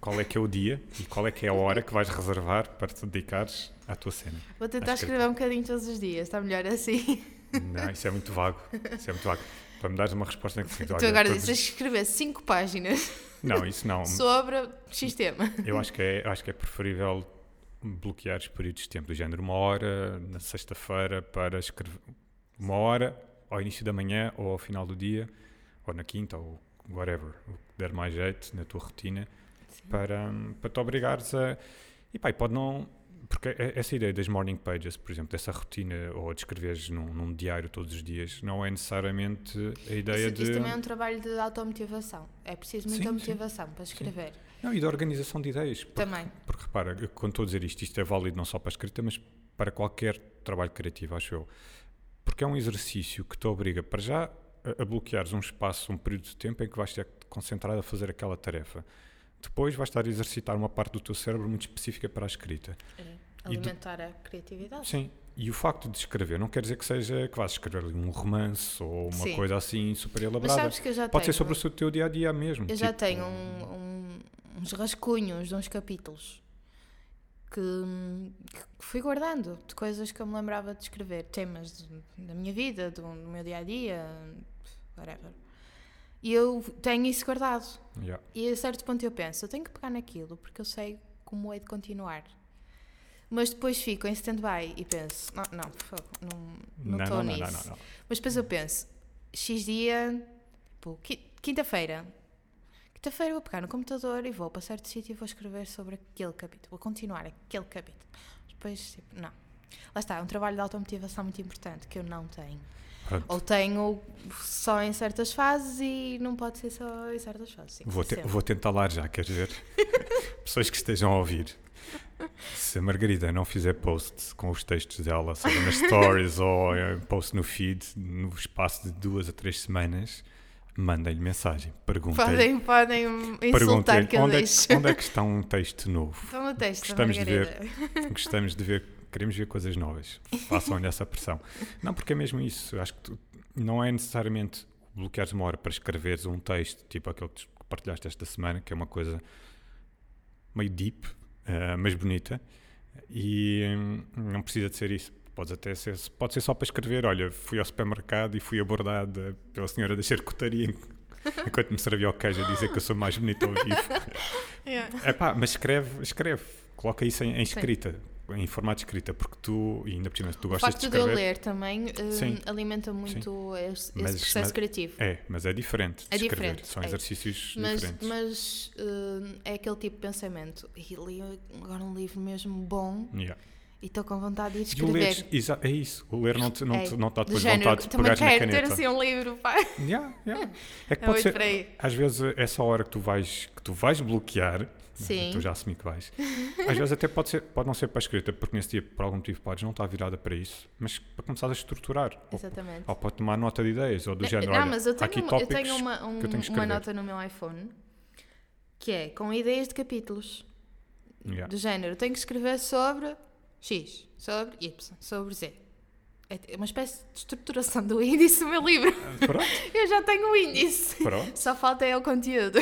qual é que é o dia e qual é que é a hora que vais reservar para te dedicares à tua cena? Vou tentar que- escrever um bocadinho todos os dias, está melhor assim. Não, isso é muito vago. Isso é muito vago. Para me dares uma resposta que Tu agora dizes, que escrever 5 páginas (laughs) Não, isso não. sobre X tema. Eu acho que é, acho que é preferível bloquear os períodos de tempo do género uma hora na sexta-feira para escrever uma hora ao início da manhã ou ao final do dia ou na quinta ou whatever, o que der mais jeito na tua rotina para, para te obrigares a e pá, e pode não porque essa ideia das morning pages, por exemplo, dessa rotina ou de escreveres num, num diário todos os dias, não é necessariamente a ideia Isso, de isso também é um trabalho de automotivação. É preciso muita Sim, sim. motivação para escrever. não, e da organização de ideias. Porque Também. Porque repara, quando estou a dizer isto, isto é válido não só para a escrita, mas para qualquer trabalho criativo, acho eu. Porque é um exercício que te obriga, para já, a, a bloqueares um espaço, um período de tempo em que vais estar concentrado a fazer aquela tarefa. Depois vais estar a exercitar uma parte do teu cérebro muito específica para a escrita. É, do- alimentar a criatividade. Sim. E o facto de escrever não quer dizer que seja que vais escrever um romance ou uma Sim. coisa assim super Mas elaborada. sabes que eu já Pode tenho. ser sobre o teu dia a dia mesmo. Eu já tipo, tenho um- um- uns rascunhos de uns capítulos que, que fui guardando de coisas que eu me lembrava de escrever, temas de- da minha vida, do, do meu dia a dia, whatever. E eu tenho isso guardado. Yeah. E a certo ponto eu penso, eu tenho que pegar naquilo porque eu sei como é de continuar. Mas depois fico em stand-by e penso, não, não, fogo, não Não, estou não, não, nisso. não, não, não. Mas depois eu penso, X dia, tipo, qui- quinta-feira. Quinta-feira vou pegar no computador e vou para certo sítio e vou escrever sobre aquele capítulo. Vou continuar aquele capítulo. Depois, tipo, não. Lá está, é um trabalho de automotivação muito importante que eu não tenho. Pronto. Ou tenho só em certas fases e não pode ser só em certas fases. Que Vou, te- vou tentar lá já, queres ver? (laughs) Pessoas que estejam a ouvir. Se a Margarida não fizer post com os textos dela, seja nas stories ou eh, post no feed, no espaço de duas a três semanas, mandem-lhe mensagem. Perguntem-lhe Podem, podem insultar perguntem que eu onde, é que, onde é que está um texto novo. Estão no texto, Gostamos de ver. Gostamos de ver, queremos ver coisas novas. Façam-lhe essa pressão. Não, porque é mesmo isso. Acho que tu- não é necessariamente bloqueares uma hora para escreveres um texto, tipo aquele que partilhaste esta semana, que é uma coisa meio deep, eh, mas bonita, e hum, não precisa de ser isso. Pode até ser, pode ser só para escrever, olha, fui ao supermercado e fui abordada pela senhora da charcutaria (laughs) enquanto me servia o queijo a dizer que eu sou mais bonito ao vivo. (laughs) Yeah. Epá, mas escreve, escreve. Coloca isso em, em escrita, em formato de escrita, porque tu, e ainda por cima, tu O gostas de facto de eu escrever. ler também hum, Sim. alimenta muito esse, esse Mas- processo mas- criativo. É, mas é diferente. de É escrever. diferente, São é. exercícios Mas, diferentes. mas hum, é aquele tipo de pensamento. E li agora um livro mesmo bom Yeah. e estou com vontade de o escrever. exa- é isso. O ler não te, não É, te, não te dá depois género, vontade de também pegar na quero ter caneta. assim um livro, pá. Yeah, yeah. (laughs) É que É pode ser, às vezes, essa hora que tu vais, que tu vais bloquear, Sim. tu já assumi que vais, (laughs) às vezes até pode, ser, pode não ser para a escrita, porque nesse dia, por algum motivo, podes não estar virada para isso, mas para começar a estruturar. Ou, Exatamente. ou para tomar nota de ideias, ou do Não, género. não, olha, mas eu tenho, aqui uma, eu tenho uma, um- eu tenho uma nota no meu iPhone que é com ideias de capítulos. Yeah. Do género, tenho que escrever sobre X, sobre Y, sobre Z. É uma espécie de estruturação do (laughs) índice do meu livro. Pronto, Eu já tenho o índice. pronto. Só falta é o conteúdo.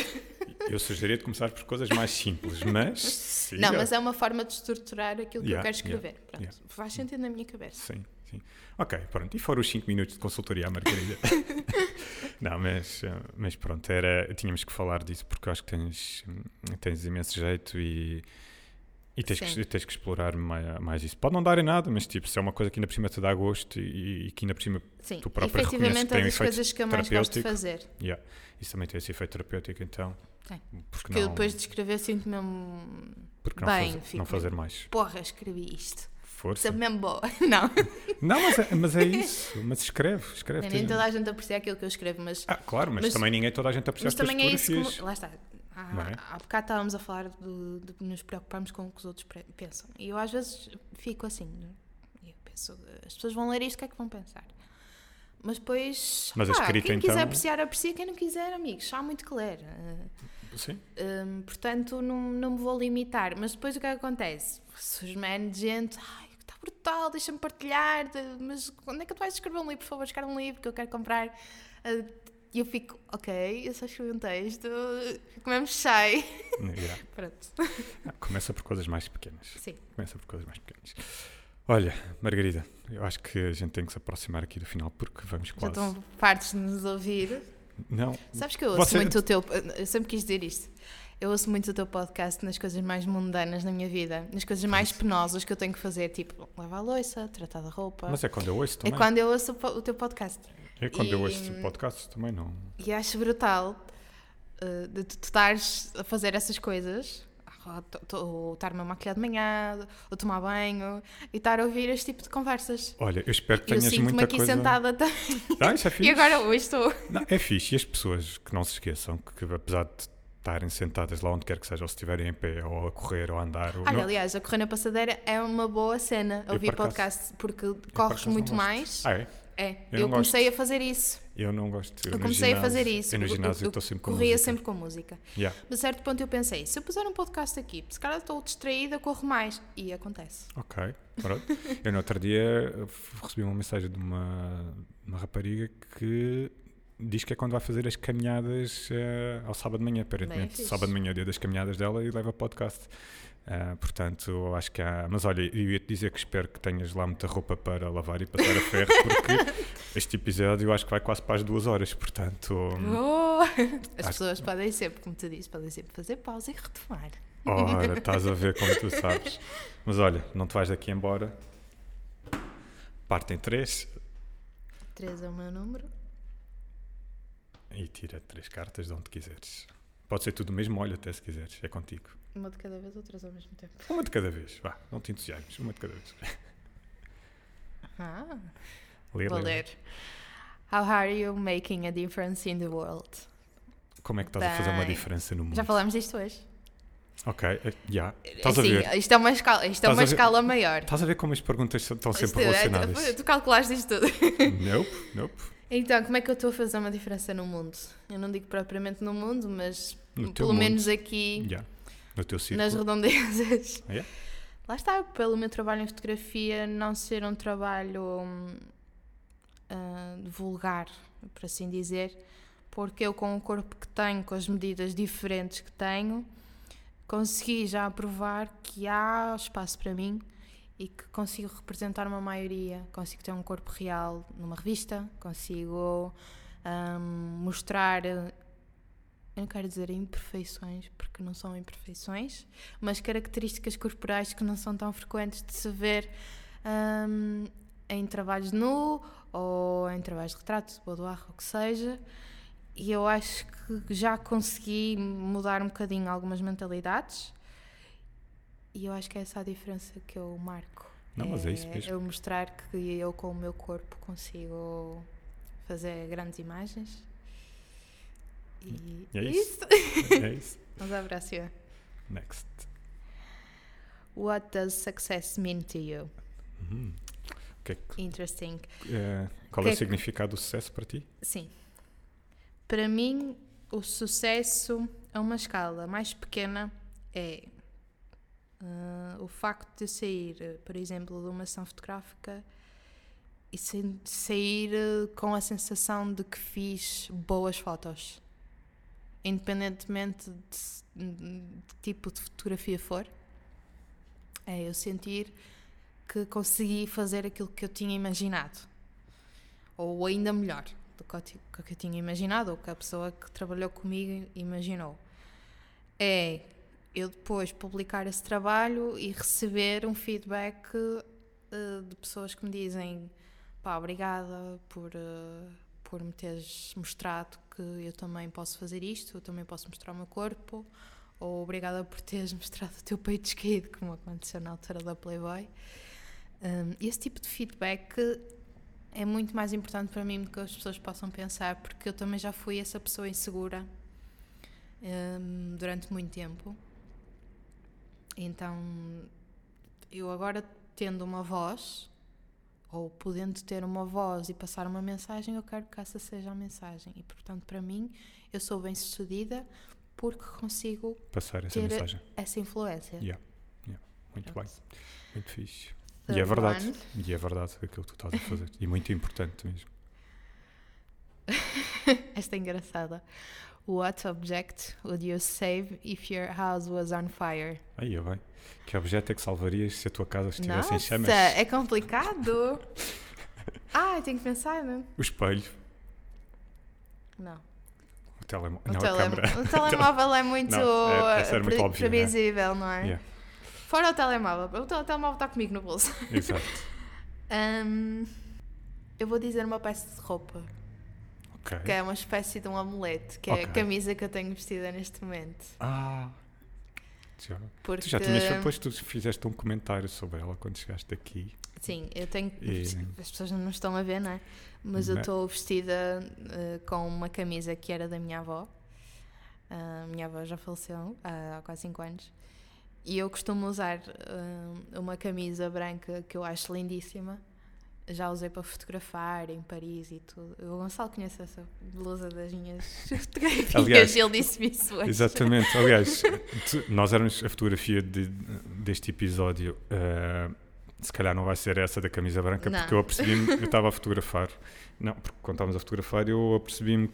Eu sugeria de começar por coisas mais simples, mas. siga. Não, mas é uma forma de estruturar aquilo que Yeah, eu quero escrever. Pronto, yeah. Faz sentido na minha cabeça. Sim, sim. Ok, pronto. E foram os 5 minutos de consultoria à Margarida. (laughs) não, mas, eh, mas pronto, era, tínhamos que falar disso porque eu acho que tens, hum, tens imenso jeito e, e tens, que, tens que explorar mais, mais isso. Pode não dar em nada, mas tipo, se é uma coisa que ainda por cima te dá gosto e, e que ainda por cima Sim, Tu própria reconheces que tem é um das efeito coisas que eu mais gosto de fazer. yeah, isso também tem esse efeito terapêutico, então. Tem. Porque Porque eu não, depois de escrever sinto mesmo. porque não, bem, não fazer mais Porra, escrevi isto. força? Sempre mesmo boa. (laughs) Não, Não, mas é, mas é (laughs) isso. Mas escreve, escreve. nem tem- toda a gente aprecia aquilo que eu escrevo, mas, Ah, claro, mas, mas- também ninguém, toda a gente aprecia mas as também é isso que. Lá está. Há, Não é? há bocado estávamos a falar de, de nos preocuparmos com o que os outros pensam. E eu às vezes fico assim. né? Eu penso, as pessoas vão ler isto, o que é que vão pensar? Mas depois. Mas a pá, escrita, quem então- quiser apreciar, aprecia. Quem não quiser, amigos, há muito que ler. Sim. Hum, portanto, não, não me vou limitar. Mas depois o que é acontece? Surge-me de gente, ai, está brutal, deixa-me partilhar, mas quando é que tu vais escrever um livro? Por favor, escreve um livro que eu quero comprar. E eu fico, ok, eu só escrevi um texto, comemos chai. Yeah. (laughs) Pronto. Ah, Começa por coisas mais pequenas. Sim. Começa por coisas mais pequenas. Olha, Margarida, eu acho que a gente tem que se aproximar aqui do final porque vamos Já quase. estão fartos de nos ouvir. Não, Sabes que eu ouço Você- muito o teu. Eu sempre quis dizer isto. Eu ouço muito o teu podcast nas coisas mais mundanas na minha vida, nas coisas mais penosas que eu tenho que fazer, tipo lavar a louça, tratar da roupa. mas é quando eu ouço É também. quando eu ouço o o teu podcast. É quando eu E- ouço podcasts também não. E acho brutal uh, de tu estares a fazer essas coisas, ou estar-me a maquilhar de manhã, ou tomar banho, e estar a ouvir este tipo de conversas. Olha, eu espero que Eu tenhas sinto-me muita aqui coisa. sentada também. Ah, isso é (laughs) fixe. E agora hoje estou. Não, é fixe. E as pessoas que não se esqueçam que, apesar de estarem sentadas lá onde quer que seja, ou se estiverem em pé, ou a correr, ou a andar, ou Olha, não- aliás, a correr na passadeira é uma boa cena, Eu, ouvir podcast, porque por corres muito gosto. mais. Ah, é? É, Eu eu, comecei a fazer isso. Eu não gosto. Eu, Eu comecei a fazer isso. Eu no ginásio estou sempre com Corria música. sempre com música. Yeah. Mas a certo ponto eu pensei, se eu puser um podcast aqui, se calhar estou distraída, corro mais. E acontece. Ok, pronto. eu no outro dia recebi uma mensagem de uma, uma rapariga que diz que é quando vai fazer as caminhadas eh, ao sábado de manhã. Aparentemente, sábado de manhã é o dia das caminhadas dela e leva podcast. Uh, portanto, acho que há. Mas olha, eu ia te dizer que espero que tenhas lá muita roupa para lavar e passar a ferro, porque (laughs) este episódio eu acho que vai quase para as duas horas, portanto. Oh! As pessoas que... podem sempre, como tu disse, podem sempre fazer pausa e retomar. Ora, (laughs) estás a ver como tu sabes. Mas olha, não te vais daqui embora. Partem três. Três é o meu número. E tira três cartas de onde quiseres. Pode ser tudo mesmo, olha até se quiseres, é contigo. Uma de cada vez ou três ao mesmo tempo? Uma de cada vez, vá, não te entusiasmes, uma de cada vez. Ah, ler, vou ler. How are you making a difference in the world? Como é que estás Bem, a fazer uma diferença no mundo? Já falamos disto hoje. Ok, já. Eh, yeah. Estás a ver? Isto é uma escala, isto é uma escala maior. Estás a ver como as perguntas estão sempre é, relacionadas? É, tu calculaste isto tudo. (laughs) Nope, nope. Então, como é que eu estou a fazer uma diferença no mundo? Eu não digo propriamente no mundo, mas no pelo menos aqui yeah. No teu círculo. nas redondezas. (laughs) Yeah. Lá está, pelo meu trabalho em fotografia não ser um trabalho uh, vulgar, por assim dizer, porque eu com o corpo que tenho, com as medidas diferentes que tenho, consegui já provar que há espaço para mim e que consigo representar uma maioria, consigo ter um corpo real numa revista, consigo um, mostrar eu não quero dizer imperfeições, porque não são imperfeições, mas características corporais que não são tão frequentes de se ver um, em trabalhos nu ou em trabalhos de retrato, boudoir, ou o que seja. E eu acho que já consegui mudar um bocadinho algumas mentalidades. E eu acho que é essa a diferença que eu marco. Não, mas é isso é mesmo. Eu mostrar que eu, com o meu corpo, consigo fazer grandes imagens e é isso. é isso. (laughs) Vamos à próxima. Next. What does success mean to you? Uhum. Que é Interesting. Uh, qual que é o significado do sucesso para ti? Sim. Para mim, o sucesso a uma escala mais pequena é uh, o facto de sair, por exemplo, de uma ação fotográfica e sair com a sensação de que fiz boas fotos independentemente de, de, tipo de fotografia for, é eu sentir que consegui fazer aquilo que eu tinha imaginado. Ou ainda melhor do que eu, tinha imaginado, ou que a pessoa que trabalhou comigo imaginou. É eu depois publicar esse trabalho e receber um feedback uh, de pessoas que me dizem pá, obrigada por, uh, por me teres mostrado que eu também posso fazer isto, eu também posso mostrar o meu corpo, ou obrigada por teres (laughs) mostrado o teu peito esquerdo, como aconteceu na altura da Playboy. Um, esse tipo de feedback é muito mais importante para mim do que as pessoas possam pensar, porque eu também já fui essa pessoa insegura um, durante muito tempo. Então, eu agora tendo uma voz, ou podendo ter uma voz e passar uma mensagem, eu quero que essa seja a mensagem. E, portanto, para mim, eu sou bem sucedida porque consigo passar essa mensagem. essa influência. Yeah. Yeah. Muito Pronto. bem. Muito fixe. Third e é verdade. One. E é verdade aquilo que tu estás a fazer. e muito importante mesmo. (laughs) Esta é engraçada. What object would you save if your house was on fire? Aí, bem. Que objeto é que salvarias se a tua casa estivesse Nossa, em chamas? é complicado. (laughs) ah, tenho que pensar, não? O espelho. Não. O, telemo o, não, telemo o telemóvel é (laughs) muito, não, é, é muito óbvio, previsível, não é? Não é? Yeah. Fora o telemóvel. O telemóvel está comigo no bolso. Exato. (laughs) um, eu vou dizer uma peça de roupa. Okay. Que é uma espécie de um amuleto, que okay. é a camisa que eu tenho vestida neste momento. Ah! Já. Porque... Tu já tinhas, depois tu fizeste um comentário sobre ela quando chegaste aqui. Sim, eu tenho. E... As pessoas não estão a ver, não é? Mas não. eu estou vestida uh, com uma camisa que era da minha avó. A uh, minha avó já faleceu há quase 5 anos. E eu costumo usar uh, uma camisa branca que eu acho lindíssima já usei para fotografar em Paris e tudo. O Gonçalo conhece essa blusa das minhas (laughs) fotografias, Aliás, ele disse-me isso hoje. Exatamente. Aliás, tu, nós éramos a fotografia de, deste episódio. Uh, se calhar não vai ser essa da camisa branca, não. porque eu apercebi-me, eu estava a fotografar. Não, porque quando estávamos a fotografar, eu apercebi-me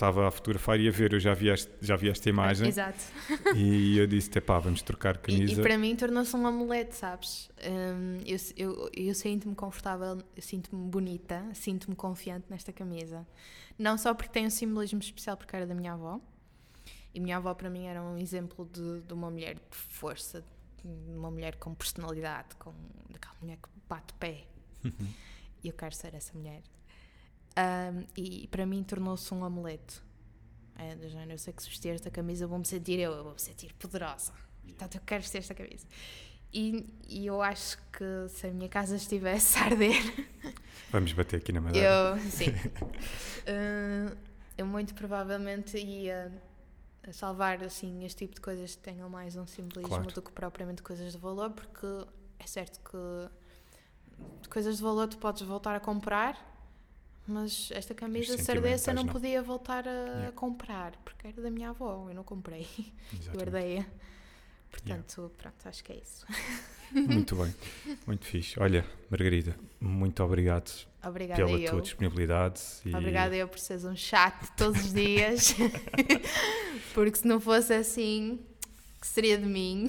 estava a fotografar e a ver, eu já vi, este, já vi esta imagem (laughs) Exato. e eu disse, pá, vamos trocar E, camisa. e para mim tornou-se um amuleto, sabes? Hum, eu eu, eu sinto-me confortável, eu sinto-me bonita, sinto-me confiante nesta camisa. Não só porque tem um simbolismo especial porque era da minha avó. E minha avó para mim era um exemplo de, de uma mulher de força, de uma mulher com personalidade, com daquela mulher que bate pé. e eu quero ser essa mulher. Hum, e para mim tornou-se um amuleto. É, do género, eu sei que se vestir esta camisa vou-me sentir eu, eu vou-me sentir poderosa. Portanto, eu quero vestir esta camisa. E, e eu acho que se a minha casa estivesse a arder, (laughs) Vamos bater aqui na madeira. eu, (laughs) sim, Uh, eu muito provavelmente ia salvar assim este tipo de coisas que tenham mais um simbolismo Claro. do que propriamente coisas de valor, porque é certo que coisas de valor tu podes voltar a comprar, mas esta camisa eu não, não. podia voltar a Yeah. comprar, porque era da minha avó, eu não comprei, herdei-a. Portanto, pronto, acho que é isso. Muito bem, muito fixe. Olha, Margarida, muito obrigado Obrigada pela eu. tua disponibilidade. E... Obrigada eu por seres um chato todos os dias. (laughs) Porque se não fosse assim, que seria de mim?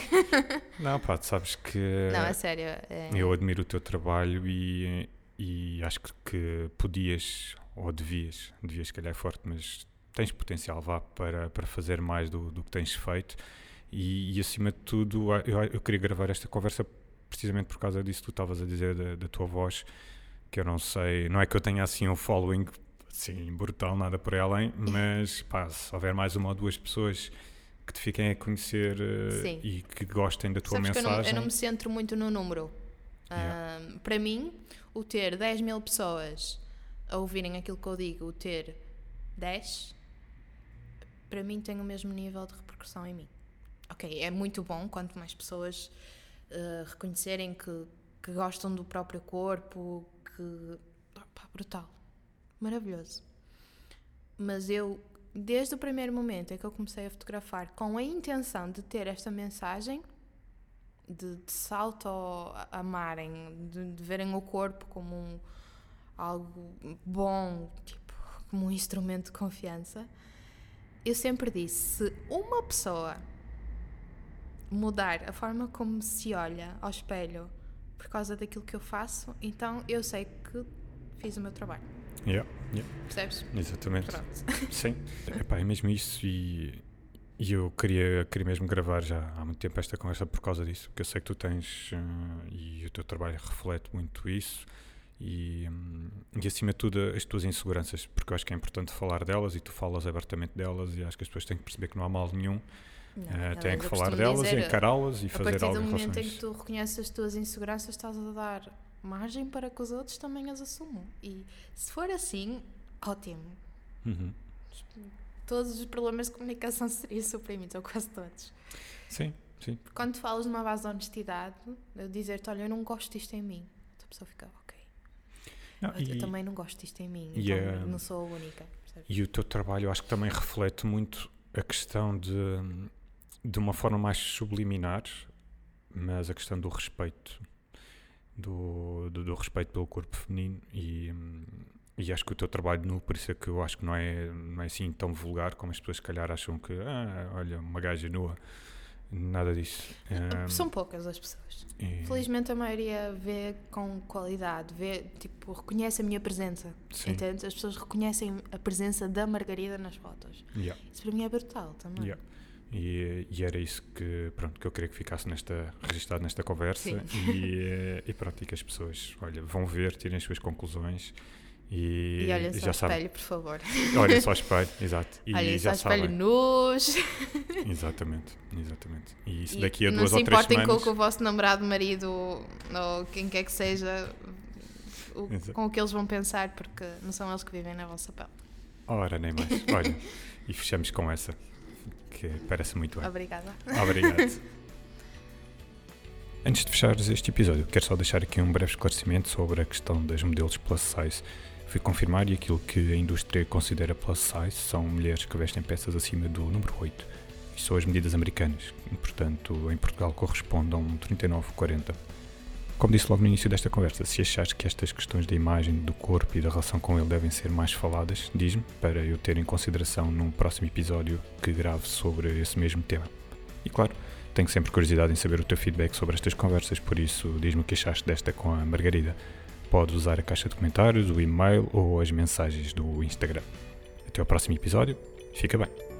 Não, pá, tu sabes que Não, é sério. é- eu admiro o teu trabalho e, e acho que, podias, ou devias, devias se calhar é forte, mas tens potencial vá para, para fazer mais do, do que tens feito. E, e, acima de tudo, eu, eu queria gravar esta conversa precisamente por causa disso que tu estavas a dizer da, da tua voz, que eu não sei, não é que eu tenha assim um following assim, brutal, nada por aí além, mas pá, se houver mais uma ou duas pessoas que te fiquem a conhecer eh, Sim. e que gostem da tua Sabes que eu mensagem. não, eu não me centro muito no número. Yeah. Ahm, para mim, o ter 10 mil pessoas a ouvirem aquilo que eu digo, o ter 10, para mim tem o mesmo nível de repercussão em mim. Ok, é muito bom quanto mais pessoas ah, reconhecerem que, que gostam do próprio corpo, que. pá, brutal. Maravilhoso. Mas eu, desde o primeiro momento em que eu comecei a fotografar com a intenção de ter esta mensagem, de, de se auto-amarem, de, de verem o corpo como um, algo bom, tipo, como um instrumento de confiança, eu sempre disse: se uma pessoa mudar a forma como se olha ao espelho por causa daquilo que eu faço, então eu sei que fiz o meu trabalho. Yeah, yeah, Percebes? exatamente. Pronto. Sim, (laughs) Epá, é mesmo isso e, e eu queria, queria mesmo gravar já há muito tempo esta conversa por causa disso, porque eu sei que tu tens eh, e o teu trabalho reflete muito isso e, hum, e acima de tudo as tuas inseguranças, porque eu acho que é importante falar delas e tu falas abertamente delas e acho que as pessoas têm que perceber que não há mal nenhum, Não, aliás, têm que falar delas dizer, e encará-las e A fazer partir algo do em momento a em que tu reconheces as tuas inseguranças, estás a dar margem para que os outros também as assumam. E se for assim, ótimo. Uhum. Todos os problemas de comunicação (laughs) seriam suprimidos, ou quase todos. Sim, sim. Porque quando tu falas numa base de honestidade, eu dizer-te, olha, eu não gosto disto em mim. A pessoa fica, ok. Não, eu, eu e- também não gosto disto em mim. então não sou a única. percebes? E o teu trabalho eu acho que também reflete muito a questão de, de uma forma mais subliminar, mas a questão do respeito, do, do, do respeito pelo corpo feminino e, hum, e acho que o teu trabalho nu, por isso é que eu acho que não é, não é assim tão vulgar como as pessoas se calhar acham que, ah, olha, uma gaja nua, nada disso. Hum, São poucas as pessoas. e- Felizmente a maioria vê com qualidade, vê, tipo, reconhece a minha presença. Sim. Entende? As pessoas reconhecem a presença da Margarida nas fotos. yeah. Isso para mim é brutal também. Yeah. E, e era isso que, pronto, que eu queria que ficasse nesta, registado nesta conversa Sim. e, eh, e pronto, e que as pessoas olha, vão ver, tirem as suas conclusões e, E olha só já ao sabem. espelho, por favor. Olha só (laughs) espelho, exato. E olha só já espelho sabem. nus. (laughs) Exatamente, exatamente. E isso daqui a não duas se ou três importem com o semanas. que o vosso namorado, marido ou quem quer que seja, o- com o que eles vão pensar, porque não são eles que vivem na vossa pele. Ora, nem mais. (laughs) Olha, e fechamos com essa, que parece muito bem. Obrigada. Obrigado. Antes de fechares este episódio, quero só deixar aqui um breve esclarecimento sobre a questão das modelos plus size. Fui confirmar e aquilo que a indústria considera plus size são mulheres que vestem peças acima do número 8. Isto são as medidas americanas, portanto, em Portugal um 39-40. Como disse logo no início desta conversa, se achares que estas questões da imagem, do corpo e da relação com ele devem ser mais faladas, diz-me para eu ter em consideração num próximo episódio que grave sobre esse mesmo tema. E claro, tenho sempre curiosidade em saber o teu feedback sobre estas conversas, por isso diz-me o que achaste desta com a Margarida. Podes usar a caixa de comentários, o e-mail ou as mensagens do Instagram. Até ao próximo episódio. Fica bem.